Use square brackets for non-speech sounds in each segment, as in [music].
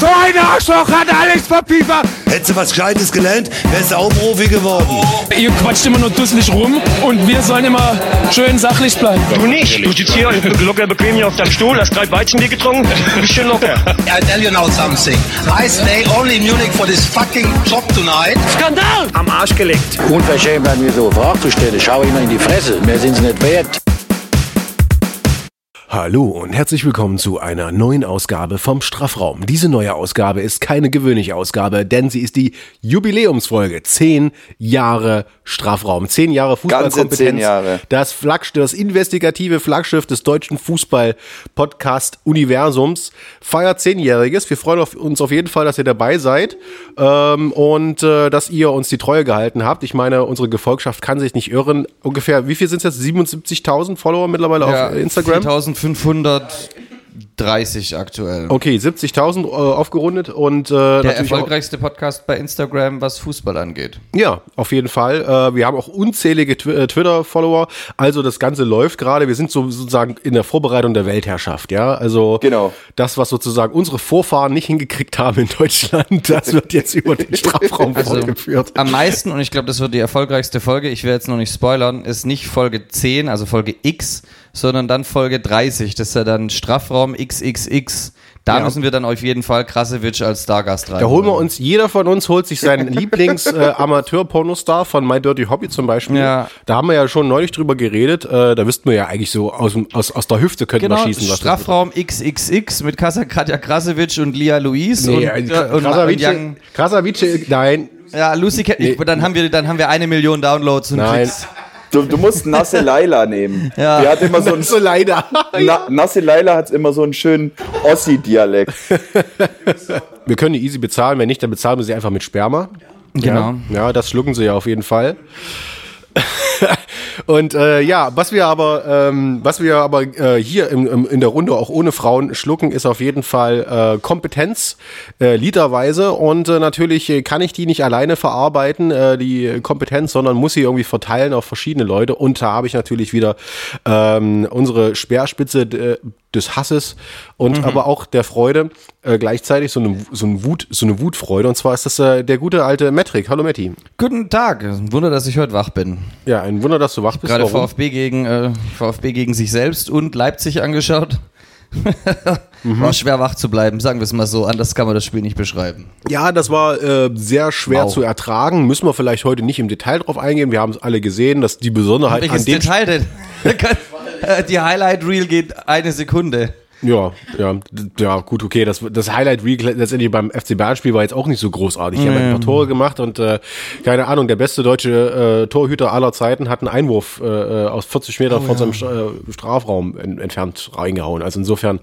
So ein Arschloch hat Alex verpiefert. Hättest du was Gescheites gelernt, wärst du auch Profi geworden. Ihr quatscht immer nur dusselig rum und wir sollen immer schön sachlich bleiben. Du nicht. Du sitzt hier locker bequem hier auf deinem Stuhl, hast drei Weizenbier getrunken, bist schön locker. I tell you now something. I stay only in Munich for this fucking job tonight. Skandal! Am Arsch gelegt. Unverschämt, an mir so Fragen zu stellen. Schau immer in die Fresse. Mehr sind sie nicht wert. Hallo und herzlich willkommen zu einer neuen Ausgabe vom Strafraum. Diese neue Ausgabe ist keine gewöhnliche Ausgabe, denn sie ist die Jubiläumsfolge. Zehn Jahre Strafraum, zehn Jahre Fußballkompetenz. zehn Jahre. Das Flaggschiff, das investigative Flaggschiff des deutschen Fußball-Podcast-Universums feiert zehnjähriges. Wir freuen uns auf jeden Fall, dass ihr dabei seid ähm, und äh, dass ihr uns die Treue gehalten habt. Ich meine, unsere Gefolgschaft kann sich nicht irren. Ungefähr, wie viel sind es jetzt? 77.000 Follower mittlerweile auf Instagram? 4530 aktuell. Okay, 70.000 äh, aufgerundet und äh, Der erfolgreichste Podcast bei Instagram, was Fußball angeht. Ja, auf jeden Fall. Äh, wir haben auch unzählige Tw äh, Twitter-Follower. Also das Ganze läuft gerade. Wir sind so, sozusagen in der Vorbereitung der Weltherrschaft. Ja, also Genau. das, was sozusagen unsere Vorfahren nicht hingekriegt haben in Deutschland, [laughs] das wird jetzt über den Strafraum Also fortgeführt. am meisten, und ich glaube, das wird die erfolgreichste Folge, ich will jetzt noch nicht spoilern, ist nicht Folge 10, also Folge X, sondern dann Folge 30. Das ist ja dann Strafraum XXX. Da Ja. müssen wir dann auf jeden Fall Krasewitsch als Stargast rein. Da holen wir uns, jeder von uns holt sich seinen [laughs] Lieblings-Amateur-Pornostar von My Dirty Hobby zum Beispiel. Ja. Da haben wir ja schon neulich drüber geredet. Äh, da wüssten wir ja eigentlich so aus, aus, aus der Hüfte könnten Genau, wir schießen. was Strafraum XXX mit Kasa Katja Krasewitsch und Lia Louise Nee, und, äh, äh, und, und Young, Krasavice, nein, Ja, Lucy kennt nicht, dann haben wir dann haben wir eine Million Downloads und nein. Klicks. Du, du musst Nasse Laila nehmen. [laughs] Ja. Die hat immer so einen, So leider. Na, Nasse Laila hat immer so einen schönen Ossi-Dialekt. [laughs] Wir können die easy bezahlen, wenn nicht, dann bezahlen wir sie einfach mit Sperma. Genau. Ja, ja das schlucken sie ja auf jeden Fall. [laughs] Und äh, ja, was wir aber, ähm, was wir aber äh, hier im, im, in der Runde auch ohne Frauen schlucken, ist auf jeden Fall äh, Kompetenz, äh, literweise. Und äh, natürlich kann ich die nicht alleine verarbeiten, äh, die Kompetenz, sondern muss sie irgendwie verteilen auf verschiedene Leute. Und da habe ich natürlich wieder ähm, unsere Speerspitze äh, des Hasses und aber auch der Freude äh, gleichzeitig so eine so eine Wut so eine Wutfreude und zwar ist das äh, der gute alte Metric. Hallo Metti. Guten Tag. Ein Wunder, dass ich heute wach bin. Ja, ein Wunder, dass du wach bist. Gerade? VfB gegen äh, VfB gegen sich selbst und Leipzig angeschaut. Mhm. War schwer wach zu bleiben, sagen wir es mal so. Anders kann man das Spiel nicht beschreiben. Ja, das war äh, sehr schwer Wow. zu ertragen. Müssen wir vielleicht heute nicht im Detail drauf eingehen. Wir haben es alle gesehen, dass die Besonderheit Welches an dem Detail [laughs] denn? Äh, Die Highlight Reel geht eine Sekunde. Ja, ja, ja, gut, okay. Das, das Highlight Week letztendlich beim FC Bayern Spiel war jetzt auch nicht so großartig. Die haben ein paar Tore gemacht und äh, keine Ahnung, der beste deutsche äh, Torhüter aller Zeiten hat einen Einwurf äh, äh, aus 40 Meter von seinem Stra- äh, Strafraum en entfernt reingehauen. Also insofern,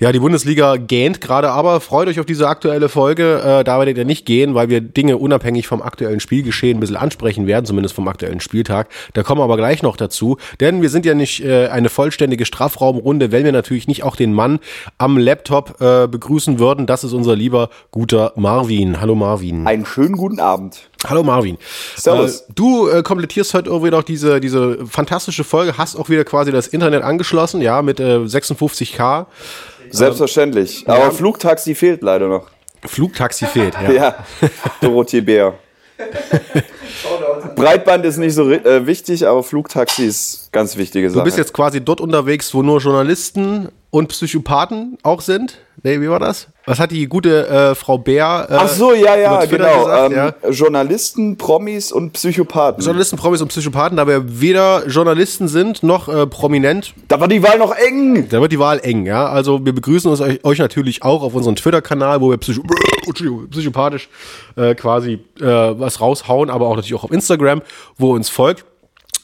ja, die Bundesliga gähnt gerade, aber freut euch auf diese aktuelle Folge. Äh, da werdet ihr nicht gehen, weil wir Dinge unabhängig vom aktuellen Spielgeschehen ein bisschen ansprechen werden, zumindest vom aktuellen Spieltag. Da kommen wir aber gleich noch dazu, denn wir sind ja nicht äh, eine vollständige Strafraumrunde, wenn wir natürlich nicht auch den Mann am Laptop äh, begrüßen würden. Das ist unser lieber guter Marvin. Hallo Marvin. Einen schönen guten Abend. Hallo Marvin. Servus. Äh, du äh, komplettierst heute irgendwie noch diese, diese fantastische Folge, hast auch wieder quasi das Internet angeschlossen, ja, mit äh, 56k. Selbstverständlich. Aber Flugtaxi fehlt leider noch. Flugtaxi fehlt, ja. Ja, Dorothee Bär. Breitband ist nicht so äh, wichtig, aber Flugtaxi ist ganz wichtige Sache. Du bist jetzt quasi dort unterwegs, wo nur Journalisten und Psychopathen auch sind. Nee, wie war das? Was hat die gute äh, Frau Bär? Äh, Ach so, ja, ja, genau. gesagt, ähm, ja? Journalisten, Promis und Psychopathen. Journalisten, Promis und Psychopathen, da wir weder Journalisten sind noch äh, prominent, da war die Wahl noch eng. da wird die Wahl eng, ja. Also wir begrüßen uns euch, euch natürlich auch auf unserem Twitter-Kanal, wo wir psycho [tsk] psychopathisch äh, quasi äh, was raushauen, aber auch natürlich auch auf Instagram, wo ihr uns folgt.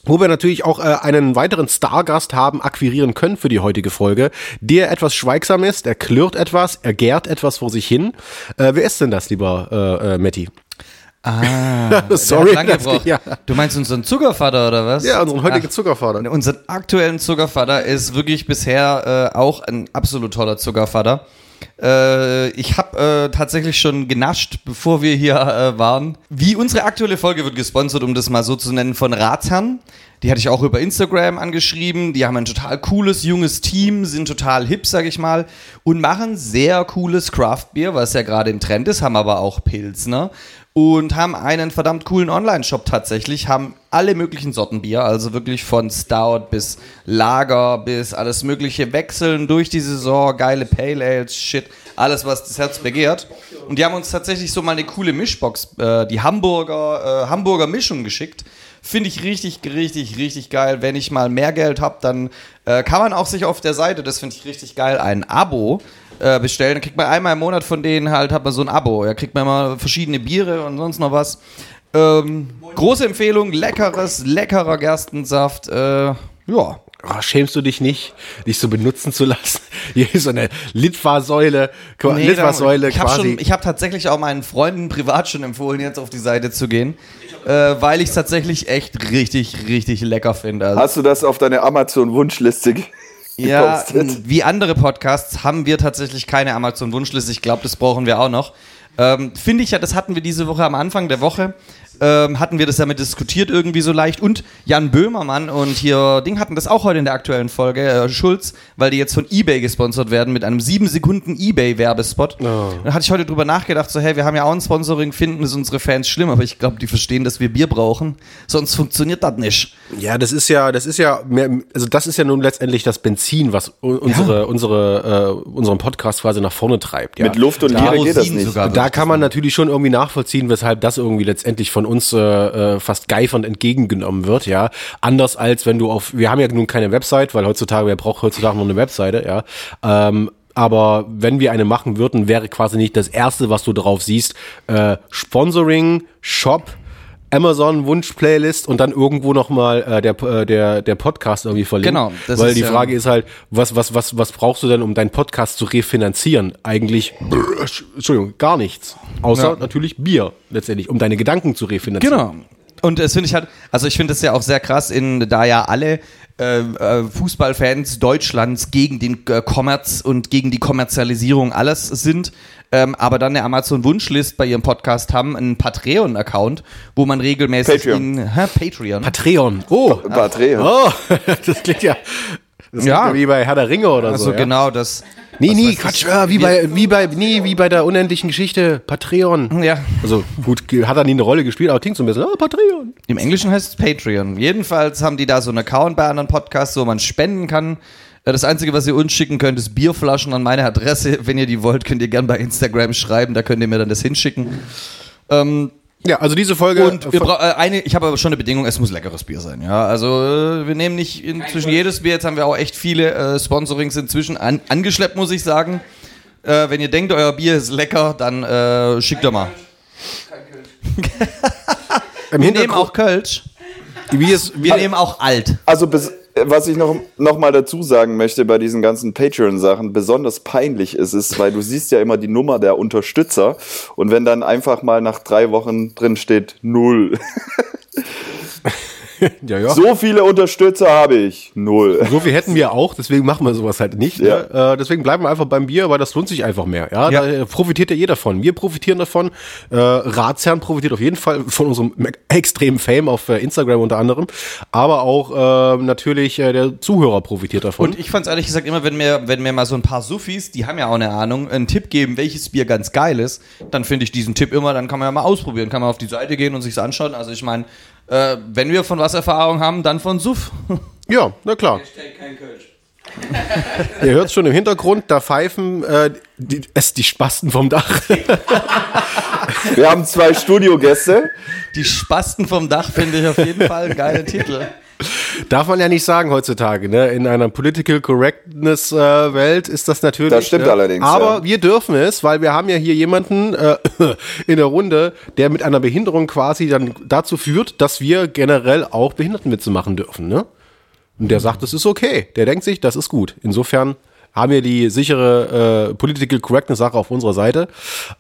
Wo wir natürlich auch äh, einen weiteren Stargast haben akquirieren können für die heutige Folge, der etwas schweigsam ist, er klirrt etwas, er gärt etwas vor sich hin. Äh, wer ist denn das, lieber äh, äh, Matti? Ah, [laughs] Sorry, ich- ja. Du meinst unseren Zuckervater oder was? Ja, unseren heutigen Ach, Zuckervater. Unseren aktuellen Zuckervater ist wirklich bisher äh, auch ein absolut toller Zuckervater. Äh, ich habe äh, tatsächlich schon genascht, bevor wir hier äh, waren. Wie unsere aktuelle Folge wird gesponsert, um das mal so zu nennen, von Ratsherrn. Die hatte ich auch über Instagram angeschrieben. Die haben ein total cooles, junges Team, sind total hip, sag ich mal, und machen sehr cooles Craft-Bier, was ja gerade im Trend ist, haben aber auch Pilsner und haben einen verdammt coolen Online-Shop tatsächlich, haben alle möglichen Sorten Bier, also wirklich von Stout bis Lager bis alles mögliche wechseln durch die Saison, geile Pale Ales, Shit, alles was das Herz begehrt. Und die haben uns tatsächlich so mal eine coole Mischbox, äh, die Hamburger, äh, Hamburger Mischung geschickt. Finde ich richtig, richtig, richtig geil. Wenn ich mal mehr Geld habe, dann äh, kann man auch sich auf der Seite, das finde ich richtig geil, ein Abo äh, bestellen. Dann kriegt man einmal im Monat von denen halt, hat man so ein Abo. Da kriegt man immer verschiedene Biere und sonst noch was. Ähm, große Empfehlung, leckeres, leckerer Gerstensaft. Äh, ja, Oh, schämst du dich nicht, dich so benutzen zu lassen? [laughs] Hier ist so eine Litfaßsäule, Nee, Litfaßsäule ich habe quasi. hab tatsächlich auch meinen Freunden privat schon empfohlen, jetzt auf die Seite zu gehen, äh, weil ich es tatsächlich echt richtig, richtig lecker finde. Also, Hast du das auf deine Amazon-Wunschliste ja, wie andere Podcasts haben wir tatsächlich keine Amazon-Wunschliste. Ich glaube, das brauchen wir auch noch. Ähm, finde ich ja, das hatten wir diese Woche am Anfang der Woche. Ähm, hatten wir das ja mit diskutiert irgendwie so leicht. Und Jan Böhmermann und hier Ding hatten das auch heute in der aktuellen Folge, äh, Schulz, weil die jetzt von Ebay gesponsert werden mit einem 7 Sekunden Ebay-Werbespot. Da hatte ich heute drüber nachgedacht, so hey, wir haben ja auch ein Sponsoring, finden es unsere Fans schlimm, aber ich glaube, die verstehen, dass wir Bier brauchen. Sonst funktioniert das nicht. Ja, das ist ja, das ist ja mehr, also das ist ja nun letztendlich das Benzin, was unsere, unsere, äh, unseren Podcast quasi nach vorne treibt. Ja. Mit Luft und Biere geht das nicht. sogar. Und da kann man natürlich schon irgendwie nachvollziehen, weshalb das irgendwie letztendlich von uns äh, äh, fast geifernd entgegengenommen wird, ja. Anders als wenn du auf, wir haben ja nun keine Website, weil heutzutage, wer braucht heutzutage noch eine Webseite, ja. Ähm, aber wenn wir eine machen würden, wäre quasi nicht das erste, was du drauf siehst, äh, Sponsoring, Shop, Amazon Wunsch-Playlist und dann irgendwo noch mal äh, der äh, der der Podcast irgendwie verlinken. Genau, das weil ist die ja- Frage ist halt, was was was was brauchst du denn, um deinen Podcast zu refinanzieren? Eigentlich, brr, Entschuldigung, gar nichts, außer Ja. natürlich Bier letztendlich, um deine Gedanken zu refinanzieren. Genau. Und das finde ich halt, also ich finde das ja auch sehr krass, in, da ja alle äh, äh, Fußballfans Deutschlands gegen den äh, Kommerz und gegen die Kommerzialisierung alles sind, ähm, aber dann eine Amazon-Wunschlist bei ihrem Podcast haben, einen Patreon-Account, wo man regelmäßig Patreon. in hä, Patreon. Patreon. Oh, Batterie. oh, [laughs] das klingt ja, das Ja. klingt ja wie bei Herr der Ringe oder also so. ja. genau das. Nee, nee, Quatsch, ja, wie bei, wie bei, nee, wie bei der unendlichen Geschichte, Patreon. Ja. Also, gut, hat er nie eine Rolle gespielt, aber klingt so ein bisschen, ah, Patreon. Im Englischen heißt es Patreon. Jedenfalls haben die da so einen Account bei anderen Podcasts, wo man spenden kann. Äh, Das Einzige, was ihr uns schicken könnt, ist Bierflaschen an meine Adresse. Wenn ihr die wollt, könnt ihr gerne bei Instagram schreiben, da könnt ihr mir dann das hinschicken. Ähm, Ja, also diese Folge. und wir bra- äh, eine, ich habe aber schon eine Bedingung, es muss leckeres Bier sein. Ja, also äh, wir nehmen nicht inzwischen jedes Bier. Jetzt haben wir auch echt viele äh, Sponsorings inzwischen an, angeschleppt, muss ich sagen. Äh, wenn ihr denkt, euer Bier ist lecker, dann äh, schickt doch mal. [laughs] Im Wir nehmen auch Kölsch. Es, Wir nehmen auch alt. Also, bis, was ich noch, noch mal dazu sagen möchte bei diesen ganzen Patreon-Sachen, besonders peinlich ist es, weil du siehst ja immer die Nummer der Unterstützer und wenn dann einfach mal nach drei Wochen drin steht null. [laughs] [laughs] ja, ja. So viele Unterstützer habe ich. Null. So viel hätten wir auch, deswegen machen wir sowas halt nicht. Ja. Ne? Äh, deswegen bleiben wir einfach beim Bier, weil das lohnt sich einfach mehr. Ja, Ja. Da äh, profitiert ja jeder von. Wir profitieren davon. Äh, Ratsherrn profitiert auf jeden Fall von unserem extremen Fame auf äh, Instagram unter anderem. Aber auch äh, natürlich äh, der Zuhörer profitiert davon. Und ich fand's ehrlich gesagt immer, wenn mir, wenn mir mal so ein paar Suffis, die haben ja auch eine Ahnung, einen Tipp geben, welches Bier ganz geil ist, dann finde ich diesen Tipp immer, dann kann man ja mal ausprobieren, kann man auf die Seite gehen und sich's anschauen. Also ich meine, äh, wenn wir von was Erfahrung haben, dann von Suff. ja, na klar. [laughs] Ihr hört schon im Hintergrund, da pfeifen äh, die, es die Spasten vom Dach. Wir haben zwei Studiogäste. Die Spasten vom Dach finde ich auf jeden Fall ein geiler Titel. Darf man ja nicht sagen heutzutage, ne? In einer Political Correctness äh, Welt ist das natürlich. Das stimmt ne? allerdings, Aber ja. wir dürfen es, weil wir haben ja hier jemanden äh, [laughs] in der Runde, der mit einer Behinderung quasi dann dazu führt, dass wir generell auch Behindertenwitze machen dürfen, ne? Und der sagt, das ist okay. Der denkt sich, das ist gut. Insofern haben wir die sichere äh, Political Correctness Sache auf unserer Seite.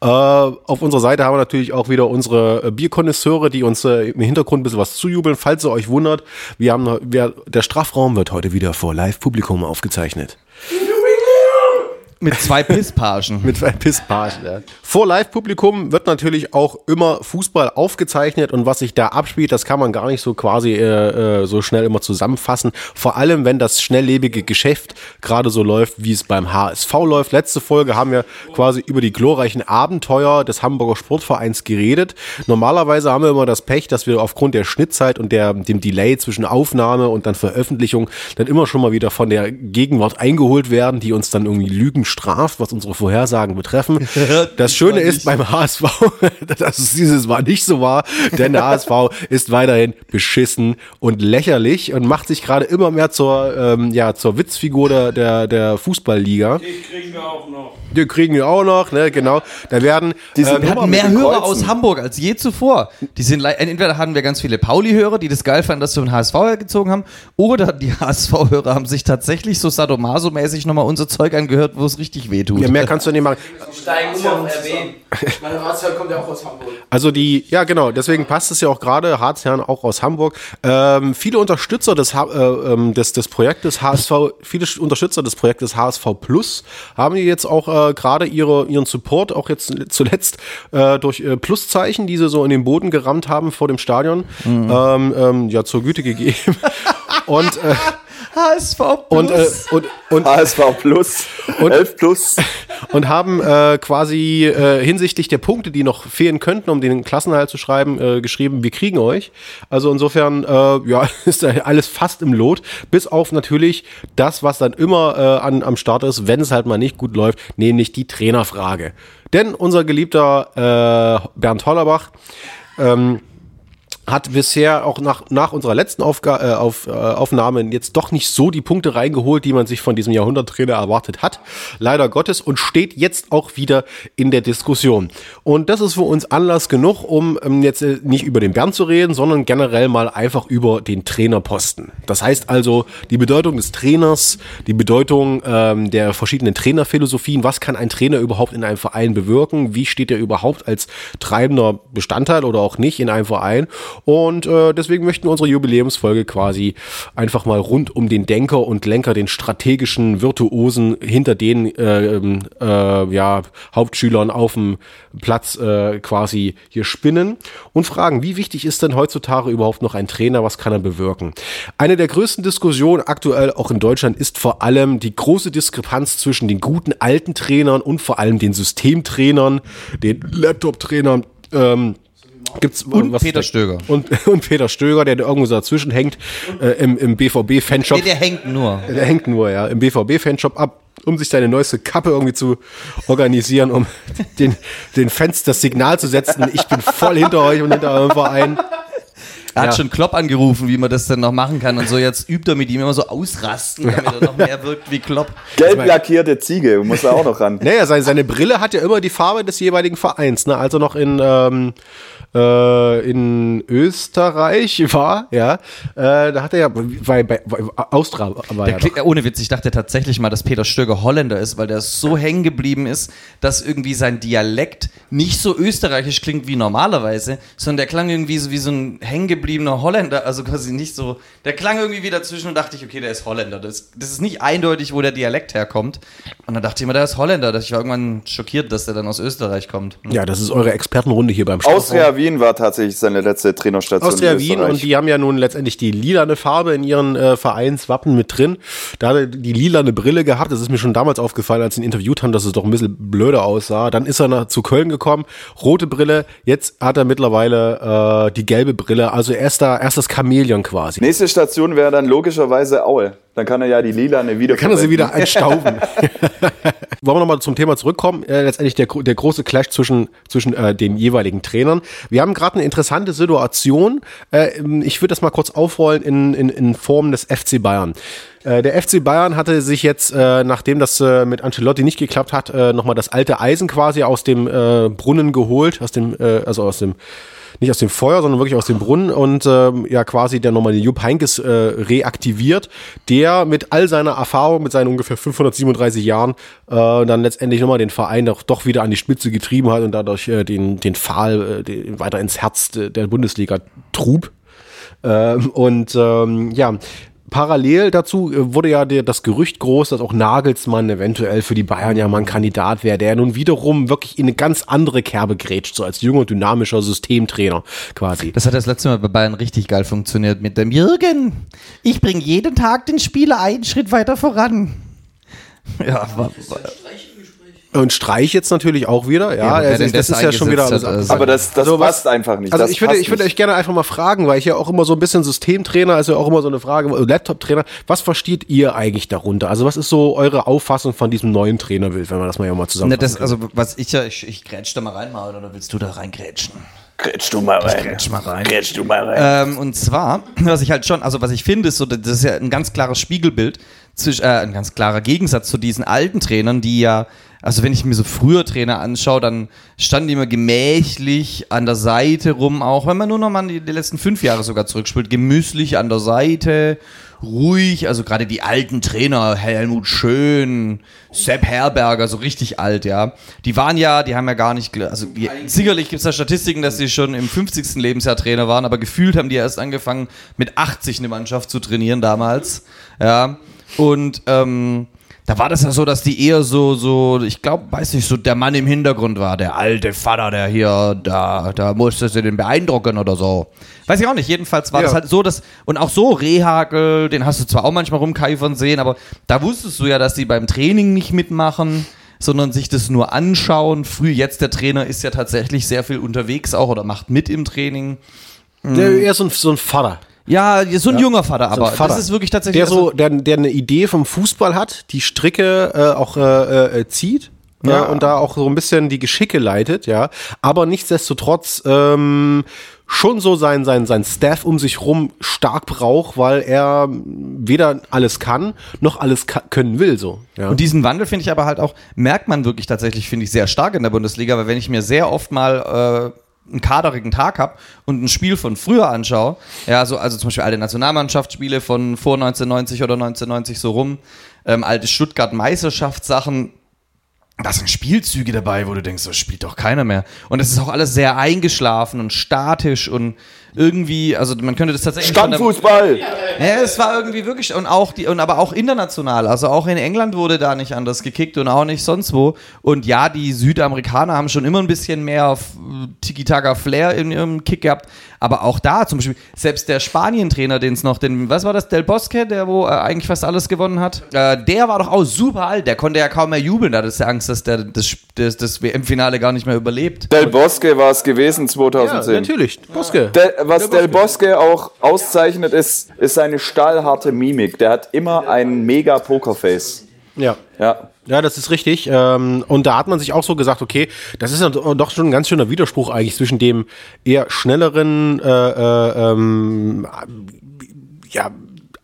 Äh, auf unserer Seite haben wir natürlich auch wieder unsere äh, Bierkonnoisseure, die uns äh, im Hintergrund ein bisschen was zujubeln, falls ihr euch wundert. Wir haben, wir, der Strafraum wird heute wieder vor Live-Publikum aufgezeichnet. Mit zwei [laughs] Pisspagen. Mit zwei Pisspagen, ja. Vor Live-Publikum wird natürlich auch immer Fußball aufgezeichnet und was sich da abspielt, das kann man gar nicht so quasi äh, äh, so schnell immer zusammenfassen. Vor allem, wenn das schnelllebige Geschäft gerade so läuft, wie es beim HSV läuft. Letzte Folge haben wir quasi über die glorreichen Abenteuer des Hamburger Sportvereins geredet. Normalerweise haben wir immer das Pech, dass wir aufgrund der Schnittzeit und der, dem Delay zwischen Aufnahme und dann Veröffentlichung dann immer schon mal wieder von der Gegenwart eingeholt werden, die uns dann irgendwie Lügen straft, was unsere Vorhersagen betreffen. [laughs] Das Schöne ist beim HSV, [laughs] dass es dieses Mal nicht so war, denn der HSV ist weiterhin beschissen und lächerlich und macht sich gerade immer mehr zur, ähm, ja, zur Witzfigur der, der, der Fußballliga. Den kriegen wir auch noch. Den kriegen wir auch noch, ne, genau. Da werden ähm, Nummer hatten mit mehr Hörer Kreuzen. aus Hamburg als je zuvor. Die sind entweder hatten wir ganz viele Pauli-Hörer, die das geil fanden, dass wir den HSV gezogen haben, oder die HSV-Hörer haben sich tatsächlich so sadomaso-mäßig nochmal unser Zeug angehört, wo es richtig wehtut. ja, mehr kannst du nicht machen. Steigen um auf RW. Mein Ratsherr kommt ja auch aus Hamburg. Also die, ja genau, deswegen passt es ja auch gerade, Harzherren auch aus Hamburg. Ähm, viele Unterstützer des, äh, ähm, des, des Projektes HSV, viele Unterstützer des Projektes HSV Plus haben hier jetzt auch äh, gerade ihre, ihren Support, auch jetzt zuletzt äh, durch äh, Pluszeichen, die sie so in den Boden gerammt haben vor dem Stadion, ähm, ähm, ja zur Güte gegeben. [laughs] Und, äh, HSV und, äh, und, und, HSV Plus, Und- 11 Plus. [laughs] und haben äh, quasi äh, hinsichtlich der Punkte, die noch fehlen könnten, um den Klassenhalt zu schreiben, äh, geschrieben, wir kriegen euch. Also insofern, äh, ja, [laughs] ist da alles fast im Lot, bis auf natürlich das, was dann immer äh, an, am Start ist, wenn es halt mal nicht gut läuft, nämlich die Trainerfrage. Denn unser geliebter äh, Bernd Hollerbach ähm, hat bisher auch nach, nach unserer letzten Aufga äh, auf, äh, Aufnahme jetzt doch nicht so die Punkte reingeholt, die man sich von diesem Jahrhunderttrainer erwartet hat. Leider Gottes und steht jetzt auch wieder in der Diskussion. Und das ist für uns Anlass genug, um ähm, jetzt äh, nicht über den Bernd zu reden, sondern generell mal einfach über den Trainerposten. Das heißt also die Bedeutung des Trainers, die Bedeutung ähm, der verschiedenen Trainerphilosophien. Was kann ein Trainer überhaupt in einem Verein bewirken? Wie steht er überhaupt als treibender Bestandteil oder auch nicht in einem Verein? Und äh, deswegen möchten wir unsere Jubiläumsfolge quasi einfach mal rund um den Denker und Lenker, den strategischen Virtuosen hinter den äh, äh, ja, Hauptschülern auf dem Platz äh, quasi hier spinnen und fragen, wie wichtig ist denn heutzutage überhaupt noch ein Trainer, was kann er bewirken? Eine der größten Diskussionen aktuell auch in Deutschland ist vor allem die große Diskrepanz zwischen den guten alten Trainern und vor allem den Systemtrainern, den Laptop-Trainern, ähm, Gibt's Und Peter Stöger. Und, [laughs] und Peter Stöger, der da irgendwo so dazwischen hängt, äh, im, im BVB-Fanshop. Nee, der hängt nur. Der hängt nur, ja, im BVB-Fanshop ab, um sich seine neueste Kappe irgendwie zu organisieren, um [laughs] den, den Fans das Signal zu setzen. Ich bin voll hinter euch und hinter eurem Verein. Er hat Ja. schon Klopp angerufen, wie man das denn noch machen kann und so jetzt übt er mit ihm immer so ausrasten, damit er noch mehr wirkt wie Klopp. Gelb lackierte Ziege, muss da auch noch ran. [laughs] Naja, seine, seine Brille hat ja immer die Farbe des jeweiligen Vereins, ne? Also noch in, ähm, äh, in Österreich [laughs] war, ja, äh, da hat er ja, bei, bei, bei Austria war Der ja klingt, ohne Witz, ich dachte tatsächlich mal, dass Peter Stöger Holländer ist, weil der so hängen geblieben ist, dass irgendwie sein Dialekt nicht so österreichisch klingt wie normalerweise, sondern der klang irgendwie so wie so ein hängen gebliebener Holländer, also quasi nicht so, der klang irgendwie wieder dazwischen und dachte ich, okay, der ist Holländer. Das, das ist nicht eindeutig, wo der Dialekt herkommt. Und dann dachte ich mir, der ist Holländer. Ich war irgendwann schockiert, dass der dann aus Österreich kommt. Ja, das ist eure Expertenrunde hier beim. Austria Wien war tatsächlich seine letzte Trainerstation. Austria in Wien und die haben ja nun letztendlich die lilane Farbe in ihren äh, Vereinswappen mit drin. Da hat er die lilane Brille gehabt. Das ist mir schon damals aufgefallen, als sie ihn interviewt haben, dass es doch ein bisschen blöder aussah. Dann ist er nach, zu Köln gekommen, rote Brille. Jetzt hat er mittlerweile äh, die gelbe Brille. Also er ist da erst das Chamäleon quasi. Nächste Station wäre dann logischerweise Aue. Dann kann er ja die lilane wieder Kann er sie wieder einstauben. [laughs] Wollen wir nochmal zum Thema zurückkommen? Äh, letztendlich der, der große Clash zwischen, zwischen äh, den jeweiligen Trainern. Wir haben gerade eine interessante Situation. Äh, ich würde das mal kurz aufrollen in, in, in Form des FC Bayern. Äh, der FC Bayern hatte sich jetzt, äh, nachdem das äh, mit Ancelotti nicht geklappt hat, äh, nochmal das alte Eisen quasi aus dem äh, Brunnen geholt, aus dem, äh, also aus dem nicht aus dem Feuer, sondern wirklich aus dem Brunnen und ähm, ja quasi der nochmal den Jupp Heynckes äh, reaktiviert, der mit all seiner Erfahrung, mit seinen ungefähr 537 Jahren äh, dann letztendlich nochmal den Verein doch, doch wieder an die Spitze getrieben hat und dadurch äh, den, den Pfahl äh, den weiter ins Herz de- der Bundesliga trug. Ähm, und ähm, ja, parallel dazu äh, wurde ja der, das Gerücht groß, dass auch Nagelsmann eventuell für die Bayern ja mal ein Kandidat wäre, der nun wiederum wirklich in eine ganz andere Kerbe grätscht, so als junger, dynamischer Systemtrainer quasi. Das hat das letzte Mal bei Bayern richtig geil funktioniert mit dem Jürgen. Ich bringe jeden Tag den Spieler einen Schritt weiter voran. Ja, war, war, Und Streich jetzt natürlich auch wieder, ja. Ja, also das ist ja schon wieder hat, ab- Aber das, das Also was- passt einfach nicht. Also das ich würde, ich würde euch gerne einfach mal fragen, weil ich ja auch immer so ein bisschen Systemtrainer, also auch immer so eine Frage, äh, Laptop-Trainer, was versteht ihr eigentlich darunter? Also was ist so eure Auffassung von diesem neuen Trainerbild, wenn wir das mal ja mal zusammen also was ich ja, ich, ich grätsch da mal rein, Maul, oder willst du da reingrätschen? Grätsch du mal rein. Grätsch mal rein. Grätsch du mal rein. Ähm, und zwar, [clears throat] was ich halt schon, also was ich finde, ist so, das ist ja ein ganz klares Spiegelbild, zwischen, äh, ein ganz klarer Gegensatz zu diesen alten Trainern, die ja, also wenn ich mir so früher Trainer anschaue, dann standen die immer gemächlich an der Seite rum, auch wenn man nur noch mal die, die letzten fünf Jahre sogar zurückspielt, gemüßlich an der Seite, ruhig, also gerade die alten Trainer, Helmut Schön, Sepp Herberger, so richtig alt, ja. Die waren ja, die haben ja gar nicht, also die, sicherlich gibt es da Statistiken, dass sie schon im 50. Lebensjahr Trainer waren, aber gefühlt haben die erst angefangen, mit 80 eine Mannschaft zu trainieren damals, ja. Und ähm, da war das ja so, dass die eher so, so, ich glaube, weiß nicht, so der Mann im Hintergrund war, der alte Vater, der hier, da, da musste sie den beeindrucken oder so. Weiß ich auch nicht, jedenfalls war Ja. das halt so, dass, und auch so Rehagel, den hast du zwar auch manchmal rumkeifern sehen, aber da wusstest du ja, dass die beim Training nicht mitmachen, sondern sich das nur anschauen. Früh, jetzt der Trainer ist ja tatsächlich sehr viel unterwegs auch oder macht mit im Training. Der eher so ein, so ein Vater. Ja, so ein junger Vater, So aber Vater. das ist wirklich tatsächlich Der so, der, der eine Idee vom Fußball hat, die Stricke äh, auch äh, äh, zieht. Ja. Ja. und da auch so ein bisschen die Geschicke leitet, ja. Aber nichtsdestotrotz ähm, schon so sein, sein, sein Staff um sich rum stark braucht, weil er weder alles kann, noch alles ka können will, so. Ja. Und diesen Wandel finde ich aber halt auch, merkt man wirklich tatsächlich, finde ich, sehr stark in der Bundesliga, weil wenn ich mir sehr oft mal äh, einen kaderigen Tag habe und ein Spiel von früher anschaue, ja, so, also zum Beispiel alte Nationalmannschaftsspiele von vor 1990 oder 1990 so rum, ähm, alte Stuttgart-Meisterschaftssachen, da sind Spielzüge dabei, wo du denkst, das spielt doch keiner mehr. Und es ist auch alles sehr eingeschlafen und statisch und irgendwie, also man könnte das tatsächlich von der- Standfußball. ja, es war irgendwie wirklich und auch die und aber auch international, also auch in England wurde da nicht anders gekickt und auch nicht sonst wo. Und ja, die Südamerikaner haben schon immer ein bisschen mehr F- Tiki-Taka Flair in ihrem Kick gehabt, aber auch da zum Beispiel selbst der Spanien-Trainer, den es noch, den was war das, Del Bosque, der wo äh, eigentlich fast alles gewonnen hat, äh, der war doch auch super alt, der konnte ja kaum mehr jubeln, da hatte er Angst, dass der das, das, das WM-Finale gar nicht mehr überlebt. Del Bosque war es gewesen ja, 2010. natürlich. Boske. Del, was Del Bosque auch auszeichnet, ist, ist seine stahlharte Mimik. Der hat immer ein mega Pokerface. Ja. Ja. Ja, das ist richtig. Ähm, und da hat man sich auch so gesagt, okay, das ist doch schon ein ganz schöner Widerspruch eigentlich zwischen dem eher schnelleren, äh, äh, ähm, ja,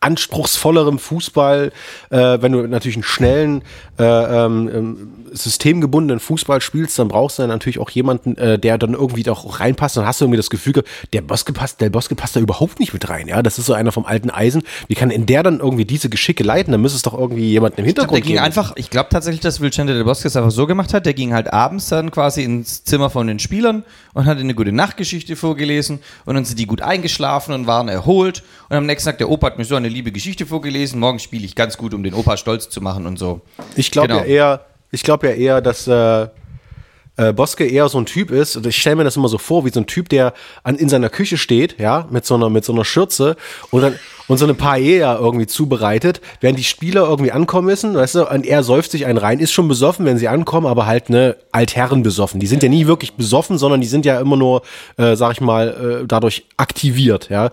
anspruchsvollerem Fußball, äh, wenn du natürlich einen schnellen, äh, ähm, ähm, systemgebundenen Fußball spielst, dann brauchst du dann natürlich auch jemanden, äh, der dann irgendwie auch reinpasst. Dann hast du irgendwie das Gefühl, der Boske passt, der Boske passt da überhaupt nicht mit rein. Ja, das ist so einer vom alten Eisen. Wie kann in der dann irgendwie diese Geschicke leiten? Dann müsste es doch irgendwie jemanden im Ich glaub, Hintergrund der ging geben. einfach, ich glaube tatsächlich, dass Vicente del Bosque es einfach so gemacht hat, der ging halt abends dann quasi ins Zimmer von den Spielern und hat eine gute Nachtgeschichte vorgelesen und dann sind die gut eingeschlafen und waren erholt und am nächsten Tag, der Opa hat mir so eine liebe Geschichte vorgelesen, morgen spiele ich ganz gut, um den Opa stolz zu machen und so. Ich glaube Genau. ja eher, ich glaube ja eher, dass äh, äh, Boske eher so ein Typ ist, und ich stelle mir das immer so vor, wie so ein Typ, der an, in seiner Küche steht, ja, mit so einer, mit so einer Schürze und dann und so eine Paella irgendwie zubereitet, während die Spieler irgendwie ankommen müssen, weißt du, und er säuft sich einen rein, ist schon besoffen, wenn sie ankommen, aber halt ne Altherren besoffen. Die sind ja nie wirklich besoffen, sondern die sind ja immer nur, äh, sag ich mal, äh, dadurch aktiviert, ja.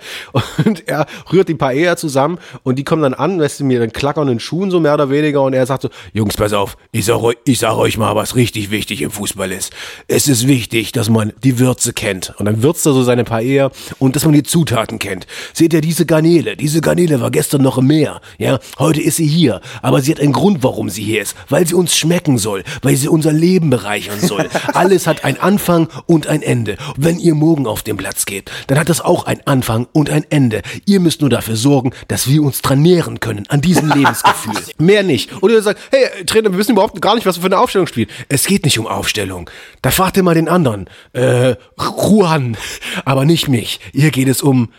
Und er rührt die Paella zusammen und die kommen dann an, weißt du, mir dann klackernden Schuhen so mehr oder weniger und er sagt so, Jungs, pass auf, ich sag, euch, ich sag euch mal, was richtig wichtig im Fußball ist. Es ist wichtig, dass man die Würze kennt. Und dann würzt er so seine Paella und dass man die Zutaten kennt. Seht ihr diese Garnele? Diese Garnele war gestern noch im Meer. Ja, heute ist sie hier. Aber sie hat einen Grund, warum sie hier ist. Weil sie uns schmecken soll. Weil sie unser Leben bereichern soll. [laughs] Alles hat einen Anfang und ein Ende. Und wenn ihr morgen auf den Platz geht, dann hat das auch einen Anfang und ein Ende. Ihr müsst nur dafür sorgen, dass wir uns dran nähren können, an diesem Lebensgefühl. [laughs] Mehr nicht. Oder ihr sagt, hey, Trainer, wir wissen überhaupt gar nicht, was wir für eine Aufstellung spielen. Es geht nicht um Aufstellung. Da fragt ihr mal den anderen. Äh, Juan. Aber nicht mich. Hier geht es um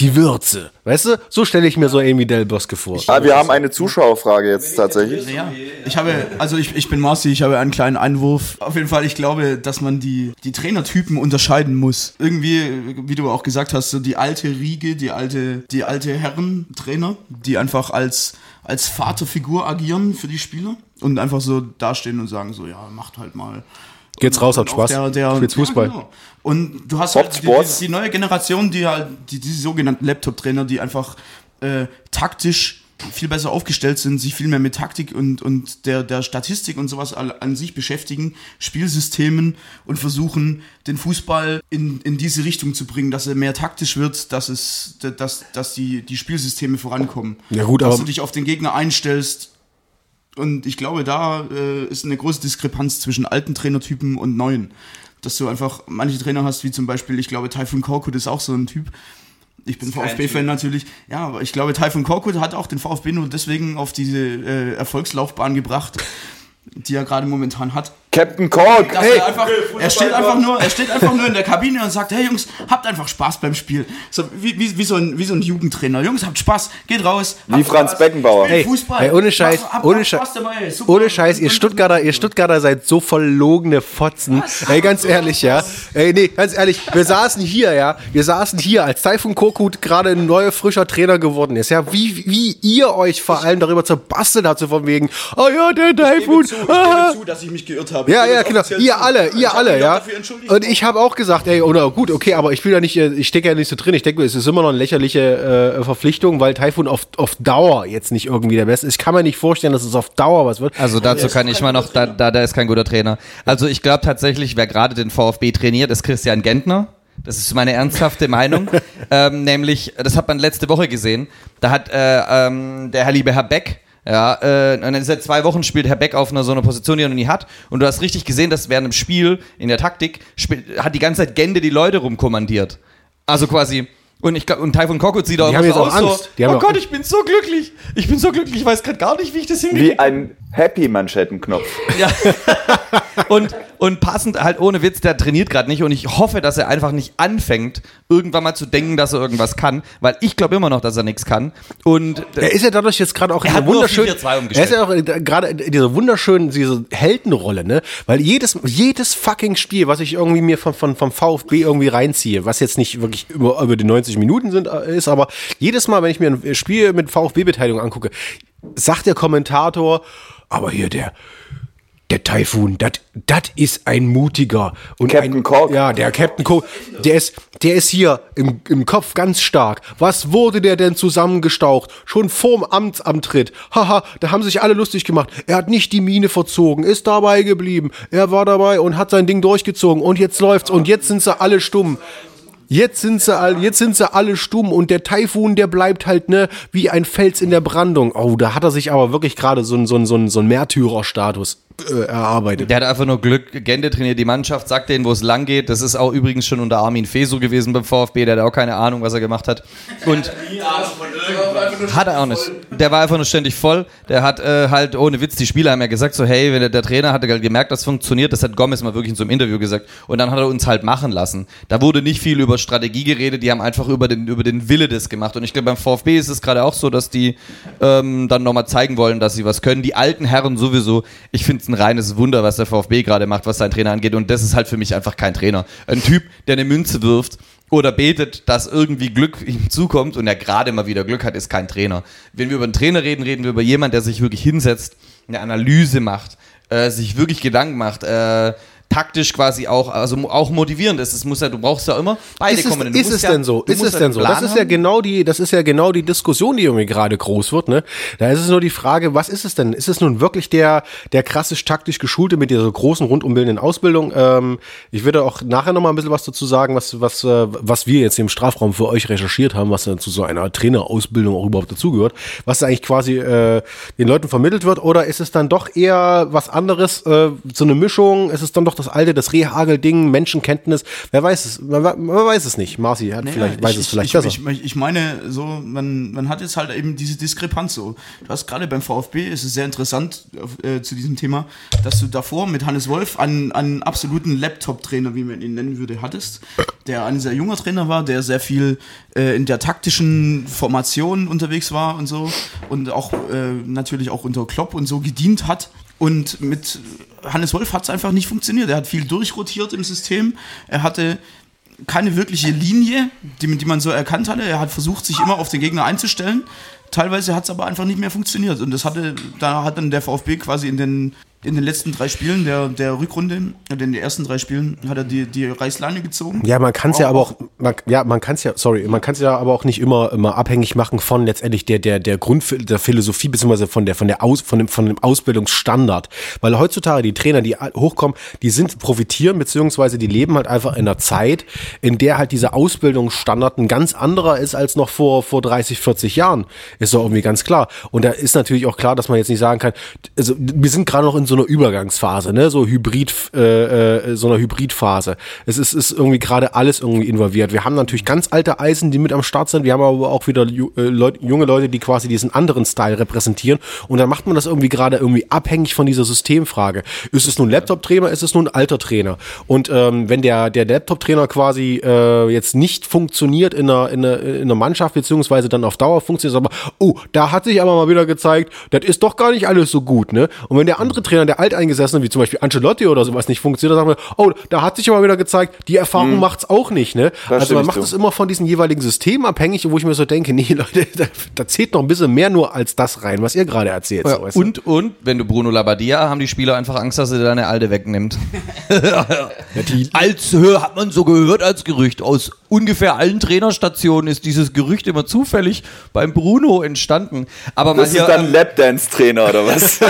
die Würze. Weißt du? So stelle ich mir so Amy Del Bosque vor. Ah, wir haben eine Zuschauerfrage jetzt tatsächlich. Ja, ich habe, also ich, ich bin Marci, ich habe einen kleinen Einwurf. Auf jeden Fall, ich glaube, dass man die, die Trainertypen unterscheiden muss. Irgendwie, wie du auch gesagt hast, so die alte Riege, die alte, die alte Herrentrainer, die einfach als, als Vaterfigur agieren für die Spieler und einfach so dastehen und sagen so, ja, macht halt mal. Geht's raus, auch Spaß. Der, der, Spielt's Fußball. Ja, genau. Und du hast halt die, die, die neue Generation, die halt, die, die sogenannten Laptop-Trainer, die einfach äh, taktisch viel besser aufgestellt sind, sich viel mehr mit Taktik und, und der, der Statistik und sowas an sich beschäftigen, Spielsystemen und versuchen, den Fußball in, in diese Richtung zu bringen, dass er mehr taktisch wird, dass es, dass, dass die, die Spielsysteme vorankommen. Ja, gut, dass aber- du dich auf den Gegner einstellst, und ich glaube, da äh, ist eine große Diskrepanz zwischen alten Trainertypen und neuen. Dass du einfach manche Trainer hast, wie zum Beispiel, ich glaube, Typhoon Korkut ist auch so ein Typ. Ich bin VfB-Fan natürlich. Ja, aber ich glaube, Typhoon Korkut hat auch den VfB nur deswegen auf diese äh, Erfolgslaufbahn gebracht, die er gerade momentan hat. Captain Kork! Dass er, einfach, er, steht einfach nur, er steht einfach nur in der Kabine und sagt, hey Jungs, habt einfach Spaß beim Spiel. So, wie, wie, wie, so ein, wie so ein Jugendtrainer. Jungs, habt Spaß, geht raus. Wie Franz Spaß, Beckenbauer. Hey, Fußball. hey, ohne Scheiß, habt- ohne Scheiß, Spaß dabei, super. ohne Scheiß, ihr Stuttgarter, ihr Stuttgarter seid so verlogene Fotzen. Ey, ganz ehrlich, ja. Ey, nee, ganz ehrlich, wir saßen hier, ja. Wir saßen hier, als Taifun Korkut gerade ein neuer, frischer Trainer geworden ist, ja. Wie, wie ihr euch vor allem darüber zerbastelt habt, so von wegen, oh ja, der Taifun, zu, ich ah. gebe zu, dass ich mich geirrt habe. Ja, will ja, das genau. Ihr alle, ihr alle, ja. Und ich habe auch gesagt, ey, oder gut, okay, aber ich will ja nicht, äh, ich stecke ja nicht so drin. Ich denke, es ist immer noch eine lächerliche äh, Verpflichtung, weil Taifun auf, auf Dauer jetzt nicht irgendwie der Beste ist. Ich kann mir nicht vorstellen, dass es auf Dauer was wird. Also dazu kann ich mal noch, da, da, da ist kein guter Trainer. Also ich glaube tatsächlich, wer gerade den VfB trainiert, ist Christian Gentner. Das ist meine ernsthafte Meinung. [laughs] ähm, nämlich, das hat man letzte Woche gesehen. Da hat äh, ähm, der Herr liebe Herr Beck, ja, äh, und dann seit zwei Wochen spielt Herr Beck auf einer so einer Position, die er noch nie hat. Und du hast richtig gesehen, dass während dem Spiel in der Taktik spiel, hat die ganze Zeit Gende die Leute rumkommandiert. Also quasi. Und ich glaub, und Taifun Korkut sieht auch Die immer haben so jetzt auch aus, Angst. so, oh Gott, Angst. ich bin so glücklich. Ich bin so glücklich, ich weiß gerade gar nicht, wie ich das hinkriege. Wie ein Happy-Manschettenknopf. Ja. [laughs] [laughs] und, und passend halt ohne Witz, der trainiert gerade nicht und ich hoffe, dass er einfach nicht anfängt, irgendwann mal zu denken, dass er irgendwas kann, weil ich glaube immer noch, dass er nichts kann. Und Er ist ja dadurch jetzt gerade auch in Er auf wunderschönen, 4-4-2 er ist ja auch gerade in dieser wunderschönen, diese Heldenrolle, ne? Weil jedes, jedes fucking Spiel, was ich irgendwie mir von, von, vom VfB irgendwie reinziehe, was jetzt nicht wirklich über, über die 90 Minuten sind, äh, ist, aber jedes Mal, wenn ich mir ein Spiel mit VfB-Beteiligung angucke, sagt der Kommentator, aber hier der, der Taifun, das ist ein mutiger und Captain ein, Kork. Ja, der Captain Kork, der ist, der ist hier im, im Kopf ganz stark. Was wurde der denn zusammengestaucht? Schon vorm Amtsantritt. Haha, da haben sich alle lustig gemacht. Er hat nicht die Mine verzogen, ist dabei geblieben. Er war dabei und hat sein Ding durchgezogen und jetzt läuft's und jetzt sind sie alle stumm. Jetzt sind sie all, jetzt sind sie alle stumm und der Taifun, der bleibt halt ne wie ein Fels in der Brandung. Oh, da hat er sich aber wirklich gerade so ein so ein so ein so ein Märtyrerstatus äh, erarbeitet. der hat einfach nur Glück. Gende trainiert die Mannschaft, sagt denen, wo es lang geht. Das ist auch übrigens schon unter Armin Fee so gewesen beim VfB. Der hat auch keine Ahnung, was er gemacht hat. Und hat er auch nicht. Der war einfach nur ständig voll. Der hat äh, halt, ohne Witz, die Spieler haben ja gesagt, so, hey, wenn der, der Trainer hatte gemerkt, das funktioniert, das hat Gomez mal wirklich in so einem Interview gesagt. Und dann hat er uns halt machen lassen. Da wurde nicht viel über Strategie geredet, die haben einfach über den, über den Wille das gemacht. Und ich glaube, beim VfB ist es gerade auch so, dass die ähm, dann nochmal zeigen wollen, dass sie was können. Die alten Herren sowieso. Ich finde es ein reines Wunder, was der VfB gerade macht, was sein Trainer angeht. Und das ist halt für mich einfach kein Trainer. Ein Typ, der eine Münze wirft oder betet, dass irgendwie Glück ihm zukommt und er gerade mal wieder Glück hat, ist kein Trainer. Wenn wir über einen Trainer reden, reden wir über jemanden, der sich wirklich hinsetzt, eine Analyse macht, äh, sich wirklich Gedanken macht, äh, taktisch quasi auch, also auch motivierend ist. Es muss ja, du brauchst ja immer beide ist es, kommen. Du ist es ja, denn so? Ist es denn so? Das ist ja genau die, das ist ja genau die Diskussion, die irgendwie gerade groß wird, ne? Da ist es nur die Frage, was ist es denn? Ist es nun wirklich der, der krassisch taktisch geschulte mit dieser großen rundumbildenden Ausbildung? Ähm, ich würde auch nachher noch mal ein bisschen was dazu sagen, was, was, äh, was wir jetzt im Strafraum für euch recherchiert haben, was dann zu so einer Trainerausbildung auch überhaupt dazugehört, was eigentlich quasi äh, den Leuten vermittelt wird, oder ist es dann doch eher was anderes, äh, so eine Mischung? Ist es dann doch das alte, das Rehagel-Ding, Menschenkenntnis. Wer weiß es, man, man weiß es nicht. Marci hat Naja, vielleicht, weiß ich, es vielleicht ich, besser. Ich, ich, ich meine, so, man, man hat jetzt halt eben diese Diskrepanz so. Du hast gerade beim VfB, ist es sehr interessant äh, zu diesem Thema, dass du davor mit Hannes Wolf einen, einen absoluten Laptop-Trainer, wie man ihn nennen würde, hattest, der ein sehr junger Trainer war, der sehr viel äh, in der taktischen Formation unterwegs war und so und auch äh, natürlich auch unter Klopp und so gedient hat. Und mit Hannes Wolf hat es einfach nicht funktioniert. Er hat viel durchrotiert im System. Er hatte keine wirkliche Linie, die, die man so erkannt hatte. Er hat versucht, sich immer auf den Gegner einzustellen. Teilweise hat es aber einfach nicht mehr funktioniert. Und das hatte, da hat dann der VfB quasi in den, in den letzten drei Spielen der, der Rückrunde, in den ersten drei Spielen, hat er die, die Reißleine gezogen. Ja, man kann es ja aber auch, man, ja, man kann es ja, sorry, man kann es ja aber auch nicht immer, immer abhängig machen von letztendlich der, der, der Grund der Philosophie, beziehungsweise von der, von der Aus, von dem, von dem Ausbildungsstandard. Weil heutzutage die Trainer, die hochkommen, die sind profitieren, beziehungsweise die leben halt einfach in einer Zeit, in der halt dieser Ausbildungsstandard ein ganz anderer ist als noch vor, vor 30, 40 Jahren. Ist doch irgendwie ganz klar. Und da ist natürlich auch klar, dass man jetzt nicht sagen kann, also wir sind gerade noch in so einer Übergangsphase, ne, so Hybrid, äh, äh, so einer Hybridphase. Es ist, ist irgendwie gerade alles irgendwie involviert. Wir haben natürlich ganz alte Eisen, die mit am Start sind. Wir haben aber auch wieder ju äh, Leut junge Leute, die quasi diesen anderen Style repräsentieren. Und dann macht man das irgendwie gerade irgendwie abhängig von dieser Systemfrage. Ist es nun Laptop-Trainer, ist es nun alter Trainer? Und ähm, wenn der, der Laptop-Trainer quasi äh, jetzt nicht funktioniert in einer, in, einer, in einer Mannschaft, beziehungsweise dann auf Dauer funktioniert, aber oh, da hat sich aber mal wieder gezeigt, das ist doch gar nicht alles so gut, ne? Und wenn der andere Trainer, der alteingesessene, wie zum Beispiel Ancelotti oder sowas nicht funktioniert, dann sagt man, oh, da hat sich aber wieder gezeigt, die Erfahrung Mhm. macht's auch nicht, ne? Da also man macht es immer von diesem jeweiligen System abhängig, wo ich mir so denke, [laughs] nee, Leute, da, da zählt noch ein bisschen mehr nur als das rein, was ihr gerade erzählt. Ja, so, und, und, wenn du Bruno Labbadia, haben die Spieler einfach Angst, dass er dir deine Alte wegnimmt. [laughs] [laughs] als hör, hat man so gehört als Gerücht. Aus ungefähr allen Trainerstationen ist dieses Gerücht immer zufällig beim Bruno entstanden. Aber Das ist hier, dann ähm, Lapdance-Trainer oder was?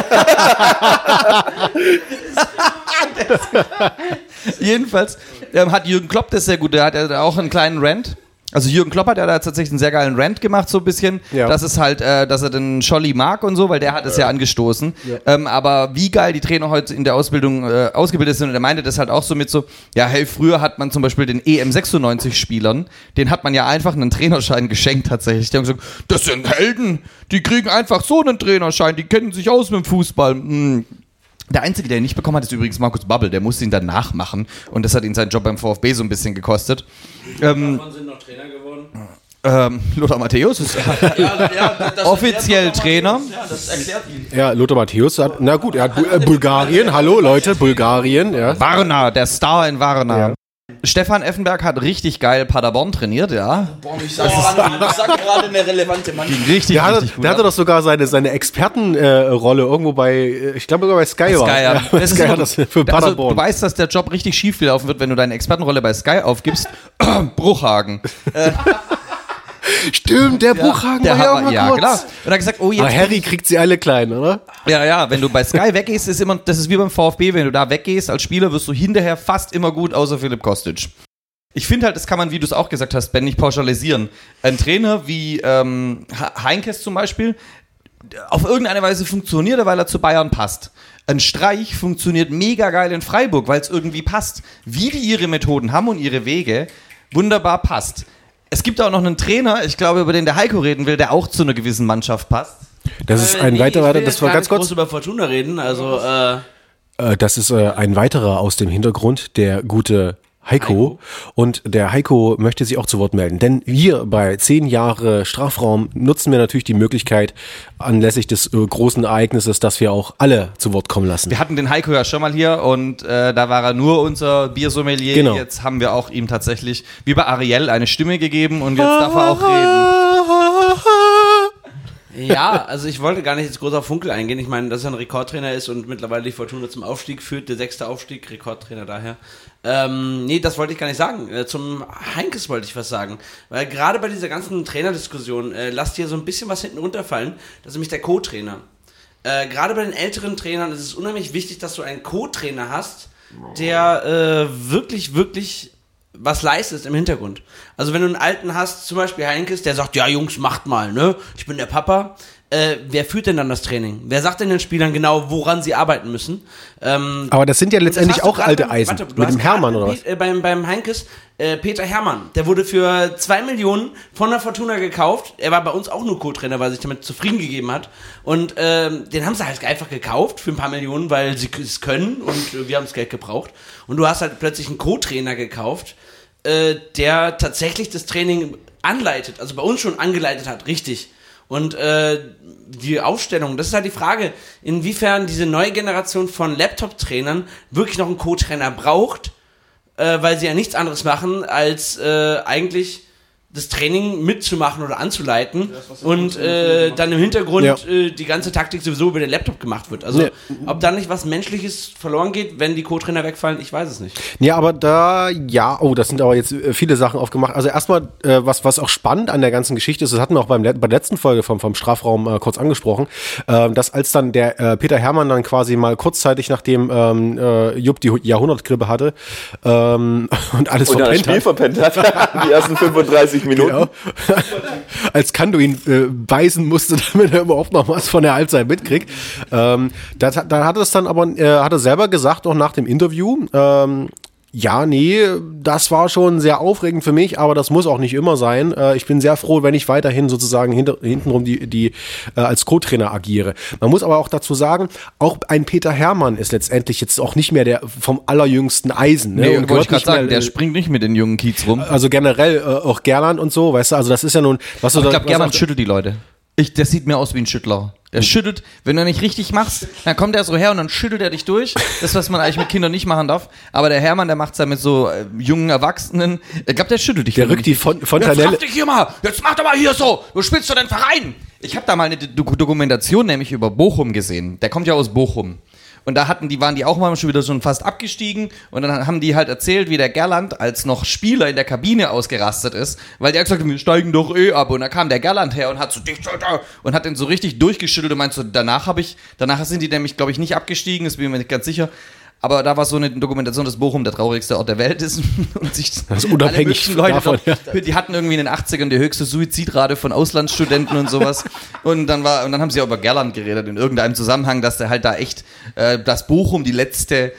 [laughs] Jedenfalls ähm, hat Jürgen Klopp das sehr gut. Der hat ja auch einen kleinen Rant. Also Jürgen Klopp hat ja da tatsächlich einen sehr geilen Rant gemacht, so ein bisschen. Ja. Das ist halt, äh, dass er den Scholli mag und so, weil der hat es ja angestoßen. Ähm, aber wie geil die Trainer heute in der Ausbildung äh, ausgebildet sind. Und er meinte das halt auch so mit so, ja, hey, früher hat man zum Beispiel den EM96-Spielern, den hat man ja einfach einen Trainerschein geschenkt tatsächlich. Die haben gesagt, das sind Helden, die kriegen einfach so einen Trainerschein, die kennen sich aus mit dem Fußball. Hm, der Einzige, der ihn nicht bekommen hat, ist übrigens Markus Babbel. Der musste ihn dann nachmachen. Und das hat ihn seinen Job beim VfB so ein bisschen gekostet. Ähm, sind noch Trainer geworden? ähm, Lothar Matthäus ist [laughs] offiziell Trainer. Ja, das erklärt ihn. Ja, Lothar Matthäus hat, na gut, er hat Bu- äh, Bulgarien, hallo Leute, Bulgarien, ja. Varna, der Star in Varna. Stefan Effenberg hat richtig geil Paderborn trainiert, ja. Boah, ich sag gerade, ich sag gerade eine relevante Mann. Richtig, Der hatte, richtig gut. der hatte doch sogar seine, seine Expertenrolle äh, irgendwo bei, äh, ich glaube sogar bei Sky, war. Sky, ja. Ja, Das Sky hat das für also, Paderborn. du weißt, dass der Job richtig schief gelaufen wird, wenn du deine Expertenrolle bei Sky aufgibst. [clears throat] Bruchhagen. Stimmt, der Bruchhagen Der war ja auch mal ja, kurz. klar. Und er hat gesagt, oh, jetzt Aber Harry kriegt sie alle klein, oder? Ja, ja, wenn du bei Sky weggehst, ist immer, das ist wie beim VfB, wenn du da weggehst als Spieler, wirst du hinterher fast immer gut, außer Philipp Kostic. Ich finde halt, das kann man, wie du es auch gesagt hast, Ben, nicht pauschalisieren. Ein Trainer wie ähm, Heinkes zum Beispiel, auf irgendeine Weise funktioniert er, weil er zu Bayern passt. Ein Streich funktioniert mega geil in Freiburg, weil es irgendwie passt. Wie die ihre Methoden haben und ihre Wege, wunderbar passt. Es gibt auch noch einen Trainer, ich glaube, über den der Heiko reden will, der auch zu einer gewissen Mannschaft passt. Das ist Äh, ein nee, weiterer, ich das war ganz kurz. groß über Fortuna reden, also äh, Äh, das ist äh, ein weiterer aus dem Hintergrund, der gute Heiko. Und der Heiko möchte sich auch zu Wort melden. Denn wir bei zehn Jahre Strafraum nutzen wir natürlich die Möglichkeit, anlässlich des äh, großen Ereignisses, dass wir auch alle zu Wort kommen lassen. Wir hatten den Heiko ja schon mal hier und äh, da war er nur unser Biersommelier. Genau. Jetzt haben wir auch ihm tatsächlich, wie bei Ariel, eine Stimme gegeben und jetzt darf er auch reden. [laughs] ja, also ich wollte gar nicht jetzt groß auf Funkel eingehen. Ich meine, dass er ein Rekordtrainer ist und mittlerweile die Fortuna zum Aufstieg führt, der sechste Aufstieg, Rekordtrainer daher. Ähm, nee, das wollte ich gar nicht sagen. Äh, zum Heinkes wollte ich was sagen. Weil gerade bei dieser ganzen Trainerdiskussion äh, lasst ihr so ein bisschen was hinten runterfallen. Das ist nämlich der Co-Trainer. Äh, gerade bei den älteren Trainern ist es unheimlich wichtig, dass du einen Co-Trainer hast, der äh, wirklich, wirklich was leistet im Hintergrund. Also wenn du einen Alten hast, zum Beispiel Heinkes, der sagt, ja Jungs, macht mal, ne? Ich bin der Papa. äh, wer führt denn dann das Training? Wer sagt denn den Spielern genau, woran sie arbeiten müssen? Ähm, Aber das sind ja letztendlich auch alte Eisen. warte, mit dem Hermann oder was? Äh, beim, beim Heinkes, äh, Peter Hermann, der wurde für zwei Millionen von der Fortuna gekauft. Er war bei uns auch nur Co-Trainer, weil er sich damit zufrieden gegeben hat. Und ähm, den haben sie halt einfach gekauft für ein paar Millionen, weil sie es können und wir haben das Geld gebraucht. Und du hast halt plötzlich einen Co-Trainer gekauft, äh, der tatsächlich das Training anleitet, also bei uns schon angeleitet hat, richtig. Und äh, die Aufstellung, das ist halt die Frage, inwiefern diese neue Generation von Laptop-Trainern wirklich noch einen Co-Trainer braucht, äh, weil sie ja nichts anderes machen, als äh, eigentlich das Training mitzumachen oder anzuleiten und äh, dann im Hintergrund Ja. äh, die ganze Taktik sowieso über den Laptop gemacht wird. Also Ja. ob da nicht was Menschliches verloren geht, wenn die Co-Trainer wegfallen, ich weiß es nicht. Ja, aber da, ja, oh, das sind aber jetzt äh, viele Sachen aufgemacht. Also erstmal, äh, was, was auch spannend an der ganzen Geschichte ist, das hatten wir auch beim, bei der letzten Folge vom, vom Strafraum äh, kurz angesprochen, äh, dass als dann der äh, Peter Hermann dann quasi mal kurzzeitig nachdem ähm, äh, Jupp die Hu- Jahrhundertgrippe hatte ähm, [laughs] und alles Und das verpennt hat. verpennt hat, [laughs] die ersten 35 Minuten. Genau. [laughs] Als Kando ihn äh, beißen musste, [laughs] damit er überhaupt noch was von der Halbzeit mitkriegt. Ähm, da hat es dann aber, äh, hat er selber gesagt, auch nach dem Interview, ähm, ja, nee, das war schon sehr aufregend für mich, aber das muss auch nicht immer sein. Äh, ich bin sehr froh, wenn ich weiterhin sozusagen hinter, hintenrum die, die äh, als Co-Trainer agiere. Man muss aber auch dazu sagen, auch ein Peter Hermann ist letztendlich jetzt auch nicht mehr der vom allerjüngsten Eisen. Ne? Nee, Und wollte ich gerade nicht mehr, sagen, der äh, springt nicht mit den jungen Kiez rum. also generell äh, auch Gerland und so, weißt du, also das ist ja nun, was du Aber ich glaube, Gerland schüttelt die Leute. Ich, der sieht mir aus wie ein Schüttler. Der schüttelt, wenn du nicht richtig machst, dann kommt er so her und dann schüttelt er dich durch. Das, was man eigentlich mit Kindern nicht machen darf. Aber der Hermann, der macht's ja mit so äh, jungen Erwachsenen. Ich glaube, der schüttelt dich. Der rückt die Fon Jetzt Fontanelle. mach dich hier mal! Jetzt mach doch mal hier so! Du spielst doch den Verein! Ich habe da mal eine Dok Dokumentation nämlich über Bochum gesehen. Der kommt ja aus Bochum. Und da hatten die, waren die auch mal schon wieder schon fast abgestiegen. Und dann haben die halt erzählt, wie der Gerland als noch Spieler in der Kabine ausgerastet ist, weil der hat gesagt, wir steigen doch eh ab. Und da kam der Gerland her und hat so dicht und hat den so richtig durchgeschüttelt und meint so, danach habe ich, danach sind die nämlich, glaube ich, nicht abgestiegen, das bin ich mir nicht ganz sicher. Aber da war so eine Dokumentation, dass Bochum der traurigste Ort der Welt ist [laughs] und sich Also alle unabhängig Leute davon, dort, die hatten irgendwie in den 80ern die höchste Suizidrate von Auslandsstudenten und sowas. Und dann war, und dann haben sie auch über Gerland geredet in irgendeinem Zusammenhang, dass der halt da echt, äh, dass Bochum die letzte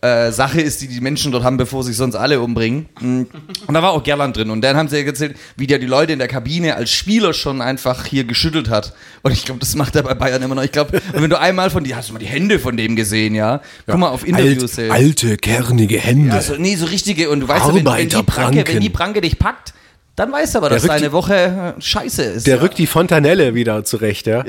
äh, Sache ist, die die Menschen dort haben, bevor sich sonst alle umbringen. Mm. Und da war auch Gerland drin. Und dann haben sie erzählt, wie der die Leute in der Kabine als Spieler schon einfach hier geschüttelt hat. Und ich glaube, das macht er bei Bayern immer noch. Ich glaube, wenn du einmal von die, hast du mal die Hände von dem gesehen, ja? Guck mal auf Interviews. Alt, alte, kernige Hände. Ja, so, nee, so richtige. Und du weißt ja, wenn, wenn, die Pranke, wenn die Pranke dich packt, dann weißt du aber, dass deine die- Woche äh, scheiße ist. Der ja. rückt die Fontanelle wieder zurecht, ja.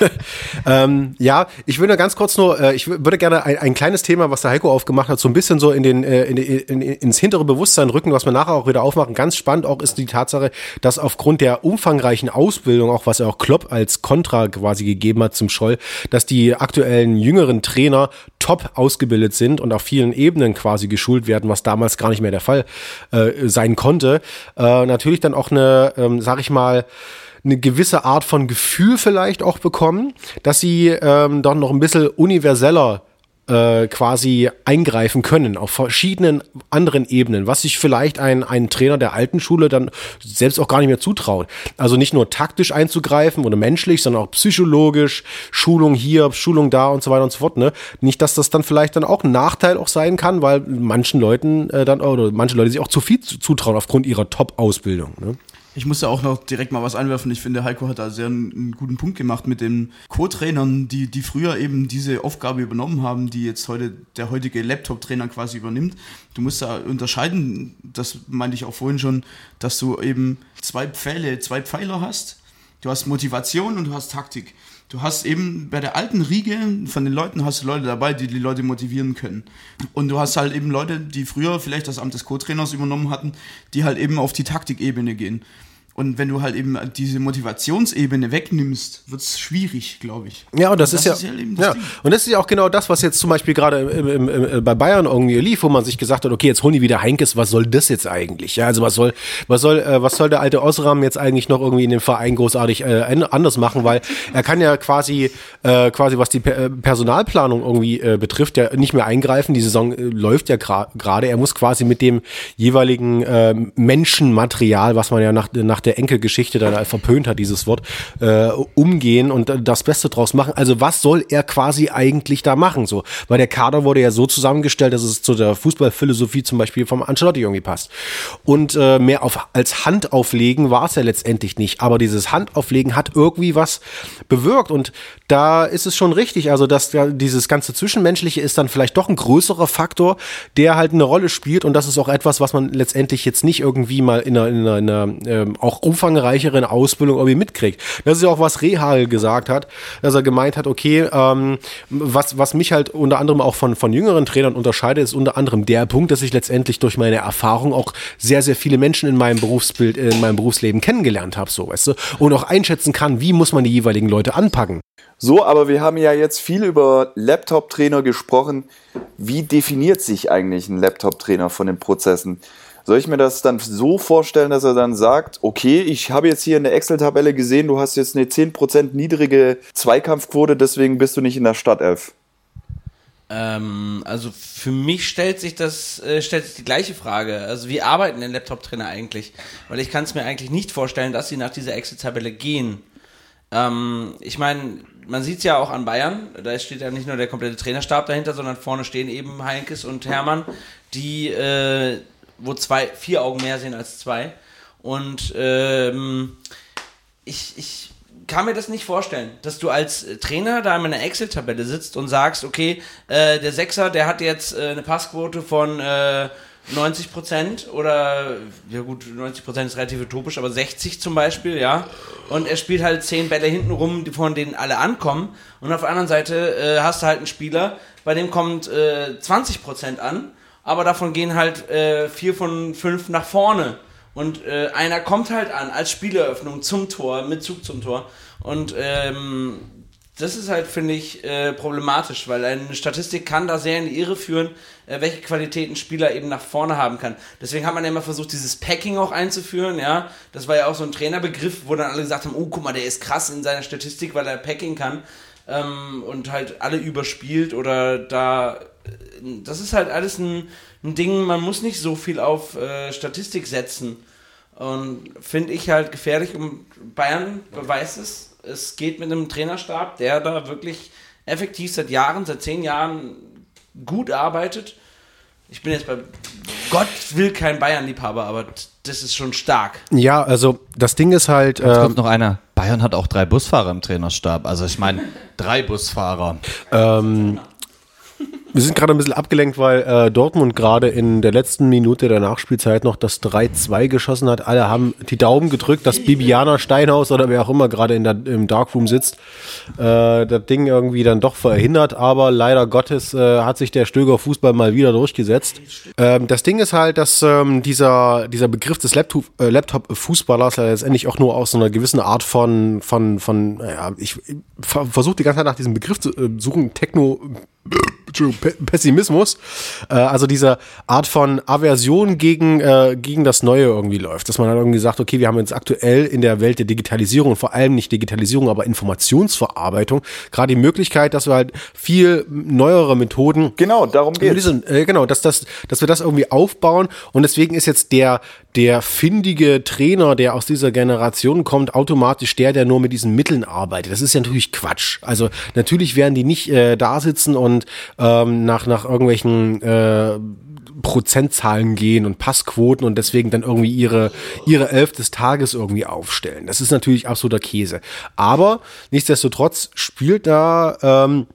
[laughs] ähm, ja, ich würde ganz kurz nur, äh, ich wür- würde gerne ein, ein kleines Thema, was der Heiko aufgemacht hat, so ein bisschen so in den, äh, in, in, ins hintere Bewusstsein rücken, was wir nachher auch wieder aufmachen. Ganz spannend auch ist die Tatsache, dass aufgrund der umfangreichen Ausbildung, auch was er auch Klopp als Kontra quasi gegeben hat zum Scholl, dass die aktuellen jüngeren Trainer top ausgebildet sind und auf vielen Ebenen quasi geschult werden, was damals gar nicht mehr der Fall äh, sein konnte. Äh, natürlich dann auch eine, ähm, sag ich mal, eine gewisse Art von Gefühl vielleicht auch bekommen, dass sie ähm, doch noch ein bisschen universeller äh, quasi eingreifen können auf verschiedenen anderen Ebenen, was sich vielleicht ein, ein Trainer der alten Schule dann selbst auch gar nicht mehr zutraut. Also nicht nur taktisch einzugreifen oder menschlich, sondern auch psychologisch, Schulung hier, Schulung da und so weiter und so fort. Ne? Nicht, dass das dann vielleicht dann auch ein Nachteil auch sein kann, weil manchen Leuten äh, dann oder manche Leute sich auch zu viel zu- zutrauen aufgrund ihrer Top-Ausbildung. Ne? Ich muss ja auch noch direkt mal was einwerfen. Ich finde, Heiko hat da sehr einen, einen guten Punkt gemacht mit den Co-Trainern, die, die früher eben diese Aufgabe übernommen haben, die jetzt heute der heutige Laptop-Trainer quasi übernimmt. Du musst da unterscheiden, das meinte ich auch vorhin schon, dass du eben zwei Pfähle, zwei Pfeiler hast. Du hast Motivation und du hast Taktik. Du hast eben bei der alten Riege von den Leuten hast du Leute dabei, die die Leute motivieren können. Und du hast halt eben Leute, die früher vielleicht das Amt des Co-Trainers übernommen hatten, die halt eben auf die Taktikebene gehen. Und wenn du halt eben diese Motivationsebene wegnimmst, wird es schwierig, glaube ich. Ja, und das, Und ist ja, eben das ja. Und das ist ja auch genau das, was jetzt zum Beispiel gerade im, im, im, bei Bayern irgendwie lief, wo man sich gesagt hat, okay, jetzt holen die wieder Heinkes, was soll das jetzt eigentlich? Ja, also was soll, was soll, äh, was soll der alte Osram jetzt eigentlich noch irgendwie in dem Verein großartig äh, an- anders machen? Weil er kann ja quasi, äh, quasi was die per äh, Personalplanung irgendwie äh, betrifft, ja nicht mehr eingreifen. Die Saison äh, läuft ja gerade. Er muss quasi mit dem jeweiligen äh, Menschenmaterial, was man ja nach, nach der Enkelgeschichte da verpönt hat, dieses Wort, äh, umgehen und das Beste draus machen. Also was soll er quasi eigentlich da machen? So, weil der Kader wurde ja so zusammengestellt, dass es zu der Fußballphilosophie zum Beispiel vom Ancelotti irgendwie passt. Und äh, mehr auf als Handauflegen war es ja letztendlich nicht. Aber dieses Handauflegen hat irgendwie was bewirkt und da ist es schon richtig. Also dass ja, dieses ganze Zwischenmenschliche ist dann vielleicht doch ein größerer Faktor, der halt eine Rolle spielt und das ist auch etwas, was man letztendlich jetzt nicht irgendwie mal in einer, in einer, in einer ähm, auch umfangreicheren Ausbildung irgendwie mitkriegt. Das ist ja auch was Rehagel gesagt hat, dass er gemeint hat, okay, ähm, was, was mich halt unter anderem auch von, von jüngeren Trainern unterscheidet, ist unter anderem der Punkt, dass ich letztendlich durch meine Erfahrung auch sehr, sehr viele Menschen in meinem Berufsbild, in meinem Berufsleben kennengelernt habe, so, weißt du, und auch einschätzen kann, wie muss man die jeweiligen Leute anpacken. So, aber wir haben ja jetzt viel über Laptop-Trainer gesprochen. Wie definiert sich eigentlich ein Laptop-Trainer von den Prozessen? Soll ich mir das dann so vorstellen, dass er dann sagt, okay, ich habe jetzt hier in der Excel-Tabelle gesehen, du hast jetzt eine 10% niedrige Zweikampfquote, deswegen bist du nicht in der Startelf? Ähm, also für mich stellt sich das, äh, stellt sich die gleiche Frage. Also wie arbeiten denn Laptop-Trainer eigentlich? Weil ich kann es mir eigentlich nicht vorstellen, dass sie nach dieser Excel-Tabelle gehen. Ähm, ich meine, man sieht es ja auch an Bayern, da steht ja nicht nur der komplette Trainerstab dahinter, sondern vorne stehen eben Heinkes und Hermann, die, äh, wo zwei, vier Augen mehr sehen als zwei. Und ähm, ich, ich kann mir das nicht vorstellen, dass du als Trainer da in einer Excel-Tabelle sitzt und sagst, okay, äh, der Sechser, der hat jetzt äh, eine Passquote von äh, 90 Prozent oder, ja gut, 90 Prozent ist relativ utopisch, aber 60 zum Beispiel, ja. Und er spielt halt 10 Bälle hinten rum, von denen alle ankommen. Und auf der anderen Seite äh, hast du halt einen Spieler, bei dem kommt äh, 20 Prozent an, aber davon gehen halt äh, vier von fünf nach vorne. Und äh, einer kommt halt an als Spieleröffnung zum Tor, mit Zug zum Tor. Und ähm, das ist halt, finde ich, äh, problematisch, weil eine Statistik kann da sehr in die Irre führen, äh, welche Qualitäten Spieler eben nach vorne haben kann. Deswegen hat man ja immer versucht, dieses Packing auch einzuführen, ja. Das war ja auch so ein Trainerbegriff, wo dann alle gesagt haben, oh, guck mal, der ist krass in seiner Statistik, weil er Packing kann ähm, und halt alle überspielt oder da. Äh, Das ist halt alles ein, ein Ding, man muss nicht so viel auf äh, Statistik setzen. Und finde ich halt gefährlich und Bayern beweist es. Es geht mit einem Trainerstab, der da wirklich effektiv seit Jahren, seit zehn Jahren gut arbeitet. Ich bin jetzt bei Gott will kein Bayern-Liebhaber, aber das ist schon stark. Ja, also das Ding ist halt. Jetzt ähm, kommt noch einer. Bayern hat auch drei Busfahrer im Trainerstab. Also ich meine, drei Busfahrer. Ähm, wir sind gerade ein bisschen abgelenkt, weil äh, Dortmund gerade in der letzten Minute der Nachspielzeit noch das 3-2 geschossen hat. Alle haben die Daumen gedrückt, dass Bibiana Steinhaus oder wer auch immer gerade in der, im Darkroom sitzt, äh, das Ding irgendwie dann doch verhindert. Aber leider Gottes äh, hat sich der Stöger Fußball mal wieder durchgesetzt. Ähm, das Ding ist halt, dass ähm, dieser, dieser Begriff des Laptop, äh, Laptop-Fußballers ja letztendlich auch nur aus so einer gewissen Art von, von, von naja, ich ver versuche die ganze Zeit nach diesem Begriff zu äh, suchen, Techno, Pessimismus, äh, also diese Art von Aversion gegen, äh, gegen das Neue irgendwie läuft. Dass man dann irgendwie sagt, okay, wir haben jetzt aktuell in der Welt der Digitalisierung, vor allem nicht Digitalisierung, aber Informationsverarbeitung, gerade die Möglichkeit, dass wir halt viel neuere Methoden Genau, darum geht's. diese, äh, genau, dass, das, dass wir das irgendwie aufbauen und deswegen ist jetzt der, der findige Trainer, der aus dieser Generation kommt, automatisch der, der nur mit diesen Mitteln arbeitet. Das ist ja natürlich Quatsch. Also natürlich werden die nicht äh, da sitzen und ähm, nach, nach irgendwelchen äh, Prozentzahlen gehen und Passquoten und deswegen dann irgendwie ihre, ihre Elf des Tages irgendwie aufstellen. Das ist natürlich absoluter Käse. Aber nichtsdestotrotz spielt da ähm,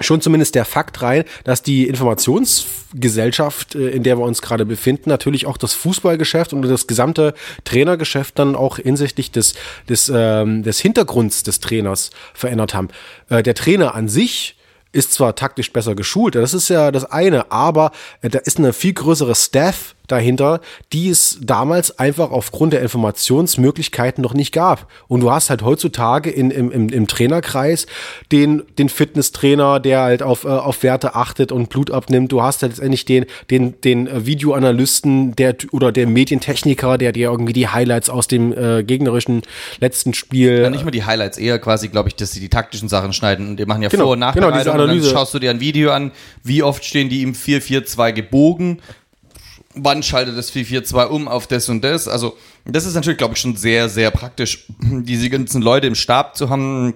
schon zumindest der Fakt rein, dass die Informationsgesellschaft, äh, in der wir uns gerade befinden, natürlich auch das Fußballgeschäft und das gesamte Trainergeschäft dann auch hinsichtlich des, des, ähm, des Hintergrunds des Trainers verändert haben. Äh, der Trainer an sich ist zwar taktisch besser geschult, das ist ja das eine, aber äh, da ist eine viel größere Staff dahinter, die es damals einfach aufgrund der Informationsmöglichkeiten noch nicht gab. Und du hast halt heutzutage in, im, im, im Trainerkreis den, den Fitnesstrainer, der halt auf, äh, auf Werte achtet und Blut abnimmt. Du hast halt letztendlich den, den, den äh, Videoanalysten der, oder der Medientechniker, der dir irgendwie die Highlights aus dem äh, gegnerischen letzten Spiel Ja, nicht mal die Highlights, eher quasi, glaube ich, dass sie die taktischen Sachen schneiden. Und die machen ja Genau, Vor- und genau, diese Nachbereitung. und dann Analyse. schaust du dir ein Video an, wie oft stehen die im 4-4-2 gebogen. Wann schaltet das 442 um auf das und das. Also das ist natürlich, glaube ich, schon sehr, sehr praktisch, [clears throat] diese ganzen Leute im Stab zu haben.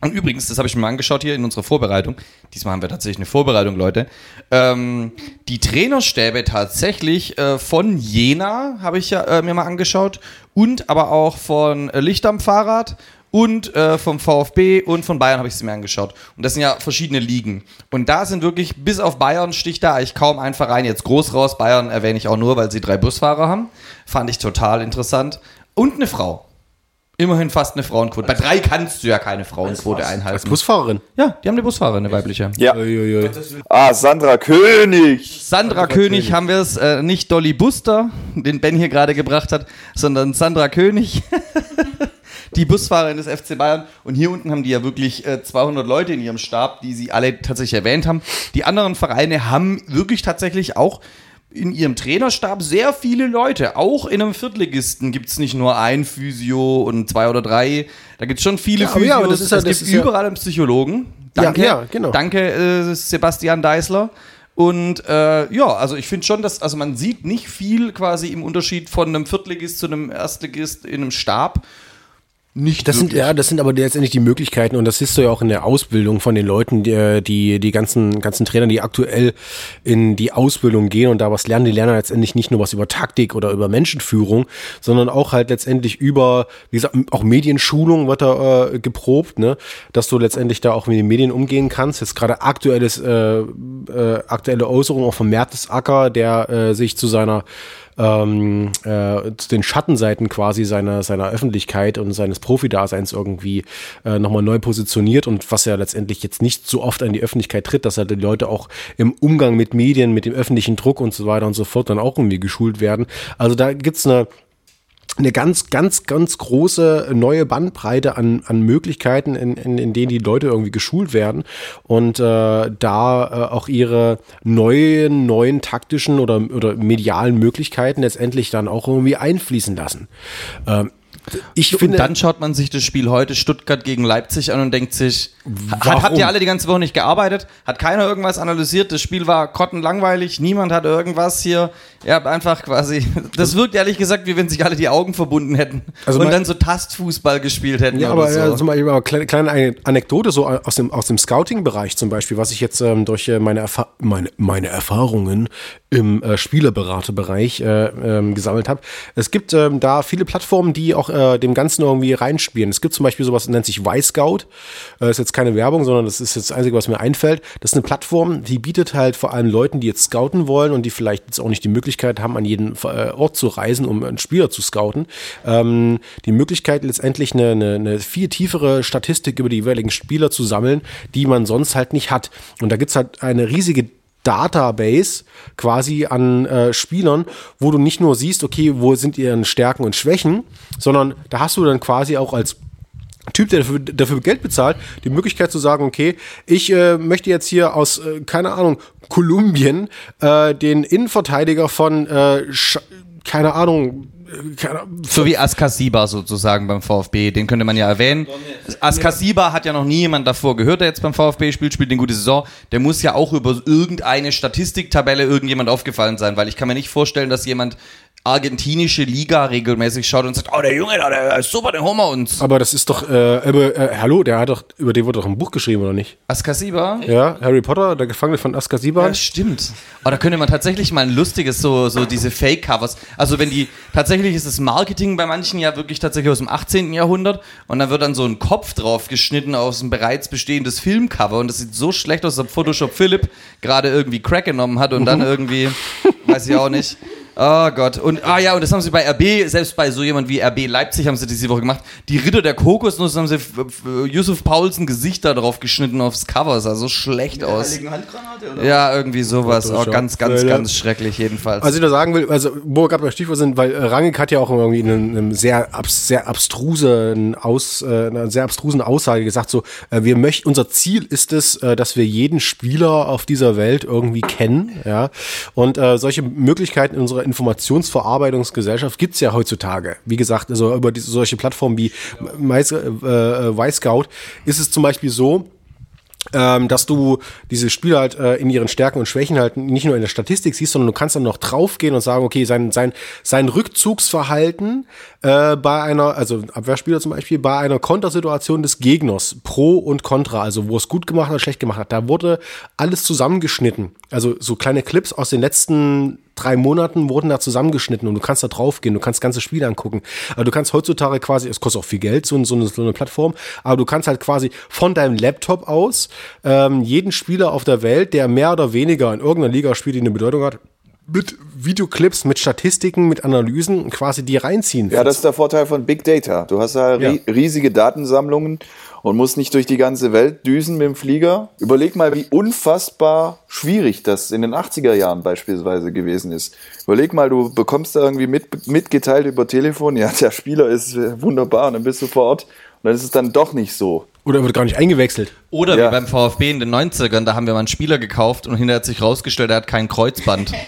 Und übrigens, das habe ich mir mal angeschaut hier in unserer Vorbereitung. Diesmal haben wir tatsächlich eine Vorbereitung, Leute. Ähm, die Trainerstäbe tatsächlich äh, von Jena habe ich ja äh, mir mal angeschaut und aber auch von äh, Licht am Fahrrad und äh, vom VfB und von Bayern habe ich es mir angeschaut. Und das sind ja verschiedene Ligen. Und da sind wirklich, bis auf Bayern sticht da eigentlich kaum ein Verein jetzt groß raus. Bayern erwähne ich auch nur, weil sie drei Busfahrer haben. Fand ich total interessant. Und eine Frau. Immerhin fast eine Frauenquote. Bei drei kannst du ja keine Frauenquote einhalten. Als Busfahrerin? Ja, die haben eine Busfahrerin, eine weibliche. Ja. Uiuiui. Ah, Sandra König. Sandra König haben wir es, äh, nicht Dolly Buster, den Ben hier gerade gebracht hat, sondern Sandra König. [laughs] die Busfahrerin des FC Bayern. Und hier unten haben die ja wirklich äh, 200 Leute in ihrem Stab, die sie alle tatsächlich erwähnt haben. Die anderen Vereine haben wirklich tatsächlich auch in ihrem Trainerstab sehr viele Leute. Auch in einem Viertligisten gibt es nicht nur ein Physio und zwei oder drei. Da gibt es schon viele Ja, aber ja, aber das Physios. ist ja- es das gibt ist ja- überall einen Psychologen. Ja, Danke, ja, genau. danke äh, Sebastian Deißler. Und äh, ja, also ich finde schon, dass also man sieht nicht viel quasi im Unterschied von einem Viertligist zu einem Erstligist in einem Stab. Nicht Das sind, wirklich. ja, das sind aber letztendlich die Möglichkeiten und das siehst du ja auch in der Ausbildung von den Leuten, die, die, die ganzen, ganzen Trainer, die aktuell in die Ausbildung gehen und da was lernen, die lernen letztendlich nicht nur was über Taktik oder über Menschenführung, sondern auch halt letztendlich über, wie gesagt, auch Medienschulung wird da äh, geprobt, ne, dass du letztendlich da auch mit den Medien umgehen kannst. Jetzt gerade aktuelles, äh, äh, aktuelle Äußerung auch von Mertesacker, der äh, sich zu seiner ähm, äh, zu den Schattenseiten quasi seiner, seiner Öffentlichkeit und seines Profidaseins irgendwie äh, nochmal neu positioniert und was ja letztendlich jetzt nicht so oft an die Öffentlichkeit tritt, dass halt die Leute auch im Umgang mit Medien, mit dem öffentlichen Druck und so weiter und so fort dann auch irgendwie geschult werden. Also da gibt's eine eine ganz, ganz, ganz große neue Bandbreite an, an Möglichkeiten, in, in, in denen die Leute irgendwie geschult werden und äh, da äh, auch ihre neuen, neuen taktischen oder, oder medialen Möglichkeiten letztendlich dann auch irgendwie einfließen lassen. Ähm, ich und finde, dann schaut man sich das Spiel heute Stuttgart gegen Leipzig an und denkt sich, hat, habt ihr alle die ganze Woche nicht gearbeitet? Hat keiner irgendwas analysiert? Das Spiel war grottenlangweilig, niemand hat irgendwas hier. Ihr habt einfach quasi, [laughs] das wirkt ehrlich gesagt, wie wenn sich alle die Augen verbunden hätten Also und dann so Tastfußball gespielt hätten Ja, aber so. äh, zum Beispiel aber kleine, kleine eine Anekdote so aus dem, aus dem Scouting-Bereich zum Beispiel, was ich jetzt ähm, durch äh, meine, Erfa meine, meine Erfahrungen im äh, Spielerberaterbereich äh, ähm, gesammelt habe. Es gibt ähm, da viele Plattformen, die auch äh, dem Ganzen irgendwie reinspielen. Es gibt zum Beispiel sowas, nennt sich Y-Scout. Äh, ist jetzt keine Werbung, sondern das ist jetzt das Einzige, was mir einfällt. Das ist eine Plattform, die bietet halt vor allem Leuten, die jetzt scouten wollen und die vielleicht jetzt auch nicht die Möglichkeit haben, an jeden äh, Ort zu reisen, um einen Spieler zu scouten, ähm, die Möglichkeit letztendlich eine, eine, eine viel tiefere Statistik über die jeweiligen Spieler zu sammeln, die man sonst halt nicht hat. Und da gibt's halt eine riesige Database quasi an äh, Spielern, wo du nicht nur siehst, okay, wo sind ihre Stärken und Schwächen, sondern da hast du dann quasi auch als Typ, der dafür, dafür Geld bezahlt, die Möglichkeit zu sagen, okay, ich äh, möchte jetzt hier aus, äh, keine Ahnung, Kolumbien äh, den Innenverteidiger von, äh, keine Ahnung, So wie Askasiba sozusagen beim VfB, den könnte man ja erwähnen. Askasiba hat ja noch nie jemand davor gehört, der jetzt beim VfB spielt, spielt eine gute Saison. Der muss ja auch über irgendeine Statistiktabelle irgendjemand aufgefallen sein, weil ich kann mir nicht vorstellen, dass jemand argentinische Liga regelmäßig schaut und sagt, oh, der Junge, da, der ist super, den holen wir uns. aber das ist doch, äh, aber, äh, hallo, der hat doch, über den wurde doch ein Buch geschrieben, oder nicht? Askasiba? Ja, Harry Potter, der Gefangene von Azkaban. Ja, stimmt. Aber da könnte man tatsächlich mal ein lustiges, so, so diese Fake-Covers. Also wenn die, tatsächlich ist das Marketing bei manchen ja wirklich tatsächlich aus dem 18. Jahrhundert und dann wird dann so ein Kopf drauf geschnitten aus ein bereits bestehendes Filmcover und das sieht so schlecht aus, dass Photoshop Philipp gerade irgendwie Crack genommen hat und dann [laughs] irgendwie, weiß ich auch nicht. Oh Gott. Und, ah ja, und das haben sie bei RB, selbst bei so jemand wie RB Leipzig haben sie diese Woche gemacht. Die Ritter der Kokosnuss haben sie Yusuf Paulsen Gesicht da drauf geschnitten aufs Cover. Sah so schlecht aus. Heiligen Handgranate, oder? Ja, irgendwie sowas. Oh, ganz, ganz, Ja, ganz schrecklich jedenfalls. Also ich nur sagen will, also wo gerade bei Stichwort sind, weil äh, Rangnick hat ja auch irgendwie in einem, einem sehr, abs, sehr abstrusen Aus, äh, einer sehr abstrusen Aussage gesagt, so äh, wir möchten, unser Ziel ist es, äh, dass wir jeden Spieler auf dieser Welt irgendwie kennen, ja. Und äh, solche Möglichkeiten in unserer Informationsverarbeitungsgesellschaft gibt's ja heutzutage. Wie gesagt, also über diese solche Plattformen wie Mais- äh, äh, ist es zum Beispiel so, ähm, dass du diese Spieler halt äh, in ihren Stärken und Schwächen halt nicht nur in der Statistik siehst, sondern du kannst dann noch draufgehen und sagen, okay, sein, sein, sein Rückzugsverhalten äh, bei einer, also Abwehrspieler zum Beispiel, bei einer Kontersituation des Gegners, Pro und Contra, also wo es gut gemacht oder schlecht gemacht hat, da wurde alles zusammengeschnitten. Also so kleine Clips aus den letzten drei Monaten wurden da zusammengeschnitten und du kannst da draufgehen, du kannst ganze Spiele angucken. Aber du kannst heutzutage quasi, es kostet auch viel Geld, so, eine, so eine Plattform, aber du kannst halt quasi von deinem Laptop aus ähm, jeden Spieler auf der Welt, der mehr oder weniger in irgendeiner Liga spielt, die eine Bedeutung hat, mit Videoclips, mit Statistiken, mit Analysen quasi die reinziehen. Ja, das ist der Vorteil von Big Data. Du hast ja, ri riesige Datensammlungen und musst nicht durch die ganze Welt düsen mit dem Flieger. Überleg mal, wie unfassbar schwierig das in den 80er Jahren beispielsweise gewesen ist. Überleg mal, du bekommst da irgendwie mit, mitgeteilt über Telefon, ja, der Spieler ist äh, wunderbar und dann bist du vor Ort und dann ist es dann doch nicht so. Oder wird gar nicht eingewechselt. Oder Ja. wie beim VfB in den 90ern, da haben wir mal einen Spieler gekauft und hinterher hat sich rausgestellt, er hat kein Kreuzband. [laughs]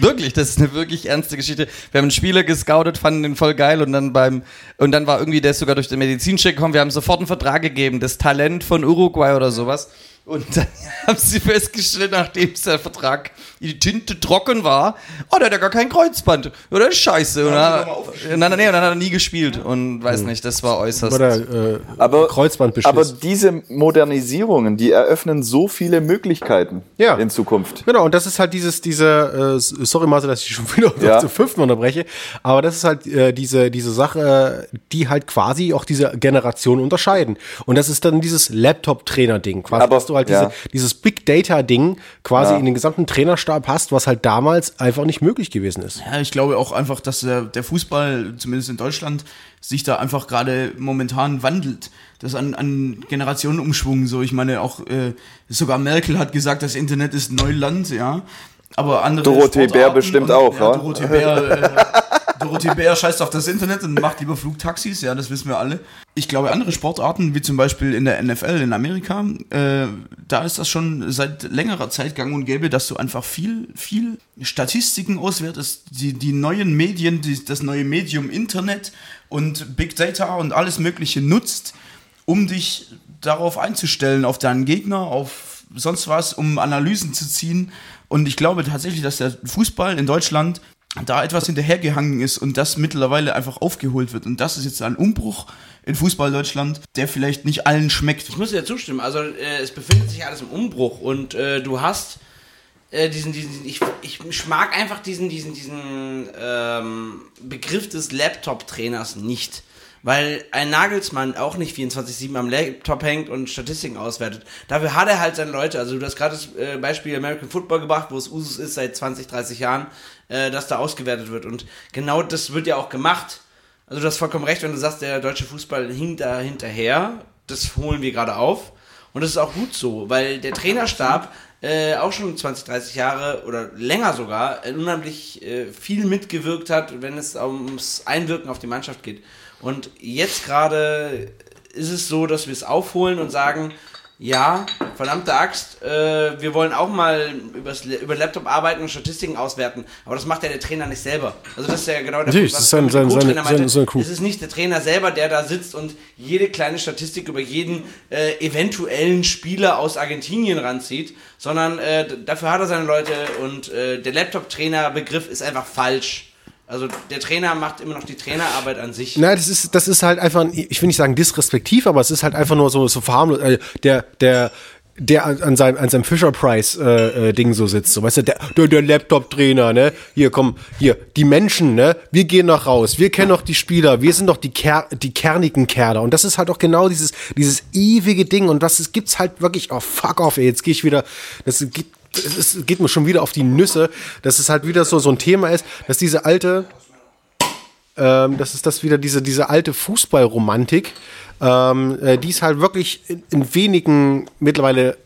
Wirklich, das ist eine wirklich ernste Geschichte. Wir haben einen Spieler gescoutet, fanden den voll geil und dann beim und dann war irgendwie der sogar durch den Medizincheck gekommen. Wir haben sofort einen Vertrag gegeben, das Talent von Uruguay oder sowas. Und dann [laughs] haben sie festgestellt, nachdem der Vertrag die Tinte trocken war, oh, der hat ja gar kein Kreuzband. Oder scheiße. Und dann, und dann, nee, und dann hat er nie gespielt und weiß nicht, das war äußerst. Oder äh, Aber, Kreuzbandbeschiss. aber diese Modernisierungen, die eröffnen so viele Möglichkeiten Ja. in Zukunft. Genau, und das ist halt dieses, diese, äh, sorry Marcel, dass ich schon wieder Ja. zum fünften unterbreche, aber das ist halt äh, diese, diese Sache, die halt quasi auch diese Generation unterscheiden. Und das ist dann dieses Laptop-Trainer-Ding, quasi, Aber- dass du halt ja. diese, dieses Big Data-Ding quasi Ja. in den gesamten Trainerstab hast, was halt damals einfach nicht möglich gewesen ist. Ja, ich glaube auch einfach, dass der, der Fußball, zumindest in Deutschland, sich da einfach gerade momentan wandelt. Das an, an Generationenumschwung so. Ich meine, auch äh, sogar Merkel hat gesagt, das Internet ist Neuland, ja. Aber andere Dorothee Bär bestimmt und, auch, ja, wa? Dorothee Bär, äh, Dorothee Bär scheißt auf das Internet und macht lieber Flugtaxis, ja, das wissen wir alle. Ich glaube, andere Sportarten, wie zum Beispiel in der NFL in Amerika, äh, da ist das schon seit längerer Zeit gang und gäbe, dass du einfach viel, viel Statistiken auswertest, die, die neuen Medien, die, das neue Medium Internet und Big Data und alles Mögliche nutzt, um dich darauf einzustellen, auf deinen Gegner, auf sonst was, um Analysen zu ziehen. Und ich glaube tatsächlich, dass der Fußball in Deutschland da etwas hinterhergehangen ist und das mittlerweile einfach aufgeholt wird. Und das ist jetzt ein Umbruch in Fußball Deutschland, der vielleicht nicht allen schmeckt. Ich muss dir zustimmen. Also äh, es befindet sich alles im Umbruch und äh, du hast äh, diesen, diesen, ich, ich mag einfach diesen, diesen, diesen ähm, Begriff des Laptop-Trainers nicht. Weil ein Nagelsmann auch nicht 24-7 am Laptop hängt und Statistiken auswertet. Dafür hat er halt seine Leute. Also du hast gerade das äh, Beispiel American Football gebracht, wo es Usus ist seit 20, 30 Jahren, äh, dass da ausgewertet wird. Und genau das wird ja auch gemacht. Also du hast vollkommen recht, wenn du sagst, der deutsche Fußball hinkt da hinterher. Das holen wir gerade auf. Und das ist auch gut so, weil der Trainerstab äh, auch schon 20, 30 Jahre oder länger sogar äh, unheimlich äh, viel mitgewirkt hat, wenn es ums Einwirken auf die Mannschaft geht. Und jetzt gerade ist es so, dass wir es aufholen und sagen, ja, verdammte Axt, äh, wir wollen auch mal übers, über Laptop arbeiten und Statistiken auswerten, aber das macht ja der Trainer nicht selber. Also das ist ja genau der Natürlich, Punkt, das ist sein- sein- meinte. Crew. Es ist nicht der Trainer selber, der da sitzt und jede kleine Statistik über jeden äh, eventuellen Spieler aus Argentinien ranzieht, sondern äh, dafür hat er seine Leute und äh, der Laptop-Trainer-Begriff ist einfach falsch. Also der Trainer macht immer noch die Trainerarbeit an sich. Nein, das ist, das ist halt einfach, ich will nicht sagen disrespektiv, aber es ist halt einfach nur so, so verharmlos. Äh, der, der, der an seinem, an seinem Fisher Price äh, äh, Ding so sitzt, so weißt du, der, der, der Laptop-Trainer, ne? Hier, komm, hier, die Menschen, ne? Wir gehen noch raus, wir kennen doch die Spieler, wir sind doch die, Ker die kernigen Kerle. Und das ist halt auch genau dieses, dieses ewige Ding. Und das ist, gibt's halt wirklich, oh fuck off, ey, jetzt gehe ich wieder, das geht, es ist- geht mir schon wieder auf die Nüsse, dass es halt wieder so, so ein Thema ist, dass diese alte, ähm, das ist das wieder diese, diese alte Fußballromantik, ähm, äh, die es halt wirklich in, in wenigen mittlerweile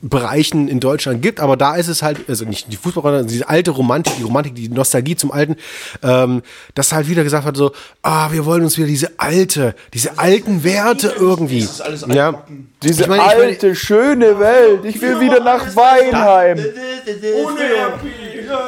Bereichen in Deutschland gibt, aber da ist es halt, also nicht die Fußballromantik, sondern diese alte Romantik, die Romantik, die Nostalgie zum Alten, ähm, dass halt wieder gesagt hat, so, ah, wir wollen uns wieder diese alte, diese alten Werte irgendwie. ist alles ja. Diese Ich meine, ich meine- alte, schöne Welt. Ich will wieder nach Weinheim. Ohne.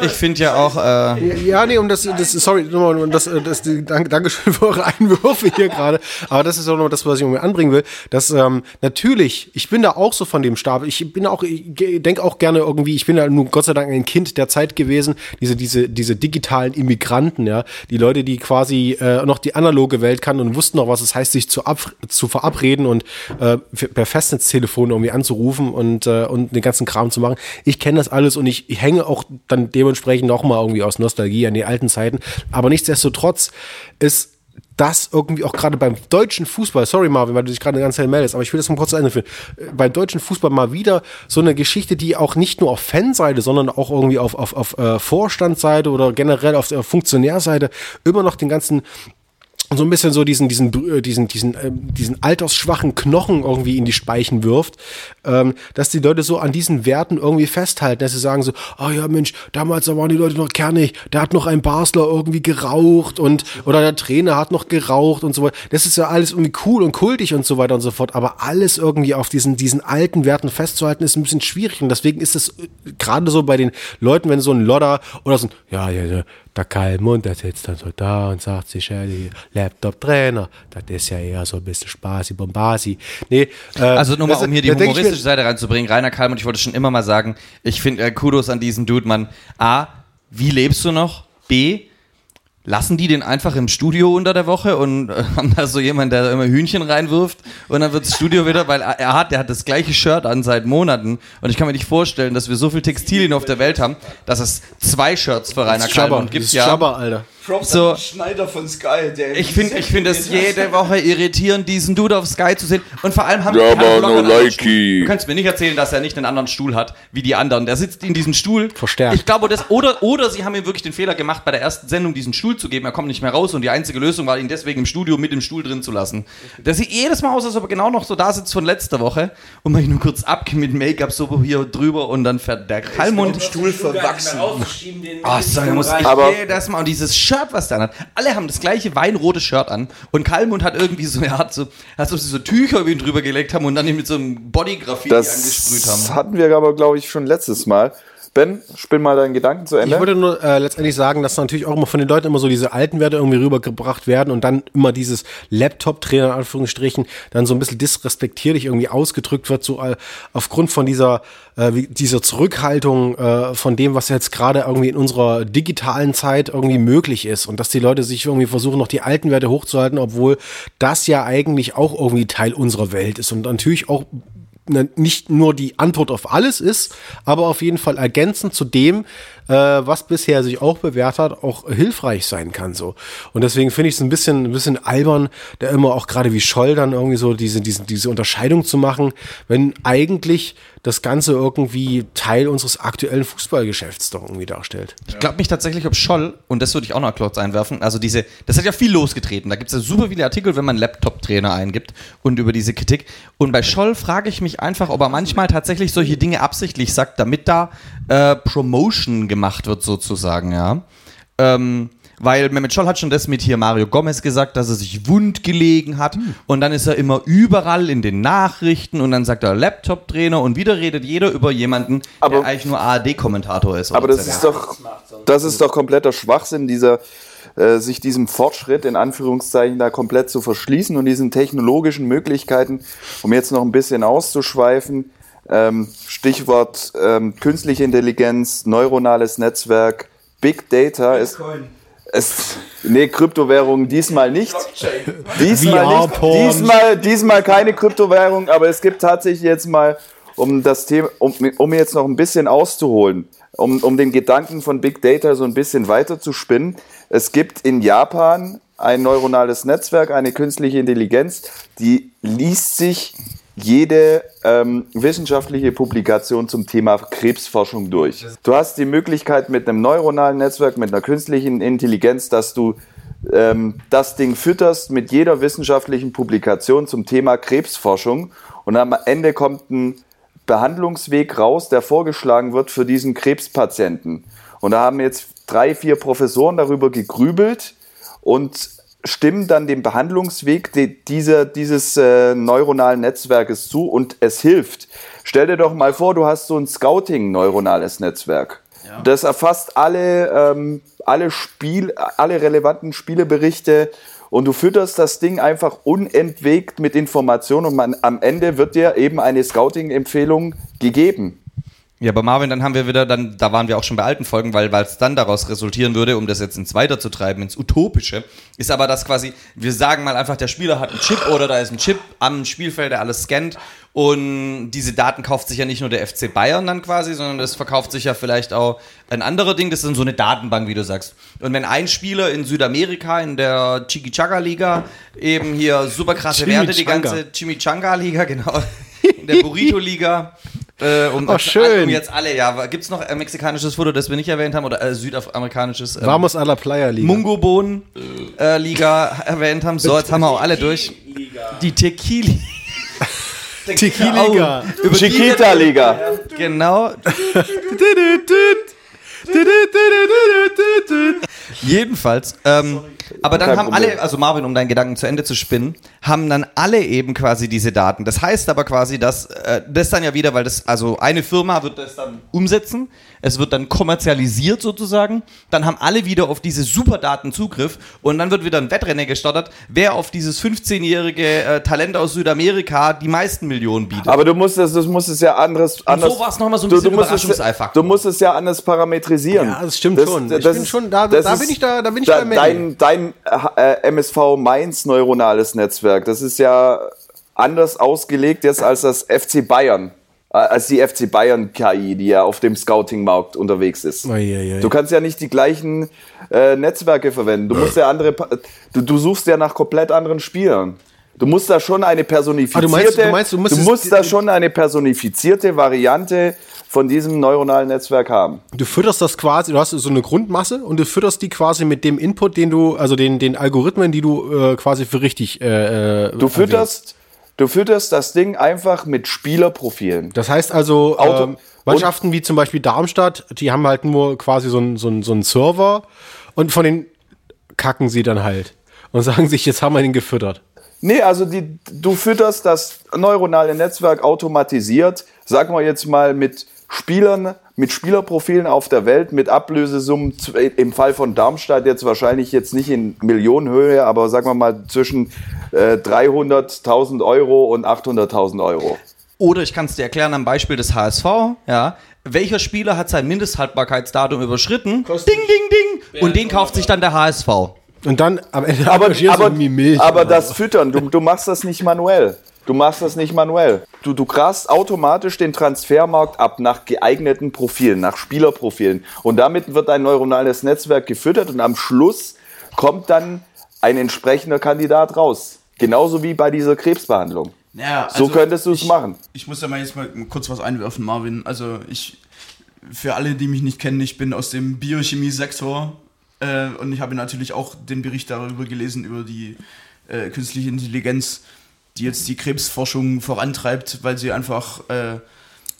Ich finde ja auch, äh, Ja, nee, und das, das sorry, nochmal, und das, äh, das, danke, Dankeschön für eure Einwürfe hier [laughs] gerade. Aber das ist auch noch das, was ich irgendwie anbringen will. Dass ähm, natürlich, ich bin da auch so von dem Stab. Ich bin auch, ich denke auch gerne irgendwie, ich bin ja nun Gott sei Dank ein Kind der Zeit gewesen, diese, diese, diese digitalen Immigranten, ja, die Leute, die quasi äh, noch die analoge Welt kannten und wussten noch, was es heißt, sich zu, ab, zu verabreden und äh, per Festnetztelefon irgendwie anzurufen und, äh, und den ganzen Kram zu machen. Ich kenne das alles und ich, ich hänge auch dann dementsprechend noch mal irgendwie aus Nostalgie an die alten Zeiten. Aber nichtsdestotrotz ist das irgendwie auch gerade beim deutschen Fußball, sorry Marvin, weil du dich gerade eine ganze meldest, aber ich will das mal kurz zu Ende führen, äh, beim deutschen Fußball mal wieder so eine Geschichte, die auch nicht nur auf Fanseite, sondern auch irgendwie auf, auf, auf äh, Vorstandsseite oder generell auf der Funktionärseite immer noch den ganzen so ein bisschen so diesen diesen äh, diesen diesen ähm, diesen altersschwachen Knochen irgendwie in die Speichen wirft, ähm, dass die Leute so an diesen Werten irgendwie festhalten, dass sie sagen so, oh ja Mensch, damals da waren die Leute noch kernig, da hat noch ein Basler irgendwie geraucht und oder der Trainer hat noch geraucht und so weiter. Das ist ja alles irgendwie cool und kultig und so weiter und so fort, aber alles irgendwie auf diesen diesen alten Werten festzuhalten ist ein bisschen schwierig und deswegen ist es äh, gerade so bei den Leuten, wenn so ein Lodder oder so ein ja ja ja der Kalmund, der sitzt dann so da und sagt sich, ja, die Laptop-Trainer, das ist ja eher so ein bisschen Spaßi, Bombasi. Nee, äh, also nur mal, um hier die mir- humoristische Seite reinzubringen, Rainer Kalmund, ich wollte schon immer mal sagen, ich finde äh, Kudos an diesen Dude, Mann. A, wie lebst du noch? B, lassen die den einfach im Studio unter der Woche und äh, [laughs] haben da so jemanden, der immer Hühnchen reinwirft und dann wird das Studio wieder, weil er hat, der hat das gleiche Shirt an seit Monaten und ich kann mir nicht vorstellen, dass wir so viel Textilien auf der Welt haben, dass es zwei Shirts für Rainer Kalmund gibt. das ist Ja. Jabba, Alter. Props So. an Schneider von Sky. Der Ich finde ich find es jede Woche irritierend, diesen Dude auf Sky zu sehen. Und vor allem haben Ja, Blocker no likey. Du kannst mir nicht erzählen, dass er nicht einen anderen Stuhl hat, wie die anderen. Der sitzt in diesem Stuhl. Verstärkt. Ich glaube, das, oder, oder sie haben ihm wirklich den Fehler gemacht, bei der ersten Sendung diesen Stuhl zu geben. Er kommt nicht mehr raus und die einzige Lösung war, ihn deswegen im Studio mit dem Stuhl drin zu lassen. Der sieht jedes Mal aus, als ob er genau noch so da sitzt von letzter Woche und man ihn nur kurz ab mit Make-up so hier drüber und dann fährt der Kalmund. Stuhl verwachsen. Ah, so, muss ich Aber- jedes Mal. Und dieses Shirt, was der anhat, alle haben das gleiche weinrote Shirt an. Und Kalmund hat irgendwie so, er hat so, als ob sie so Tücher über ihn drüber gelegt haben und dann ihn mit so einem Bodygraffiti angesprüht Das haben. hatten wir aber, glaube ich, schon letztes Mal. Ben, spinn mal deinen Gedanken zu Ende. Ich würde nur äh, letztendlich sagen, dass natürlich auch immer von den Leuten immer so diese alten Werte irgendwie rübergebracht werden und dann immer dieses Laptop-Trainer in Anführungsstrichen dann so ein bisschen disrespektierlich irgendwie ausgedrückt wird, so äh, aufgrund von dieser, äh, dieser Zurückhaltung äh, von dem, was jetzt gerade irgendwie in unserer digitalen Zeit irgendwie möglich ist und dass die Leute sich irgendwie versuchen, noch die alten Werte hochzuhalten, obwohl das ja eigentlich auch irgendwie Teil unserer Welt ist und natürlich auch nicht nur die Antwort auf alles ist, aber auf jeden Fall ergänzend zu dem, äh, was bisher sich auch bewährt hat, auch hilfreich sein kann so. Und deswegen finde ich es ein bisschen, ein bisschen albern, da immer auch gerade wie Scholl dann irgendwie so diese, diese, diese Unterscheidung zu machen, wenn eigentlich das Ganze irgendwie Teil unseres aktuellen Fußballgeschäfts doch irgendwie darstellt. Ich glaube mich tatsächlich, ob Scholl, und das würde ich auch noch kurz einwerfen, also diese, das hat ja viel losgetreten. Da gibt es ja super viele Artikel, wenn man Laptop-Trainer eingibt und über diese Kritik. Und bei Scholl frage ich mich einfach, ob er manchmal tatsächlich solche Dinge absichtlich sagt, damit da äh, Promotion gemacht wird, sozusagen, ja. Ähm, weil Mehmet Scholl hat schon das mit hier Mario Gomez gesagt, dass er sich wund gelegen hat und dann ist er immer überall in den Nachrichten und dann sagt er Laptop-Trainer und wieder redet jeder über jemanden, Aber- der eigentlich nur ARD-Kommentator ist. Aber das ist doch, das ist doch kompletter Schwachsinn, dieser, äh, sich diesem Fortschritt in Anführungszeichen da komplett zu verschließen und diesen technologischen Möglichkeiten, um jetzt noch ein bisschen auszuschweifen, ähm, Stichwort ähm, künstliche Intelligenz, neuronales Netzwerk, Big Data ist. Es, nee, Kryptowährungen diesmal nicht. Diesmal nicht. Diesmal, diesmal keine Kryptowährung, aber es gibt tatsächlich jetzt mal, um das Thema, um, um jetzt noch ein bisschen auszuholen, um, um den Gedanken von Big Data so ein bisschen weiter zu spinnen. Es gibt in Japan ein neuronales Netzwerk, eine künstliche Intelligenz, die liest sich jede ähm, wissenschaftliche Publikation zum Thema Krebsforschung durch. Du hast die Möglichkeit mit einem neuronalen Netzwerk, mit einer künstlichen Intelligenz, dass du ähm, das Ding fütterst mit jeder wissenschaftlichen Publikation zum Thema Krebsforschung und am Ende kommt ein Behandlungsweg raus, der vorgeschlagen wird für diesen Krebspatienten. Und da haben jetzt drei, vier Professoren darüber gegrübelt und stimmen dann dem Behandlungsweg dieser, dieses äh, neuronalen Netzwerkes zu und es hilft. Stell dir doch mal vor, du hast so ein Scouting-neuronales Netzwerk. Das erfasst alle, ähm, alle Spiel, alle relevanten Spieleberichte und du fütterst das Ding einfach unentwegt mit Informationen und man, am Ende wird dir eben eine Scouting-Empfehlung gegeben. Ja, aber Marvin, dann haben wir wieder, dann, da waren wir auch schon bei alten Folgen, weil weil es dann daraus resultieren würde, um das jetzt ins Weiterzutreiben, ins Utopische, ist aber das quasi, wir sagen mal einfach, der Spieler hat einen Chip oder da ist ein Chip am Spielfeld, der alles scannt und diese Daten kauft sich ja nicht nur der FC Bayern dann quasi, sondern das verkauft sich ja vielleicht auch ein anderer Ding, das ist dann so eine Datenbank, wie du sagst. Und wenn ein Spieler in Südamerika in der Chiquichaga-Liga eben hier super krasse Werte, die ganze Chimichanga-Liga, [laughs] genau, in der Burrito-Liga, äh, um, Oh, schön. um jetzt alle, ja. Gibt es noch ein mexikanisches Foto, das wir nicht erwähnt haben, oder äh, südamerikanisches? Ähm, Vamos a la Playa Liga. Mungobohnen äh, Liga erwähnt haben. So, jetzt haben wir auch alle durch. Die über die- Chiquita-Liga. Genau. [laughs] Jedenfalls, ähm, aber dann Kein haben Problem. alle, also Marvin, um deinen Gedanken zu Ende zu spinnen, haben dann alle eben quasi diese Daten. Das heißt aber quasi, dass äh, das dann ja wieder, weil das, also eine Firma wird das dann umsetzen, es wird dann kommerzialisiert sozusagen, dann haben alle wieder auf diese Superdaten Zugriff und dann wird wieder ein Wettrennen gestartet, wer auf dieses 15-jährige äh, Talent aus Südamerika die meisten Millionen bietet. Aber du musst es, du musst es ja anders. anders so war's noch mal so ein du, bisschen du musst es, Überraschungsei-Faktor. Du musst es ja anders parametrisieren. Ja, das stimmt schon. Ich bin schon da- da bin ich da- da bin ich bei Manny. Dein, dein äh, MSV Mainz neuronales Netzwerk, das ist ja anders ausgelegt jetzt als das FC Bayern. Als die FC Bayern KI, die ja auf dem Scouting-Markt unterwegs ist. Eieiei. Du kannst ja nicht die gleichen äh, Netzwerke verwenden. Du musst ja andere, du, du suchst ja nach komplett anderen Spielern. Du musst da schon eine personifizierte, Ah, du meinst- du meinst, du musst es- musst da schon eine personifizierte Variante von diesem neuronalen Netzwerk haben. Du fütterst das quasi, du hast so eine Grundmasse und du fütterst die quasi mit dem Input, den du, also den, den Algorithmen, die du äh, quasi für richtig äh, äh, Du fütterst, du fütterst das Ding einfach mit Spielerprofilen. Das heißt also, ähm, Mannschaften wie zum Beispiel Darmstadt, die haben halt nur quasi so einen so einen- so einen Server und von den kacken sie dann halt und [laughs] sagen sich, jetzt haben wir den gefüttert. Nee, also die, du fütterst das neuronale Netzwerk automatisiert, sagen wir jetzt mal mit Spielern, mit Spielerprofilen auf der Welt, mit Ablösesummen, im Fall von Darmstadt jetzt wahrscheinlich jetzt nicht in Millionenhöhe, aber sagen wir mal zwischen äh, 300.000 Euro und 800.000 Euro. Oder ich kann es dir erklären am Beispiel des HSV, ja. Welcher Spieler hat sein Mindesthaltbarkeitsdatum überschritten? Ding, ding, ding. Und den kauft sich dann der HSV. Und dann am Ende Aber, aber, aber oder das. Füttern, du, du machst das nicht manuell. Du machst das nicht manuell. Du, du grast automatisch den Transfermarkt ab nach geeigneten Profilen, nach Spielerprofilen. Und damit wird ein neuronales Netzwerk gefüttert und am Schluss kommt dann ein entsprechender Kandidat raus. Genauso wie bei dieser Krebsbehandlung. Ja, so also könntest du es machen. Ich muss da mal jetzt mal kurz was einwerfen, Marvin. Also ich, für alle, die mich nicht kennen, ich bin aus dem Biochemie-Sektor äh, und ich habe natürlich auch den Bericht darüber gelesen, über die äh, künstliche Intelligenz, die jetzt die Krebsforschung vorantreibt, weil sie einfach... Äh,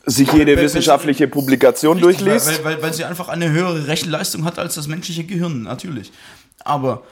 Sich jede weil- wissenschaftliche Publikation Richtig, durchliest. Weil, weil, weil sie einfach eine höhere Rechenleistung hat als das menschliche Gehirn, natürlich. Aber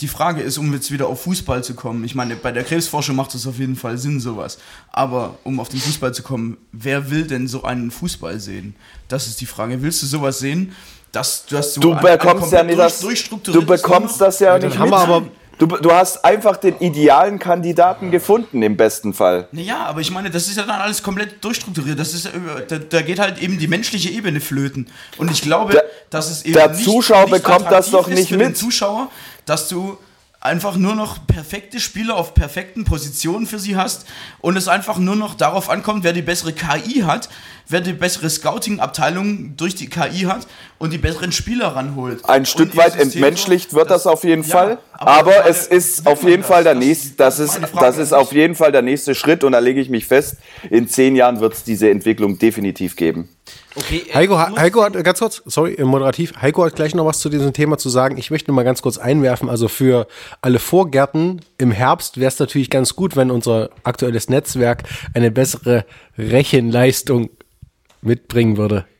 die Frage ist, um jetzt wieder auf Fußball zu kommen, ich meine, bei der Krebsforschung macht es auf jeden Fall Sinn, sowas. Aber um auf den Fußball zu kommen, wer will denn so einen Fußball sehen? Das ist die Frage. Willst du sowas sehen? Dass, dass Du ein- ein bekommst ja nicht durch- das, du bekommst das ja, nicht haben mit. wir aber- du, du hast einfach den idealen Kandidaten gefunden im besten Fall. Naja, aber ich meine, das ist ja dann alles komplett durchstrukturiert. Das ist über, da, da geht halt eben die menschliche Ebene flöten. Und ich glaube, Der- dass es eben der nicht, Zuschauer nicht bekommt das doch nicht mit. Zuschauer, dass du einfach nur noch perfekte Spieler auf perfekten Positionen für sie hast und es einfach nur noch darauf ankommt, wer die bessere KI hat, wer die bessere Scouting-Abteilung durch die KI hat und die besseren Spieler ranholt. Ein Und Stück weit System entmenschlicht wird das auf jeden ja, Fall. aber Aber, es ist auf jeden das? Fall der Das- nächste, das das ist das ist auf jeden Fall der nächste Schritt und da lege ich mich fest, in zehn Jahren wird es diese Entwicklung definitiv geben. Okay, äh, Heiko, ich Heiko hat, ganz kurz, sorry, moderativ, Heiko hat gleich noch was zu diesem Thema zu sagen. Ich möchte nur mal ganz kurz einwerfen, also für alle Vorgärten im Herbst wäre es natürlich ganz gut, wenn unser aktuelles Netzwerk eine bessere Rechenleistung mitbringen würde. [laughs]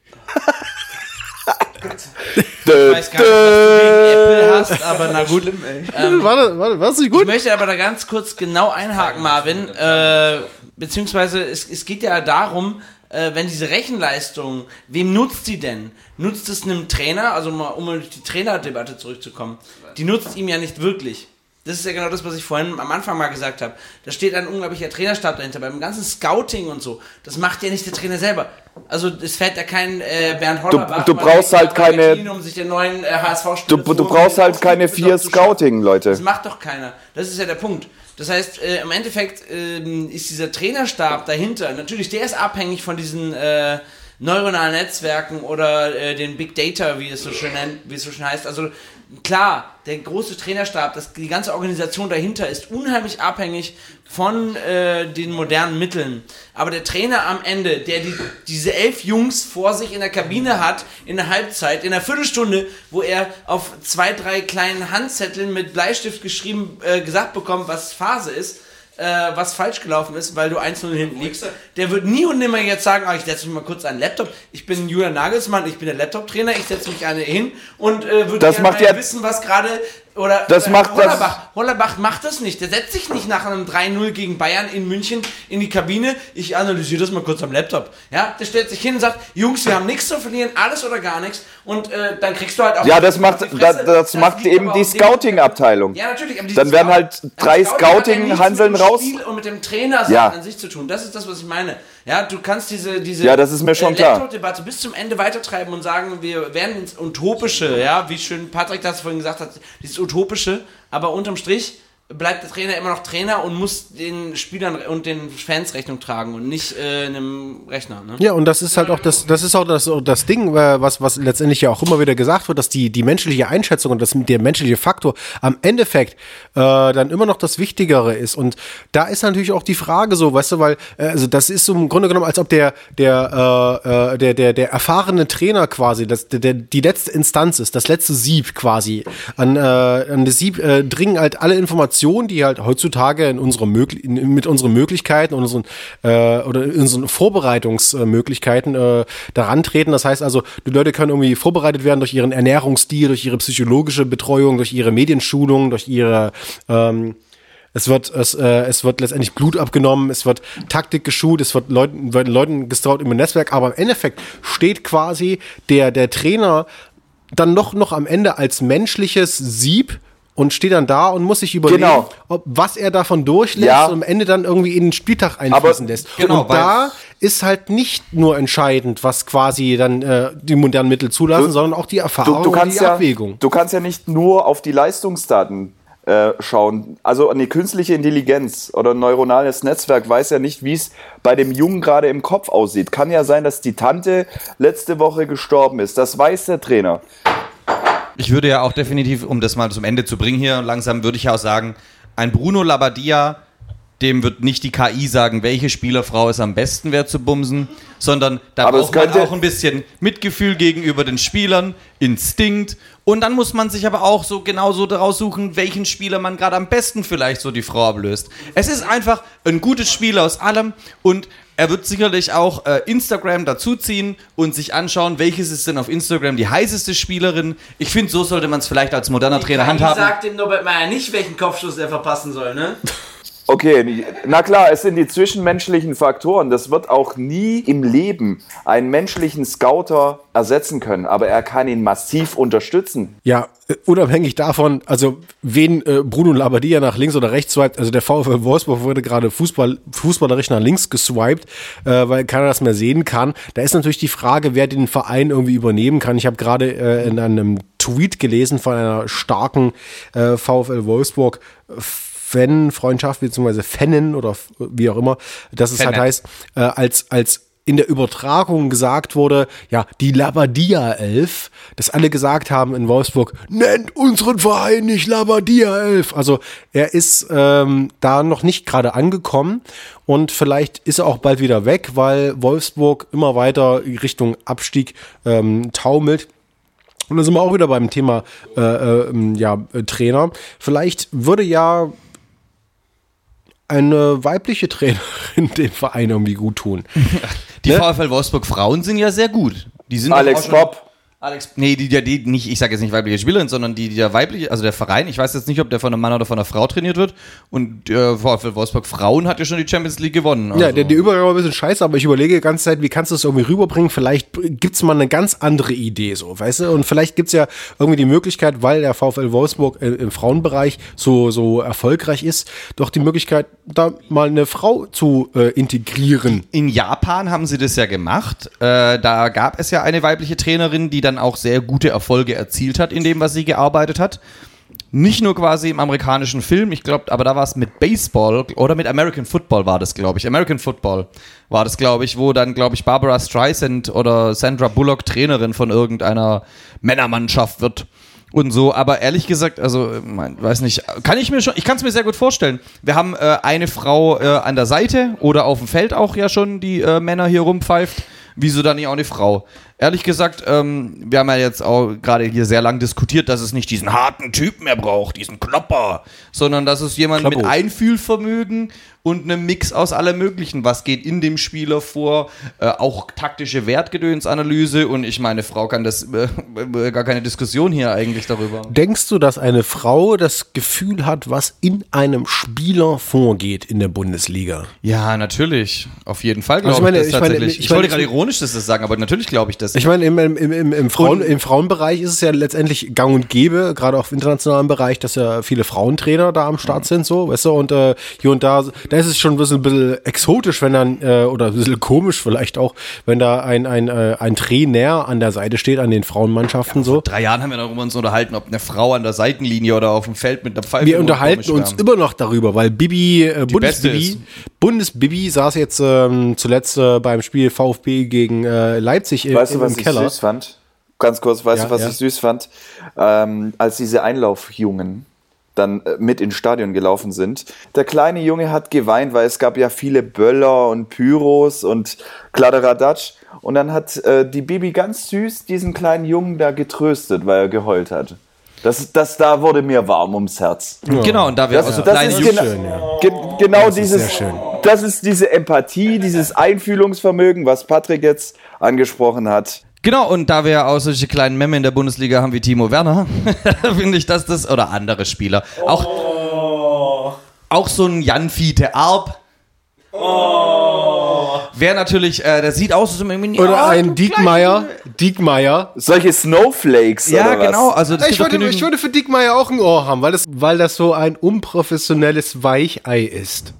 Ich weiß gar nicht, was du gegen Apple hast, aber na gut. Ähm, [laughs] warte, warte, war das nicht Ich gut? möchte aber da ganz kurz genau einhaken, Marvin. Äh, beziehungsweise es, es geht ja darum, äh, wenn diese Rechenleistung, wem nutzt die denn? Nutzt es einem Trainer, also mal, um auf die Trainerdebatte zurückzukommen, die nutzt ihm ja nicht wirklich. Das ist ja genau das, was ich vorhin am Anfang mal gesagt habe. Da steht ein unglaublicher Trainerstab dahinter. Beim ganzen Scouting und so, das macht ja nicht der Trainer selber. Also es fährt ja kein äh, Bernd Hollerbach. du mal brauchst halt keine- Argentinien, Um sich den neuen äh, hsv Du, du brauchst halt keine vier Scouting-Leute. Das macht doch keiner. Das ist ja der Punkt. Das heißt, äh, im Endeffekt ähm, ist dieser Trainerstab dahinter, natürlich, der ist abhängig von diesen äh, neuronalen Netzwerken oder äh, den Big Data, wie es so schön nennt, wie es so schön heißt. Also klar, der große Trainerstab, das, die ganze Organisation dahinter ist unheimlich abhängig von äh, den modernen Mitteln. Aber der Trainer am Ende, der die, diese elf Jungs vor sich in der Kabine hat, in der Halbzeit, in der Viertelstunde, wo er auf zwei, drei kleinen Handzetteln mit Bleistift geschrieben, äh, gesagt bekommt, was Phase ist, äh, was falsch gelaufen ist, weil du 1-0 hinten liegst, der wird nie und nimmer jetzt sagen, ah, ich setze mich mal kurz an den Laptop. Ich bin Julian Nagelsmann, ich bin der Laptop-Trainer, ich setze mich eine hin und äh, würde gerne ja- wissen, was gerade oder Das macht das- Hollerbach. Hollerbach macht das nicht. Der setzt sich nicht nach einem 3-0 gegen Bayern in München in die Kabine. Ich analysiere das mal kurz am Laptop. Ja, der stellt sich hin und sagt, Jungs, wir haben nichts zu verlieren, alles oder gar nichts. Und äh, dann kriegst du halt auch Ja, das macht, das, Fresse. das macht eben die Scouting-Abteilung. Ja, natürlich. Dann werden halt drei Scouting-Hanseln raus. Spiel und mit dem Trainer Ja. an sich zu tun. Das ist das, was ich meine. Ja, du kannst diese, diese Ja, das ist mir schon klar. Laptop-Debatte bis zum Ende weitertreiben und sagen, wir werden ins Utopische, ja, wie schön Patrick das vorhin gesagt hat, dieses Utopische, aber unterm Strich bleibt der Trainer immer noch Trainer und muss den Spielern und den Fans Rechnung tragen und nicht äh, einem Rechner. Ne? Ja, und das ist halt auch das, das ist auch das, das Ding, was, was letztendlich ja auch immer wieder gesagt wird, dass die, die menschliche Einschätzung und das, der menschliche Faktor am Endeffekt äh, dann immer noch das Wichtigere ist. Und da ist natürlich auch die Frage so, weißt du, weil, äh, also das ist so im Grunde genommen, als ob der, der, äh, äh, der, der, der erfahrene Trainer quasi, das, der, die letzte Instanz ist, das letzte Sieb quasi. An, äh, an das Sieb äh, dringen halt alle Informationen, die halt heutzutage in in, mit unseren Möglichkeiten und unseren äh, oder in unseren Vorbereitungsmöglichkeiten äh, daran treten. Das heißt also, die Leute können irgendwie vorbereitet werden durch ihren Ernährungsstil, durch ihre psychologische Betreuung, durch ihre Medienschulung, durch ihre ähm, es wird, es, äh, es wird letztendlich Blut abgenommen, es wird Taktik geschult, es wird Leuten, wird Leuten gestraut im Netzwerk, aber im Endeffekt steht quasi der, der Trainer dann noch, noch am Ende als menschliches Sieb und steht dann da und muss sich überlegen, Genau. ob, was er davon durchlässt Ja. und am Ende dann irgendwie in den Spieltag einfließen Aber- lässt. Genau, und da ist halt nicht nur entscheidend, was quasi dann äh, die modernen Mittel zulassen, Du- sondern auch die Du, Erfahrung du, und kannst die ja, Abwägung. du kannst ja nicht nur auf die Leistungsdaten äh, schauen. Also eine künstliche Intelligenz oder ein neuronales Netzwerk weiß ja nicht, wie es bei dem Jungen gerade im Kopf aussieht. Kann ja sein, dass die Tante letzte Woche gestorben ist. Das weiß der Trainer. Ich würde ja auch definitiv, um das mal zum Ende zu bringen hier, langsam würde ich ja auch sagen, ein Bruno Labbadia, dem wird nicht die KI sagen, welche Spielerfrau es am besten wäre zu bumsen, sondern da Aber braucht man auch ein bisschen Mitgefühl gegenüber den Spielern, Instinkt und dann muss man sich aber auch so genauso daraus suchen, welchen Spieler man gerade am besten vielleicht so die Frau ablöst. Es ist einfach ein gutes Spiel aus allem und er wird sicherlich auch äh, Instagram dazuziehen und sich anschauen, welches ist denn auf Instagram die heißeste Spielerin. Ich finde, so sollte man es vielleicht als moderner Trainer handhaben. sagt dem Norbert Meyer nicht, welchen Kopfschuss er verpassen soll, ne? [laughs] Okay, na klar, es sind die zwischenmenschlichen Faktoren. Das wird auch nie im Leben einen menschlichen Scouter ersetzen können, aber er kann ihn massiv unterstützen. Ja, äh, unabhängig davon, also wen äh, Bruno Labbadia nach links oder rechts swiped, also der VfL Wolfsburg wurde gerade Fußball, fußballerisch nach links geswiped, äh, weil keiner das mehr sehen kann. Da ist natürlich die Frage, wer den Verein irgendwie übernehmen kann. Ich habe gerade äh, in einem Tweet gelesen von einer starken äh, VfL Wolfsburg Fan-Freundschaft, beziehungsweise Fannen oder wie auch immer, dass es halt Fanet. heißt, äh, als, als in der Übertragung gesagt wurde, ja, die Labadia Elf, dass alle gesagt haben in Wolfsburg, nennt unseren Verein nicht Labadia Elf. Also er ist ähm, da noch nicht gerade angekommen und vielleicht ist er auch bald wieder weg, weil Wolfsburg immer weiter Richtung Abstieg ähm, taumelt. Und da sind wir auch wieder beim Thema äh, äh, ja, äh, Trainer. Vielleicht würde ja eine weibliche [laughs] Trainerin den Verein irgendwie gut tun. Die Ne? VfL Wolfsburg Frauen sind ja sehr gut. Die sind Alex Bob. Alex, nee, die, die, die nicht, ich sage jetzt nicht weibliche Spielerin, sondern die, die der weibliche, also der Verein, ich weiß jetzt nicht, ob der von einem Mann oder von einer Frau trainiert wird. Und äh, VfL Wolfsburg Frauen hat ja schon die Champions League gewonnen. Ja, also. der, der Übergang war ein bisschen scheiße, aber ich überlege die ganze Zeit, wie kannst du das irgendwie rüberbringen? Vielleicht gibt's mal eine ganz andere Idee, so, weißt du? Und vielleicht gibt's ja irgendwie die Möglichkeit, weil der VfL Wolfsburg äh, im Frauenbereich so, so erfolgreich ist, doch die Möglichkeit, da mal eine Frau zu äh, integrieren. In Japan haben sie das ja gemacht. Äh, da gab es ja eine weibliche Trainerin, die dann auch sehr gute Erfolge erzielt hat in dem, was sie gearbeitet hat. Nicht nur quasi im amerikanischen Film, ich glaube, aber da war es mit Baseball oder mit American Football war das, glaube ich. American Football war das, glaube ich, wo dann, glaube ich, Barbara Streisand oder Sandra Bullock Trainerin von irgendeiner Männermannschaft wird und so. Aber ehrlich gesagt, also, weiß nicht, kann ich mir schon, ich kann es mir sehr gut vorstellen. Wir haben äh, eine Frau äh, an der Seite oder auf dem Feld auch ja schon, die äh, Männer hier rumpfeift. Wieso dann nicht auch eine Frau? Ehrlich gesagt, ähm, wir haben ja jetzt auch gerade hier sehr lang diskutiert, dass es nicht diesen harten Typen mehr braucht, diesen Klopper, sondern dass es jemand Kloppo. mit Einfühlvermögen und einem Mix aus allem Möglichen. Was geht in dem Spieler vor? Äh, auch taktische Wertgedönsanalyse und ich meine, Frau kann das äh, äh, gar keine Diskussion hier eigentlich darüber. Denkst du, dass eine Frau das Gefühl hat, was in einem Spieler vorgeht in der Bundesliga? Ja, natürlich. Auf jeden Fall glaube Also ich meine, ich das ich meine, tatsächlich. ich Ich, meine, wollte gerade ironisch das sagen, aber natürlich glaube ich das. Ich meine, im, im, im, im, Frauen, im Frauenbereich ist es ja letztendlich gang und gäbe, gerade auch im internationalen Bereich, dass ja viele Frauentrainer da am Start sind, so, weißt du, und äh, hier und da, da ist es schon ein bisschen, ein bisschen exotisch, wenn dann, äh, oder ein bisschen komisch vielleicht auch, wenn da ein, ein, äh, ein Trainer an der Seite steht, an den Frauenmannschaften so. drei Jahren haben wir darüber uns unterhalten, ob eine Frau an der Seitenlinie oder auf dem Feld mit einer Pfeife Wir unterhalten uns wäre. immer noch darüber, weil Bibi, äh, Bundesbibi, ist. Bundesbibi saß jetzt ähm, zuletzt äh, beim Spiel VfB gegen äh, Leipzig im, Weißt du, im, was im ich Keller. süß fand? Ganz kurz, weißt Ja, du, was ja. ich süß fand? Ähm, als diese Einlaufjungen dann äh, mit ins Stadion gelaufen sind. Der kleine Junge hat geweint, weil es gab ja viele Böller und Pyros und Kladderadatsch. Und dann hat äh, die Bibi ganz süß diesen kleinen Jungen da getröstet, weil er geheult hat. Das, das da wurde mir warm ums Herz. Genau, und da wir Das, auch so das kleine ist gena ge genau dieses, sehr schön. das ist diese Empathie, dieses Einfühlungsvermögen, was Patrick jetzt angesprochen hat. Genau, und da wir ja auch solche kleinen Memme in der Bundesliga haben wie Timo Werner, [laughs] finde ich, dass das, oder andere Spieler, auch, auch so ein Jan Fiete Arp, wäre natürlich, äh, der sieht aus, als irgendwie Oder Ah, ein Diekmeier, Diekmeier. Solche Snowflakes Ja, oder was? genau, also das Ich würde, ich würde für Diekmeier auch ein Ohr haben, weil das, weil das so ein unprofessionelles Weichei ist.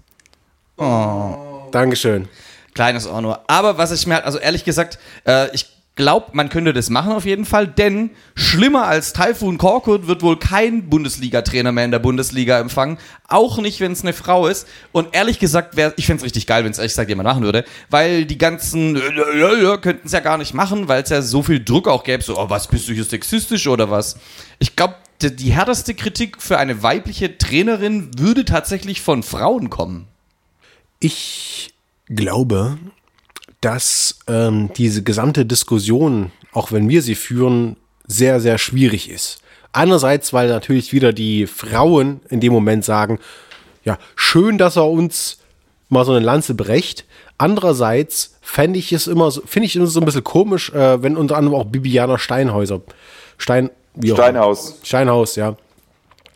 Oh. Dankeschön. Kleines auch nur. Aber was ich mir halt, also ehrlich gesagt, äh, ich glaube, man könnte das machen auf jeden Fall, denn schlimmer als Taifun Korkut wird wohl kein Bundesliga-Trainer mehr in der Bundesliga empfangen. Auch nicht, wenn es eine Frau ist. Und ehrlich gesagt, wär, ich fände es richtig geil, wenn es ehrlich gesagt jemand machen würde, weil die ganzen könnten es ja gar nicht machen, weil es ja so viel Druck auch gäbe, so, oh, was bist du hier sexistisch oder was? Ich glaube, die, die härteste Kritik für eine weibliche Trainerin würde tatsächlich von Frauen kommen. Ich glaube, dass ähm, diese gesamte Diskussion, auch wenn wir sie führen, sehr, sehr schwierig ist. Einerseits, weil natürlich wieder die Frauen in dem Moment sagen, ja, schön, dass er uns mal so eine Lanze brecht. Andererseits fände ich es immer so, finde ich es so ein bisschen komisch, äh, wenn unter anderem auch Bibiana Steinhäuser, Stein, wie auch. Steinhaus. Steinhaus, ja.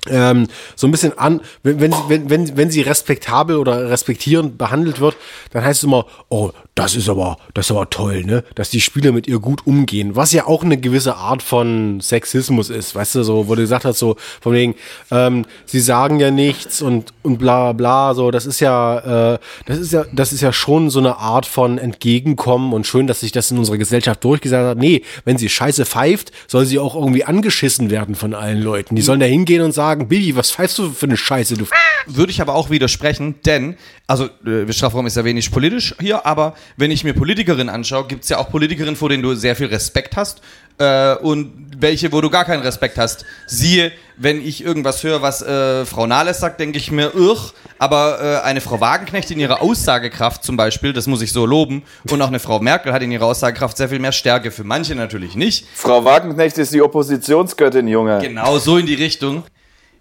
Ähm, so ein bisschen an, wenn, wenn, wenn, wenn, wenn sie respektabel oder respektierend behandelt wird, dann heißt es immer, oh, das ist aber, das ist aber toll, ne, dass die Spieler mit ihr gut umgehen, was ja auch eine gewisse Art von Sexismus ist, weißt du, so, wo du gesagt hast, so, von wegen, ähm, sie sagen ja nichts und, und bla, bla, so, das ist ja, äh, das ist ja, das ist ja schon so eine Art von Entgegenkommen und schön, dass sich das in unserer Gesellschaft durchgesetzt hat. Nee, wenn sie scheiße pfeift, soll sie auch irgendwie angeschissen werden von allen Leuten. Die sollen da hingehen und sagen, Bibi, was pfeifst du für eine Scheiße, du würde ich aber auch widersprechen, denn, also äh, Strafraum ist ja wenig politisch hier, aber wenn ich mir Politikerinnen anschaue, gibt es ja auch Politikerinnen, vor denen du sehr viel Respekt hast äh, und welche, wo du gar keinen Respekt hast. Siehe, wenn ich irgendwas höre, was äh, Frau Nahles sagt, denke ich mir, irr, aber äh, eine Frau Wagenknecht in ihrer Aussagekraft zum Beispiel, das muss ich so loben, und auch eine Frau Merkel hat in ihrer Aussagekraft sehr viel mehr Stärke, für manche natürlich nicht. Frau Wagenknecht ist die Oppositionsgöttin, Junge. Genau, so in die Richtung.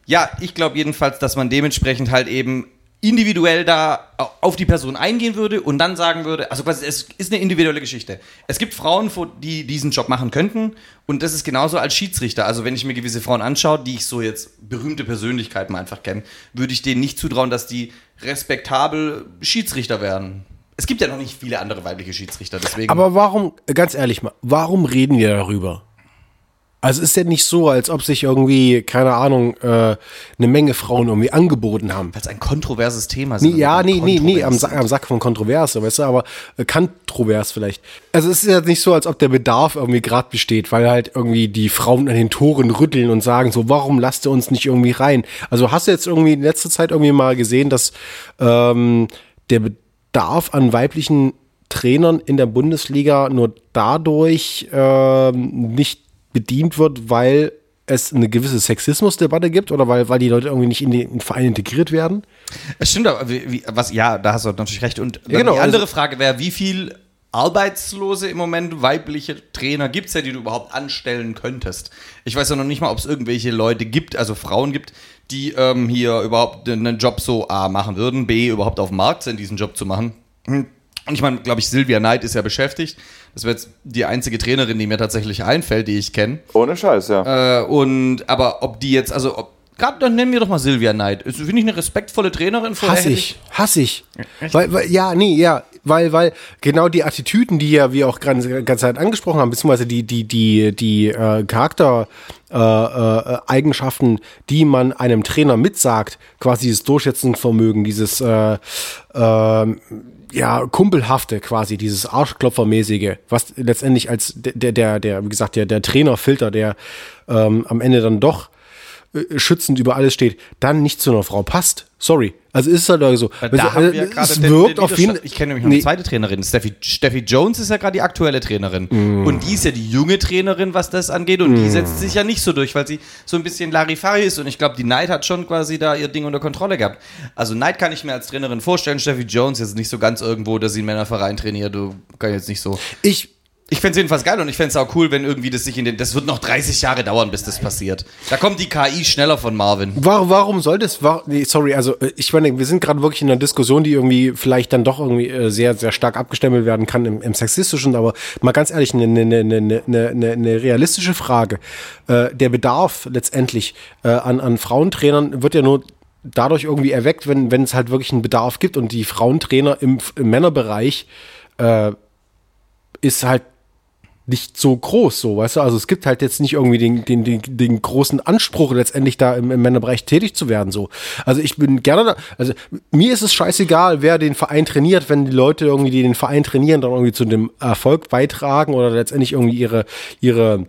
Ja, ich glaube jedenfalls, dass man dementsprechend halt eben individuell da auf die Person eingehen würde und dann sagen würde, also quasi, es ist eine individuelle Geschichte. Es gibt Frauen, die diesen Job machen könnten und das ist genauso als Schiedsrichter. Also wenn ich mir gewisse Frauen anschaue, die ich so jetzt berühmte Persönlichkeiten einfach kenne, würde ich denen nicht zutrauen, dass die respektabel Schiedsrichter werden. Es gibt ja noch nicht viele andere weibliche Schiedsrichter, deswegen. Aber warum, ganz ehrlich mal, warum reden wir darüber? Also ist ja nicht so, als ob sich irgendwie, keine Ahnung, äh, eine Menge Frauen irgendwie angeboten haben. Weil es ein kontroverses Thema ist. Nee, ja, nee, nee, nee, am, Sa am Sack von Kontroverse, weißt du, aber äh, kontrovers vielleicht. Also es ist ja nicht so, als ob der Bedarf irgendwie gerade besteht, weil halt irgendwie die Frauen an den Toren rütteln und sagen so, warum lasst ihr uns nicht irgendwie rein? Also hast du jetzt irgendwie in letzter Zeit irgendwie mal gesehen, dass ähm, der Bedarf an weiblichen Trainern in der Bundesliga nur dadurch ähm, nicht bedient wird, weil es eine gewisse Sexismusdebatte gibt oder weil, weil die Leute irgendwie nicht in den Verein integriert werden? Es stimmt, aber wie, wie, was, ja, da hast du natürlich recht. Und Ja, genau, die andere also- Frage wäre, wie viel Arbeitslose im Moment, weibliche Trainer gibt es ja, die du überhaupt anstellen könntest? Ich weiß ja noch nicht mal, ob es irgendwelche Leute gibt, also Frauen gibt, die ähm, hier überhaupt einen Job so A machen würden, B überhaupt auf dem Markt sind, diesen Job zu machen. Hm. Und ich meine, glaube ich, Sylvia Knight ist ja beschäftigt. Das wäre jetzt die einzige Trainerin, die mir tatsächlich einfällt, die ich kenne. Ohne Scheiß, ja. Äh, und aber ob die jetzt, also ob, gerade dann nennen wir doch mal Sylvia Knight. Ist, Finde ich eine respektvolle Trainerin. Vorher Hass ich, hass ich. Weil, weil, ja, nee, ja, weil, weil genau die Attitüden, die ja wir auch ganz, ganz Zeit angesprochen haben, beziehungsweise die, die, die, die äh, Charakter äh, äh, Eigenschaften, die man einem Trainer mitsagt, quasi dieses Durchsetzungsvermögen, dieses äh, äh, ja, kumpelhafte quasi, dieses Arschklopfermäßige, was letztendlich als der, der, der, wie gesagt, der, der Trainerfilter, der ähm, am Ende dann doch äh, schützend über alles steht, dann nicht zu einer Frau passt. Sorry. Also ist es halt so. Da haben wir gerade es den- wirkt den auf jeden. Ich kenne nämlich noch eine zweite Trainerin. Steffi, Steffi Jones ist ja gerade die aktuelle Trainerin. Mm. Und die ist ja die junge Trainerin, was das angeht. Und die setzt sich ja nicht so durch, weil sie so ein bisschen Larifari ist. Und ich glaube, die Knight hat schon quasi da ihr Ding unter Kontrolle gehabt. Also Knight kann ich mir als Trainerin vorstellen. Steffi Jones ist nicht so ganz irgendwo, dass sie einen Männerverein trainiert. Du kann jetzt nicht so. Ich, Ich fände es jedenfalls geil und ich fände es auch cool, wenn irgendwie das sich in den. Das wird noch 30 Jahre dauern, bis das passiert. Da kommt die KI schneller von Marvin. Warum, warum sollte es, war, nee, sorry, also äh, ich meine, wir sind gerade wirklich in einer Diskussion, die irgendwie vielleicht dann doch irgendwie äh, sehr, sehr stark abgestempelt werden kann im, im Sexistischen, aber mal ganz ehrlich, eine, eine, eine, eine, eine, eine realistische Frage. Äh, der Bedarf letztendlich an, an Frauentrainern wird ja nur dadurch irgendwie erweckt, wenn, wenn es halt wirklich einen Bedarf gibt und die Frauentrainer im, im Männerbereich äh, ist halt nicht so groß, so, weißt du? Also es gibt halt jetzt nicht irgendwie den, den, den, den großen Anspruch, letztendlich da im, im Männerbereich tätig zu werden, so. Also ich bin gerne da, also mir ist es scheißegal, wer den Verein trainiert, wenn die Leute irgendwie, die den Verein trainieren, dann irgendwie zu dem Erfolg beitragen oder letztendlich irgendwie ihre, ihre,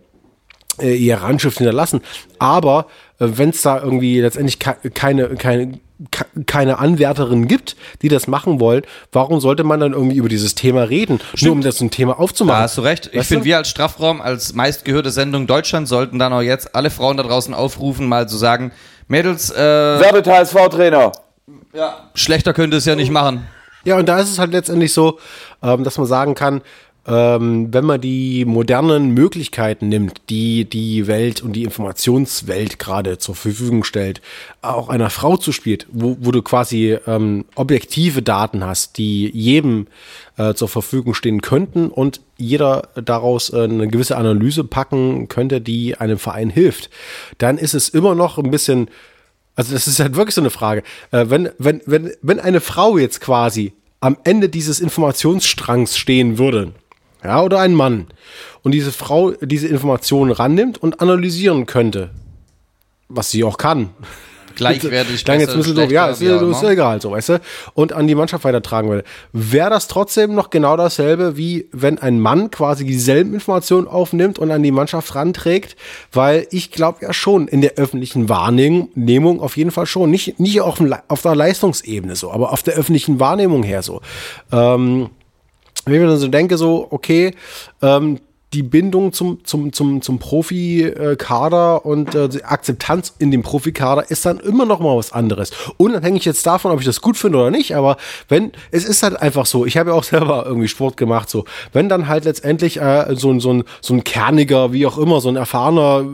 äh, ihre Handschrift hinterlassen. Aber äh, wenn es da irgendwie letztendlich ke keine, keine, ke- keine Anwärterin gibt, die das machen wollen, warum sollte man dann irgendwie über dieses Thema reden? Nur um das ein Thema aufzumachen. Da hast du recht. Ich finde, wir als Strafraum, als meistgehörte Sendung Deutschland, sollten dann auch jetzt alle Frauen da draußen aufrufen, mal zu sagen, Mädels, äh, Werdet HSV-Trainer. schlechter könnt ihr es ja nicht machen. Ja, und da ist es halt letztendlich so, ähm, dass man sagen kann, ähm, wenn man die modernen Möglichkeiten nimmt, die die Welt und die Informationswelt gerade zur Verfügung stellt, auch einer Frau zuspielt, wo, wo du quasi ähm, objektive Daten hast, die jedem äh, zur Verfügung stehen könnten und jeder daraus äh, eine gewisse Analyse packen könnte, die einem Verein hilft, dann ist es immer noch ein bisschen also das ist halt wirklich so eine Frage. Äh, wenn, wenn, wenn, wenn eine Frau jetzt quasi am Ende dieses Informationsstrangs stehen würde, ja, oder ein Mann, und diese Frau diese Informationen rannimmt und analysieren könnte, was sie auch kann. Gleichwertig, Klang jetzt ein bisschen doof. Ja, ist, auch ist egal, so, weißt du? Und an die Mannschaft weitertragen würde. Wäre das trotzdem noch genau dasselbe, wie wenn ein Mann quasi dieselben Informationen aufnimmt und an die Mannschaft ranträgt? Weil ich glaube ja schon, in der öffentlichen Wahrnehmung auf jeden Fall schon. Nicht, nicht auf, auf der Leistungsebene so, aber auf der öffentlichen Wahrnehmung her so. Ähm, wenn ich mir dann so denke, so, okay, ähm, die Bindung zum, zum, zum, zum Profikader und äh, die Akzeptanz in dem Profikader ist dann immer noch mal was anderes. Unabhängig jetzt davon, ob ich das gut finde oder nicht, aber wenn, es ist halt einfach so, ich habe ja auch [laughs] selber irgendwie Sport gemacht, so, wenn dann halt letztendlich äh, so, so, ein so ein kerniger, wie auch immer, so ein erfahrener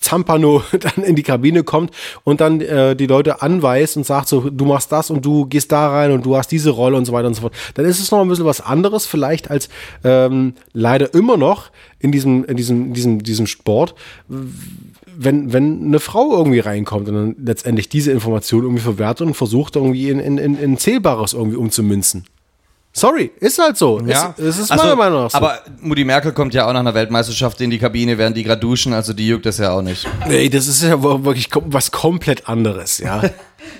Zampano [laughs] dann in die Kabine kommt und dann äh, die Leute anweist und sagt so, du machst das und du gehst da rein und du hast diese Rolle und so weiter und so fort, dann ist es noch ein bisschen was anderes vielleicht als ähm, leider immer noch in diesem, in diesem, diesem, diesem Sport, wenn, wenn eine Frau irgendwie reinkommt und dann letztendlich diese Information irgendwie verwertet und versucht irgendwie in, in, in, in Zählbares irgendwie umzumünzen. Sorry, ist halt so. Ja, es, es ist Also, meiner Meinung nach so. Aber Mutti Merkel kommt ja auch nach einer Weltmeisterschaft in die Kabine, während die gerade duschen, also die juckt das ja auch nicht. nee, das ist ja wirklich was komplett anderes, ja. [laughs]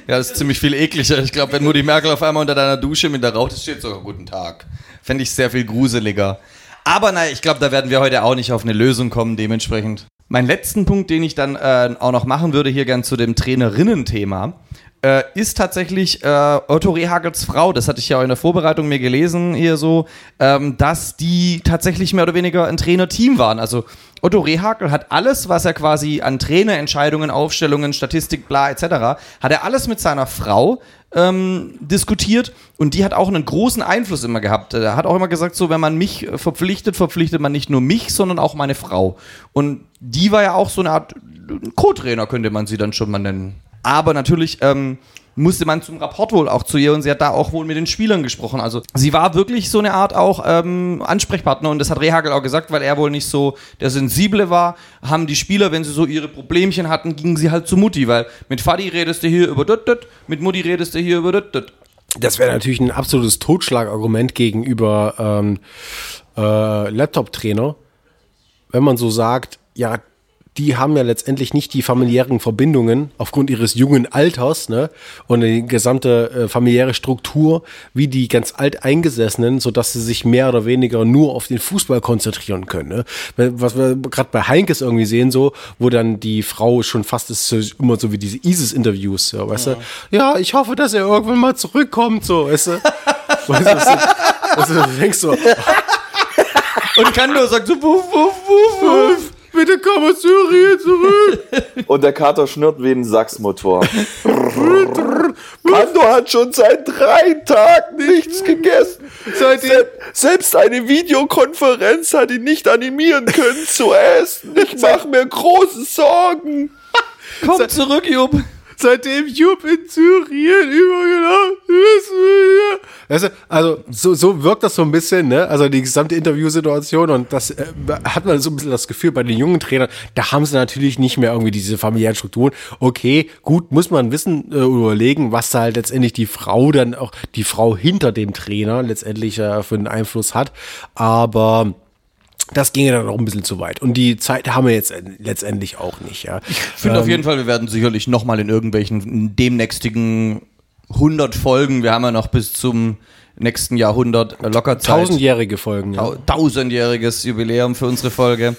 Ja, das ist ziemlich viel ekliger. Ich glaube, wenn Mutti Merkel auf einmal unter deiner Dusche mit der Rauch steht, so, guten Tag. Fände ich sehr viel gruseliger. Aber naja, ich glaube, da werden wir heute auch nicht auf eine Lösung kommen, dementsprechend. Mein letzten Punkt, den ich dann äh, auch noch machen würde, hier gern zu dem Trainerinnen-Thema, äh, ist tatsächlich äh, Otto Rehagels Frau, das hatte ich ja auch in der Vorbereitung mir gelesen, hier so, ähm, dass die tatsächlich mehr oder weniger ein Trainerteam waren. Also Otto Rehagel hat alles, was er quasi an Trainerentscheidungen, Aufstellungen, Statistik, bla etc., hat er alles mit seiner Frau ähm, diskutiert und die hat auch einen großen Einfluss immer gehabt. Er hat auch immer gesagt, so wenn man mich verpflichtet, verpflichtet man nicht nur mich, sondern auch meine Frau. Und die war ja auch so eine Art Co-Trainer, könnte man sie dann schon mal nennen. Aber natürlich ähm, musste man zum Rapport wohl auch zu ihr und sie hat da auch wohl mit den Spielern gesprochen. Also sie war wirklich so eine Art auch ähm, Ansprechpartner und das hat Rehagel auch gesagt, weil er wohl nicht so der Sensible war, haben die Spieler, wenn sie so ihre Problemchen hatten, gingen sie halt zu Mutti, weil mit Fadi redest du hier über das, das, mit Mutti redest du hier über das, das. Das wäre natürlich ein absolutes Totschlagargument gegenüber ähm, äh, Laptop-Trainer, wenn man so sagt, ja, die haben ja letztendlich nicht die familiären Verbindungen aufgrund ihres jungen Alters ne, und die gesamte äh, familiäre Struktur wie die ganz alteingesessenen, sodass sie sich mehr oder weniger nur auf den Fußball konzentrieren können. Ne? Was wir gerade bei Heinkes irgendwie sehen, so, wo dann die Frau schon fast ist, immer so wie diese ISIS-Interviews, ja, weißt du? Ja, ich hoffe, dass er irgendwann mal zurückkommt, so, weißt du? [laughs] weißt du, was du, du, du denkst so, [laughs] Und Kando sagt so, wuff, wuff, wuff, wuff. Bitte komm aus Syrien zurück. [laughs] Und der Kater schnurrt wie ein Sachsmotor. Kando hat schon seit drei Tagen nichts gegessen. Seitdem- Se selbst eine Videokonferenz hat ihn nicht animieren können zu essen. Ich mache mir große Sorgen. [laughs] Komm zurück, Jupp. Seitdem Jupp in Syrien übergelaufen ist. Also so, so wirkt das so ein bisschen, ne? Also die gesamte Interviewsituation und das äh, hat man so ein bisschen das Gefühl bei den jungen Trainern, da haben sie natürlich nicht mehr irgendwie diese familiären Strukturen. Okay, gut, muss man wissen, äh, überlegen, was da halt letztendlich die Frau dann auch, die Frau hinter dem Trainer letztendlich äh, für einen Einfluss hat. Aber das ginge dann auch ein bisschen zu weit. Und die Zeit haben wir jetzt letztendlich auch nicht, ja. Ich finde auf jeden Fall, wir werden sicherlich nochmal in irgendwelchen demnächstigen 100 Folgen, wir haben ja noch bis zum nächsten Jahrhundert locker Zeit. Tausendjährige Folgen, ja. Tau- tausendjähriges Jubiläum für unsere Folge.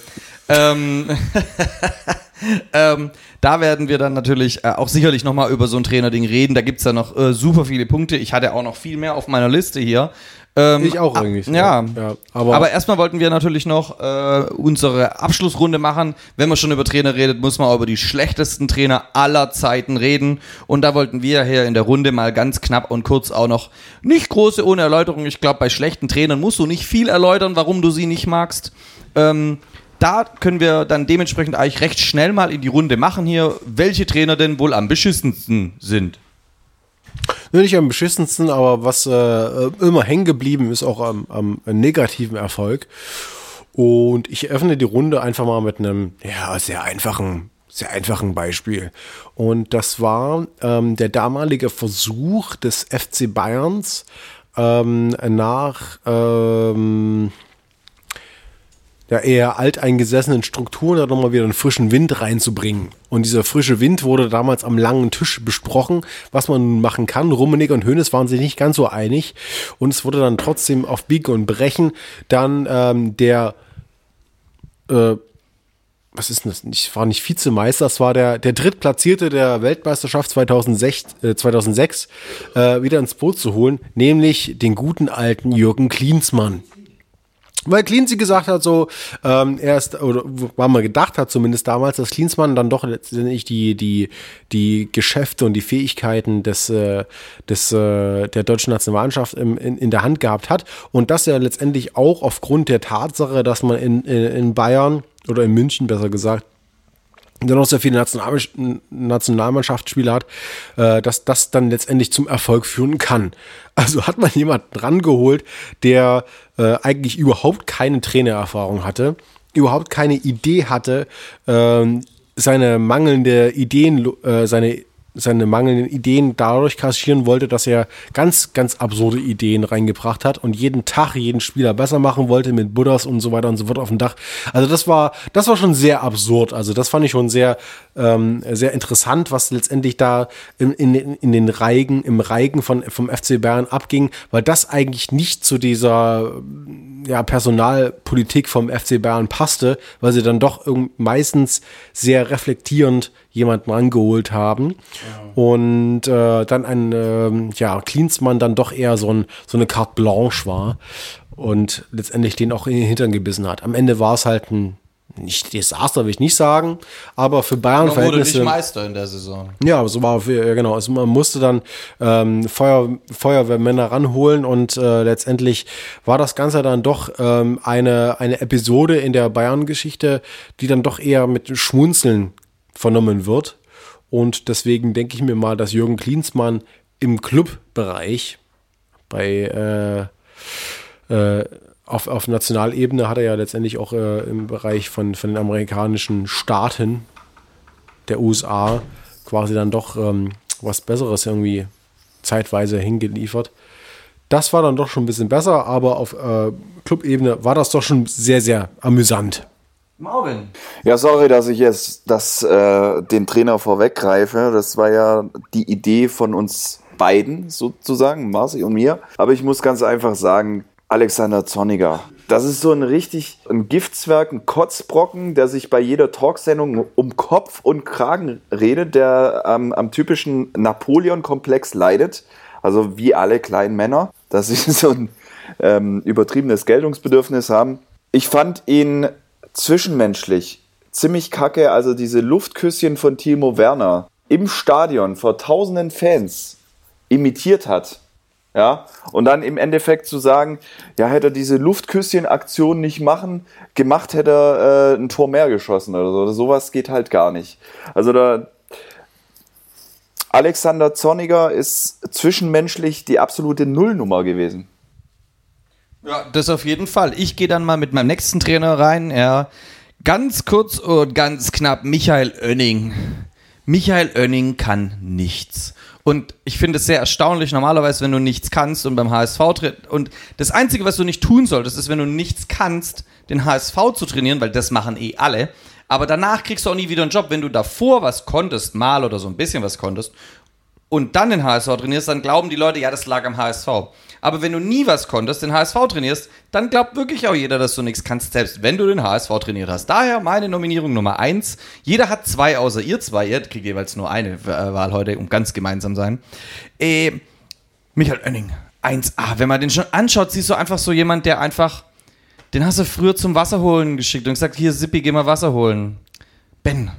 ähm, [laughs] ähm, da werden wir dann natürlich äh, auch sicherlich nochmal über so ein Trainerding reden. Da gibt's ja noch äh, super viele Punkte. Ich hatte auch noch viel mehr auf meiner Liste hier. Ähm, Ich auch ah, irgendwie. Ja, Ja, aber, aber- erstmal wollten wir natürlich noch äh, unsere Abschlussrunde machen. Wenn man schon über Trainer redet, muss man auch über die schlechtesten Trainer aller Zeiten reden. Und da wollten wir hier in der Runde mal ganz knapp und kurz auch noch nicht große ohne Erläuterung. Ich glaube, bei schlechten Trainern musst du nicht viel erläutern, warum du sie nicht magst. Ähm, da können wir dann dementsprechend eigentlich recht schnell mal in die Runde machen hier, welche Trainer denn wohl am beschissensten sind. Nicht am beschissensten, aber was äh, immer hängen geblieben ist, auch am, am negativen Erfolg. Und ich öffne die Runde einfach mal mit einem ja, sehr einfachen, sehr einfachen Beispiel. Und das war ähm, der damalige Versuch des FC Bayerns ähm, nach ähm, der eher alteingesessenen Strukturen da nochmal wieder einen frischen Wind reinzubringen. Und dieser frische Wind wurde damals am langen Tisch besprochen, was man machen kann. Rummenigge und Hönes waren sich nicht ganz so einig. Und es wurde dann trotzdem auf Biegen und Brechen dann ähm, der äh, was ist denn das? Ich war nicht Vizemeister, das war der, der Drittplatzierte der Weltmeisterschaft 2006, äh, 2006 äh, wieder ins Boot zu holen, nämlich den guten alten Jürgen Klinsmann. Weil Klinzi gesagt hat, so, ähm, er ist, oder weil man gedacht hat zumindest damals, dass Klinsmann dann doch letztendlich die, die, die Geschäfte und die Fähigkeiten des, äh, des, äh, der deutschen Nationalmannschaft im, in, in der Hand gehabt hat. Und dass er letztendlich auch aufgrund der Tatsache, dass man in, in, in Bayern oder in München besser gesagt, der noch sehr viele National Nationalmannschaftsspiele hat, äh, dass das dann letztendlich zum Erfolg führen kann. [laughs] Also hat man jemanden rangeholt, der äh, eigentlich überhaupt keine Trainererfahrung hatte, überhaupt keine Idee hatte, ähm, seine mangelnde Ideen, äh, seine seine mangelnden Ideen dadurch kassieren wollte, dass er ganz, ganz absurde Ideen reingebracht hat und jeden Tag jeden Spieler besser machen wollte mit Buddhas und so weiter und so fort auf dem Dach. Also das war, das war schon sehr absurd. Also das fand ich schon sehr, ähm, sehr interessant, was letztendlich da in, in, in den Reigen, im Reigen von, vom FC Bayern abging, weil das eigentlich nicht zu dieser ja, Personalpolitik vom FC Bayern passte, weil sie dann doch meistens sehr reflektierend jemanden rangeholt haben. Ja. Und äh, dann ein, äh, ja, Klinsmann dann doch eher so, ein, so eine Carte Blanche war und letztendlich den auch in den Hintern gebissen hat. Am Ende war es halt ein nicht Desaster will ich nicht sagen, aber für Bayern Man wurde nicht Meister in der Saison. Ja, so war ja, genau. Also man musste dann ähm, Feuer, Feuerwehrmänner ranholen und äh, letztendlich war das Ganze dann doch ähm, eine eine Episode in der Bayern-Geschichte, die dann doch eher mit Schmunzeln vernommen wird. Und deswegen denke ich mir mal, dass Jürgen Klinsmann im Clubbereich bei äh, äh, auf, auf Nationalebene hat er ja letztendlich auch äh, im Bereich von, von den amerikanischen Staaten der USA quasi dann doch ähm, was Besseres irgendwie zeitweise hingeliefert. Das war dann doch schon ein bisschen besser, aber auf äh, Clubebene war das doch schon sehr, sehr amüsant. Marvin. Ja, sorry, dass ich jetzt das, äh, den Trainer vorweggreife. Das war ja die Idee von uns beiden sozusagen, Marci und mir. Aber ich muss ganz einfach sagen, Alexander Zorniger. Das ist so ein richtig ein Giftswerk, ein Kotzbrocken, der sich bei jeder Talksendung um Kopf und Kragen redet, der ähm, am typischen Napoleon-Komplex leidet. Also wie alle kleinen Männer, dass sie [laughs] so ein ähm, übertriebenes Geltungsbedürfnis haben. Ich fand ihn zwischenmenschlich ziemlich kacke, also diese Luftküsschen von Timo Werner im Stadion vor tausenden Fans imitiert hat. Ja, und dann im Endeffekt zu sagen, ja, hätte er diese Luftküsschen-Aktion nicht machen, gemacht hätte er äh, ein Tor mehr geschossen oder so. Sowas geht halt gar nicht. Also da, Alexander Zorniger ist zwischenmenschlich die absolute Nullnummer gewesen. Ja, das auf jeden Fall. Ich gehe dann mal mit meinem nächsten Trainer rein. Ja, ganz kurz und ganz knapp. Michael Oenning. Michael Oenning kann nichts. Und ich finde es sehr erstaunlich, normalerweise, wenn du nichts kannst und beim HSV tritt. Und das Einzige, was du nicht tun solltest, ist, wenn du nichts kannst, den HSV zu trainieren, weil das machen eh alle. Aber danach kriegst du auch nie wieder einen Job. Wenn du davor was konntest, mal oder so ein bisschen was konntest, und dann den HSV trainierst, dann glauben die Leute, ja, das lag am HSV. Aber wenn du nie was konntest, den HSV trainierst, dann glaubt wirklich auch jeder, dass du nichts kannst, selbst wenn du den HSV trainiert hast. Daher meine Nominierung Nummer eins. Jeder hat zwei, außer ihr zwei. Ihr kriegt jeweils nur eine äh, Wahl heute, um ganz gemeinsam sein. Äh, Michael Oenning, 1A. Wenn man den schon anschaut, siehst du einfach so jemand, der einfach, den hast du früher zum Wasserholen geschickt und gesagt, hier Sippi, geh mal Wasser holen. Ben,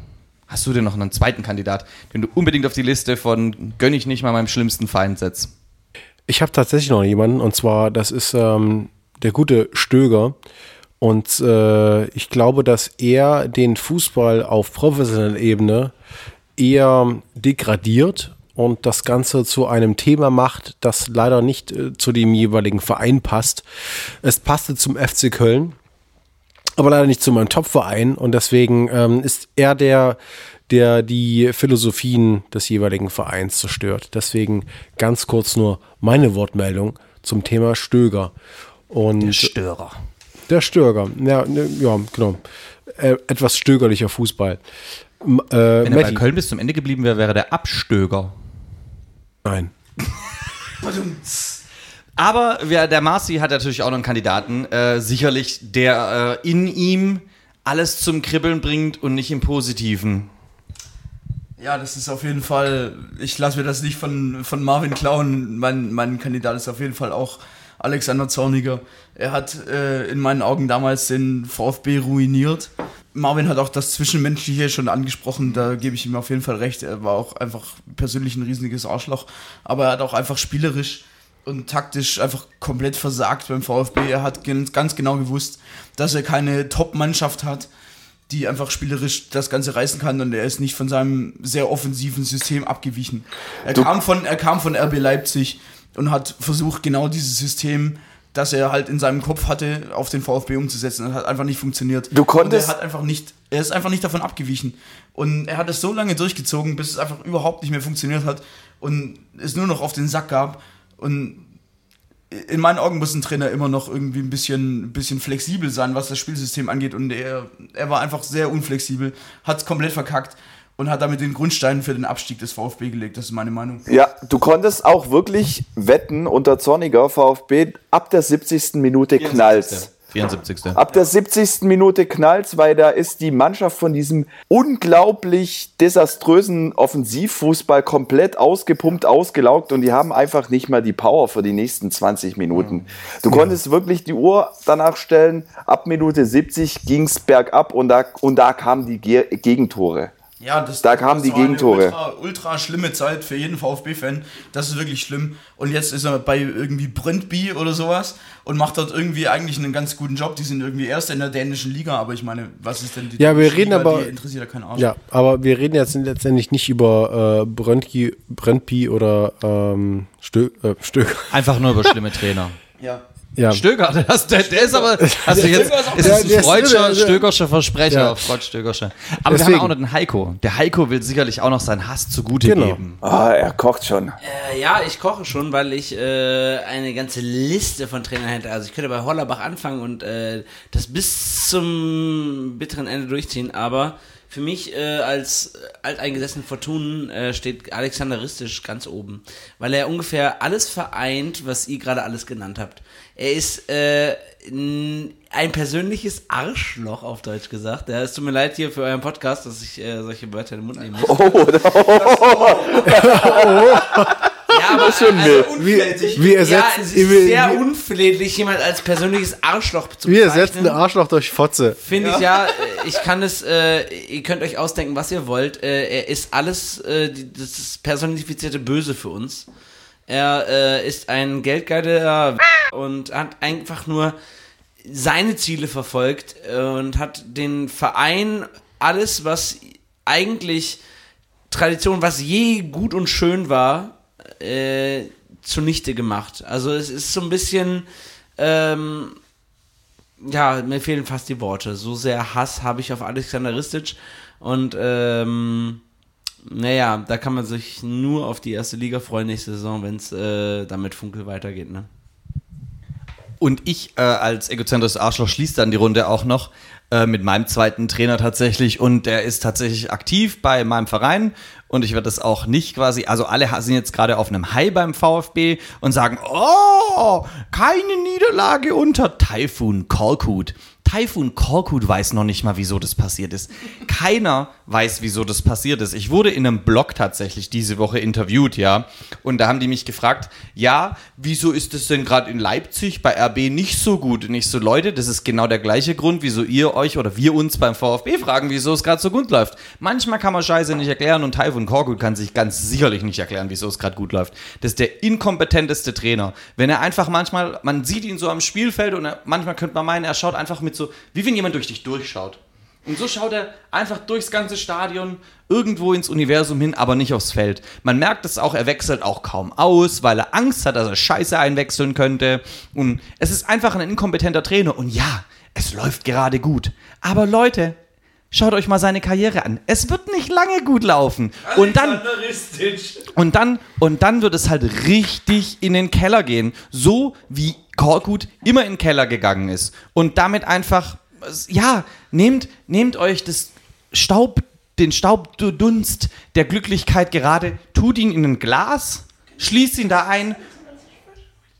hast du denn noch einen zweiten Kandidat, den du unbedingt auf die Liste von gönn ich nicht mal meinem schlimmsten Feind setzt? Ich habe tatsächlich noch jemanden und zwar, das ist ähm, der gute Stöger. Und äh, ich glaube, dass er den Fußball auf professioneller Ebene eher degradiert und das Ganze zu einem Thema macht, das leider nicht äh, zu dem jeweiligen Verein passt. Es passte zum FC Köln, aber leider nicht zu meinem Topverein und deswegen ähm, ist er der der die Philosophien des jeweiligen Vereins zerstört. Deswegen ganz kurz nur meine Wortmeldung zum Thema Stöger. Und der Störer. Der Stöger, ja, ne, ja genau. Äh, etwas stögerlicher Fußball. M äh, Wenn er bei Köln bis zum Ende geblieben wäre, wäre der Abstöger. Nein. [laughs] Aber wer, der Marci hat natürlich auch noch einen Kandidaten, äh, sicherlich, der äh, in ihm alles zum Kribbeln bringt und nicht im Positiven. Ja, das ist auf jeden Fall, ich lasse mir das nicht von, von Marvin klauen. Mein, mein Kandidat ist auf jeden Fall auch Alexander Zorniger. Er hat äh, in meinen Augen damals den VfB ruiniert. Marvin hat auch das Zwischenmenschliche schon angesprochen, da gebe ich ihm auf jeden Fall recht. Er war auch einfach persönlich ein riesiges Arschloch, aber er hat auch einfach spielerisch und taktisch einfach komplett versagt beim VfB. Er hat ganz genau gewusst, dass er keine Top-Mannschaft hat die einfach spielerisch das Ganze reißen kann und er ist nicht von seinem sehr offensiven System abgewichen. Er kam von, er kam von RB Leipzig und hat versucht, genau dieses System, das er halt in seinem Kopf hatte, auf den VfB umzusetzen. Das hat einfach nicht funktioniert. Du konntest- Und er hat einfach nicht, er ist einfach nicht davon abgewichen. Und er hat es so lange durchgezogen, bis es einfach überhaupt nicht mehr funktioniert hat und es nur noch auf den Sack gab. Und in meinen Augen muss ein Trainer immer noch irgendwie ein bisschen, ein bisschen flexibel sein, was das Spielsystem angeht. Und er, er war einfach sehr unflexibel, hat es komplett verkackt und hat damit den Grundstein für den Abstieg des VfB gelegt. Das ist meine Meinung. Ja, du konntest auch wirklich wetten unter Zorniger VfB ab der 70. Minute knallt's. 74. Ab der 70. Minute knallt's, weil da ist die Mannschaft von diesem unglaublich desaströsen Offensivfußball komplett ausgepumpt, ausgelaugt und die haben einfach nicht mal die Power für die nächsten 20 Minuten. Du konntest wirklich die Uhr danach stellen, ab Minute 70 ging's bergab und da, und da kamen die Ge Gegentore. Ja, das, Da kamen das die Gegentore. Ultra, ultra schlimme Zeit für jeden VfB-Fan. Das ist wirklich schlimm. Und jetzt ist er bei irgendwie Brøndby oder sowas und macht dort irgendwie eigentlich einen ganz guten Job. Die sind irgendwie Erster in der dänischen Liga, aber ich meine, was ist denn die Ja, wir reden Liga? aber- Die interessiert ja keinen Arsch. Ja, aber wir reden jetzt letztendlich nicht über äh, Bröntki, Bröntby oder ähm, Stö, äh, Stöger. Einfach nur über schlimme Trainer. Ja. Ja. Stöger, [laughs] der, hast- der, der ist aber, hast du jetzt, ist ist ein der freudscher, der- der- stögerscher Versprecher, Ja. Freud Stögerscher. Aber wir Deswegen. haben auch noch den Heiko. Der Heiko will sicherlich auch noch seinen Hass zugute Genau. geben. Ah, er kocht schon. Äh, ja, ich koche schon, weil ich äh, eine ganze Liste von Trainern hätte. Also ich könnte bei Hollerbach anfangen und äh, das bis zum bitteren Ende durchziehen, aber für mich äh, als alteingesessenen Fortunen äh, steht Alexander Ristisch ganz oben, weil er ungefähr alles vereint, was ihr gerade alles genannt habt. Er ist äh, ein persönliches Arschloch, auf Deutsch gesagt. Ja, es tut mir leid hier für euren Podcast, dass ich äh, solche Wörter in den Mund nehmen muss. [laughs] Ja, aber schon also. Unflätig. Wir ja, ersetzen, es ist wir, sehr wir, unflätig, jemand als persönliches Arschloch zu wir bezeichnen. ersetzen Arschloch durch Fotze. Finde ich ja, äh, ich kann es, äh, ihr könnt euch ausdenken, was ihr wollt. Äh, er ist alles, äh, das ist personifizierte Böse für uns. Er äh, ist ein geldgeiler und hat einfach nur seine Ziele verfolgt äh, und hat den Verein alles, was eigentlich Tradition, was je gut und schön war, äh, zunichte gemacht. Also es ist so ein bisschen, ähm, ja, mir fehlen fast die Worte. So sehr Hass habe ich auf Alexander Ristic und ähm, naja, da kann man sich nur auf die erste Liga freuen nächste Saison, wenn es äh, damit Funkel weitergeht, ne? Und ich äh, als egozentrisches Arschloch schließe dann die Runde auch noch äh, mit meinem zweiten Trainer tatsächlich. Und der ist tatsächlich aktiv bei meinem Verein. Und ich werde das auch nicht quasi, also alle sind jetzt gerade auf einem High beim VfB und sagen, oh, keine Niederlage unter Taifun Korkut. Taifun Korkut weiß noch nicht mal, wieso das passiert ist. Keiner weiß, wieso das passiert ist. Ich wurde in einem Blog tatsächlich diese Woche interviewt, ja. Und da haben die mich gefragt, ja, wieso ist es denn gerade in Leipzig bei RB nicht so gut? Und ich so, Leute, das ist genau der gleiche Grund, wieso ihr euch oder wir uns beim VfB fragen, wieso es gerade so gut läuft. Manchmal kann man Scheiße nicht erklären und Taifun Korkut kann sich ganz sicherlich nicht erklären, wieso es gerade gut läuft. Das ist der inkompetenteste Trainer. Wenn er einfach manchmal, man sieht ihn so am Spielfeld und er, manchmal könnte man meinen, er schaut einfach mit so, wie wenn jemand durch dich durchschaut. Und so schaut er einfach durchs ganze Stadion irgendwo ins Universum hin, aber nicht aufs Feld. Man merkt es auch, er wechselt auch kaum aus, weil er Angst hat, dass er Scheiße einwechseln könnte. Und es ist einfach ein inkompetenter Trainer. Und ja, es läuft gerade gut. Aber Leute, schaut euch mal seine Karriere an. Es wird nicht lange gut laufen. Und dann, und dann, und dann wird es halt richtig in den Keller gehen. So wie Korkut immer in den Keller gegangen ist. Und damit einfach, ja, nehmt, nehmt euch das Staub, den Staubdunst der Glücklichkeit gerade, tut ihn in ein Glas, schließt ihn da ein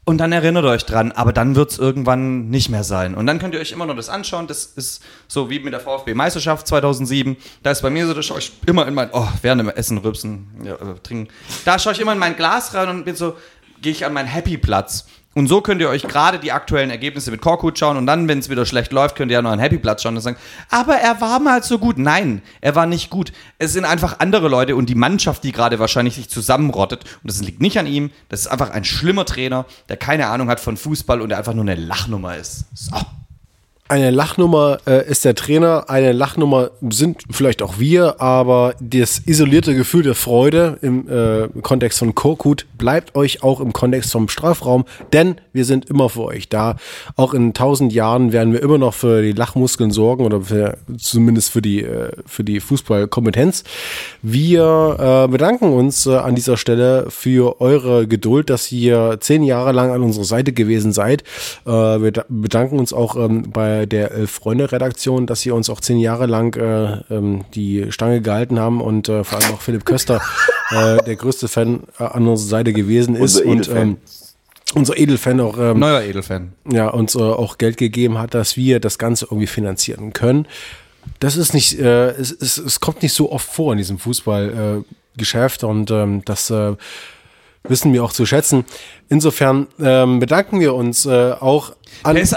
und dann erinnert euch dran, aber dann wird es irgendwann nicht mehr sein. Und dann könnt ihr euch immer noch das anschauen. Das ist so wie mit der VfB-Meisterschaft 2007. Da ist bei mir so, da schaue ich immer in mein, oh, während dem Essen, Rübsen, ja, äh, trinken. Da schaue ich immer in mein Glas rein und bin so, gehe ich an meinen Happy-Platz. Und so könnt ihr euch gerade die aktuellen Ergebnisse mit Korkut schauen und dann, wenn es wieder schlecht läuft, könnt ihr ja noch einen Happy-Platz schauen und sagen, aber er war mal so gut. Nein, er war nicht gut. Es sind einfach andere Leute und die Mannschaft, die gerade wahrscheinlich sich zusammenrottet. Und das liegt nicht an ihm. Das ist einfach ein schlimmer Trainer, der keine Ahnung hat von Fußball und der einfach nur eine Lachnummer ist. So. Eine Lachnummer äh, ist der Trainer, eine Lachnummer sind vielleicht auch wir, aber das isolierte Gefühl der Freude im äh, Kontext von Korkut bleibt euch auch im Kontext vom Strafraum, denn wir sind immer für euch da. Auch in tausend Jahren werden wir immer noch für die Lachmuskeln sorgen oder für, zumindest für die, äh, für die Fußballkompetenz. Wir äh, bedanken uns äh, an dieser Stelle für eure Geduld, dass ihr zehn Jahre lang an unserer Seite gewesen seid. Äh, wir da- bedanken uns auch ähm, bei der Elf-Freunde-Redaktion, dass sie uns auch zehn Jahre lang äh, ähm, die Stange gehalten haben und äh, vor allem auch Philipp Köster, äh, [laughs] der größte Fan äh, an unserer Seite gewesen ist. Unser und ähm, unser Edelfan auch ähm, Neuer Edelfan. ja, uns äh, auch Geld gegeben hat, dass wir das Ganze irgendwie finanzieren können. Das ist nicht, äh, es, es, es kommt nicht so oft vor in diesem Fußballgeschäft äh, und ähm, das äh, wissen wir auch zu schätzen. Insofern ähm, bedanken wir uns äh, auch an. Der ist,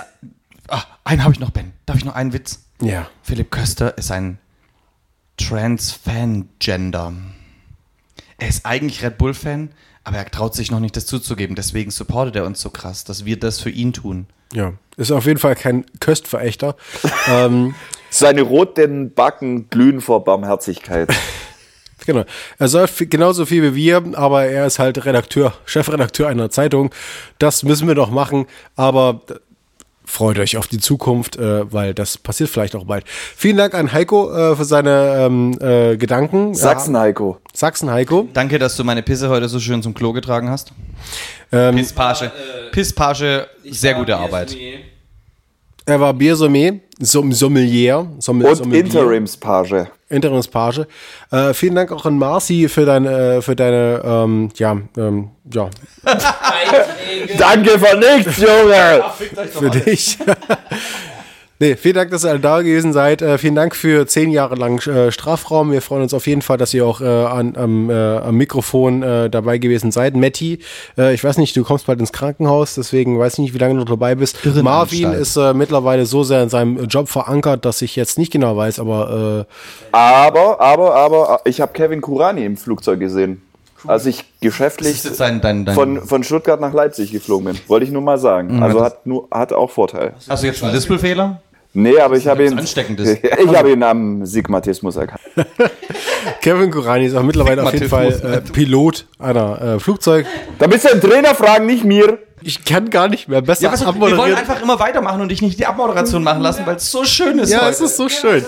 ah, einen habe ich noch, Ben. Darf ich noch einen Witz? Ja. Philipp Köster ist ein Trans-Fan-Gender. Er ist eigentlich Red Bull-Fan, aber er traut sich noch nicht, das zuzugeben. Deswegen supportet er uns so krass, dass wir das für ihn tun. Ja, ist auf jeden Fall kein Köstverächter. [laughs] ähm, Seine roten Backen glühen vor Barmherzigkeit. [laughs] Genau. Er soll genauso viel wie wir, aber er ist halt Redakteur, Chefredakteur einer Zeitung. Das müssen wir doch machen, aber freut euch auf die Zukunft, äh, weil das passiert vielleicht auch bald. Vielen Dank an Heiko äh, für seine ähm, äh, Gedanken. Sachsen-Heiko. Ja, Sachsen-Heiko. Danke, dass du meine Pisse heute so schön zum Klo getragen hast. Ähm, Pisspage. Pisspage, sehr gute Arbeit. er war Biersommelier, Som Sommelier, Sommel Und Sommelier. Interimspage. Interimspage. Äh, vielen Dank auch an Marci für deine, äh, für deine, ähm, ja, ähm, ja, [laughs] Danke für nichts, Junge! für dich. [laughs] nee, vielen Dank, dass ihr alle da gewesen seid. Äh, vielen Dank für zehn Jahre lang äh, Strafraum. Wir freuen uns auf jeden Fall, dass ihr auch äh, an, am, äh, am Mikrofon äh, dabei gewesen seid. Matti, äh, ich weiß nicht, du kommst bald ins Krankenhaus, deswegen weiß ich nicht, wie lange du noch dabei bist. Marvin ist äh, mittlerweile so sehr in seinem Job verankert, dass ich jetzt nicht genau weiß, aber äh, Aber, aber, aber, ich habe Kevin Kurani im Flugzeug gesehen. Als ich geschäftlich dein, dein, dein von, von Stuttgart nach Leipzig geflogen bin. Wollte ich nur mal sagen. Also hat, nur, hat auch Vorteil. Hast du jetzt einen Lispelfehler? Nee, aber ich habe ihn. ansteckend ist. Ich habe [laughs] ihn am Sigmatismus erkannt. [laughs] Kevin Kurani ist auch mittlerweile auf jeden Fall äh, Pilot einer äh, Flugzeug. Da bist du ein Trainer fragen, nicht mir. Ich kann gar nicht mehr besser Ja, du, wir wollen einfach immer weitermachen und dich nicht die Abmoderation machen lassen, weil es so schön ist Ja, heute. es ist so schön.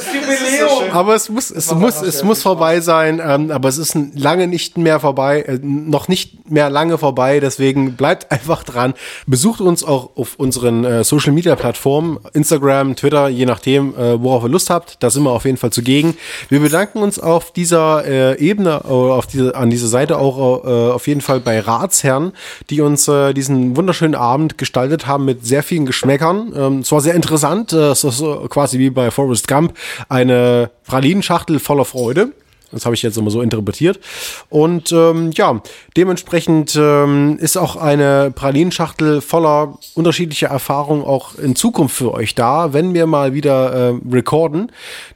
Aber es muss, es muss, es muss vorbei sein. Ähm, aber es ist lange nicht mehr vorbei, äh, noch nicht mehr lange vorbei. Deswegen bleibt [laughs] einfach dran. Besucht uns auch auf unseren äh, Social Media Plattformen, Instagram, Twitter, je nachdem, äh, worauf ihr Lust habt. Da sind wir auf jeden Fall zugegen. Wir bedanken uns auf dieser äh, Ebene, äh, auf diese, an dieser Seite auch äh, auf jeden Fall bei Ratsherren, die uns äh, diesen wunderschönen Abend gestaltet haben mit sehr vielen Geschmäckern. Ähm, es war sehr interessant. Äh, es ist so quasi wie bei Forrest Gump eine Pralinenschachtel voller Freude. Das habe ich jetzt immer so interpretiert. Und ähm, ja, dementsprechend ähm, ist auch eine Pralinenschachtel voller unterschiedlicher Erfahrungen auch in Zukunft für euch da, wenn wir mal wieder äh, recorden.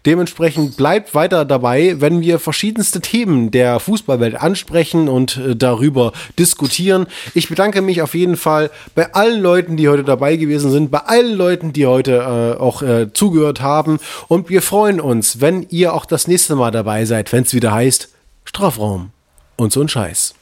Dementsprechend bleibt weiter dabei, wenn wir verschiedenste Themen der Fußballwelt ansprechen und äh, darüber diskutieren. Ich bedanke mich auf jeden Fall bei allen Leuten, die heute dabei gewesen sind, bei allen Leuten, die heute äh, auch äh, zugehört haben. Und wir freuen uns, wenn ihr auch das nächste Mal dabei seid, wenn es wieder heißt Strafraum und so ein Scheiß.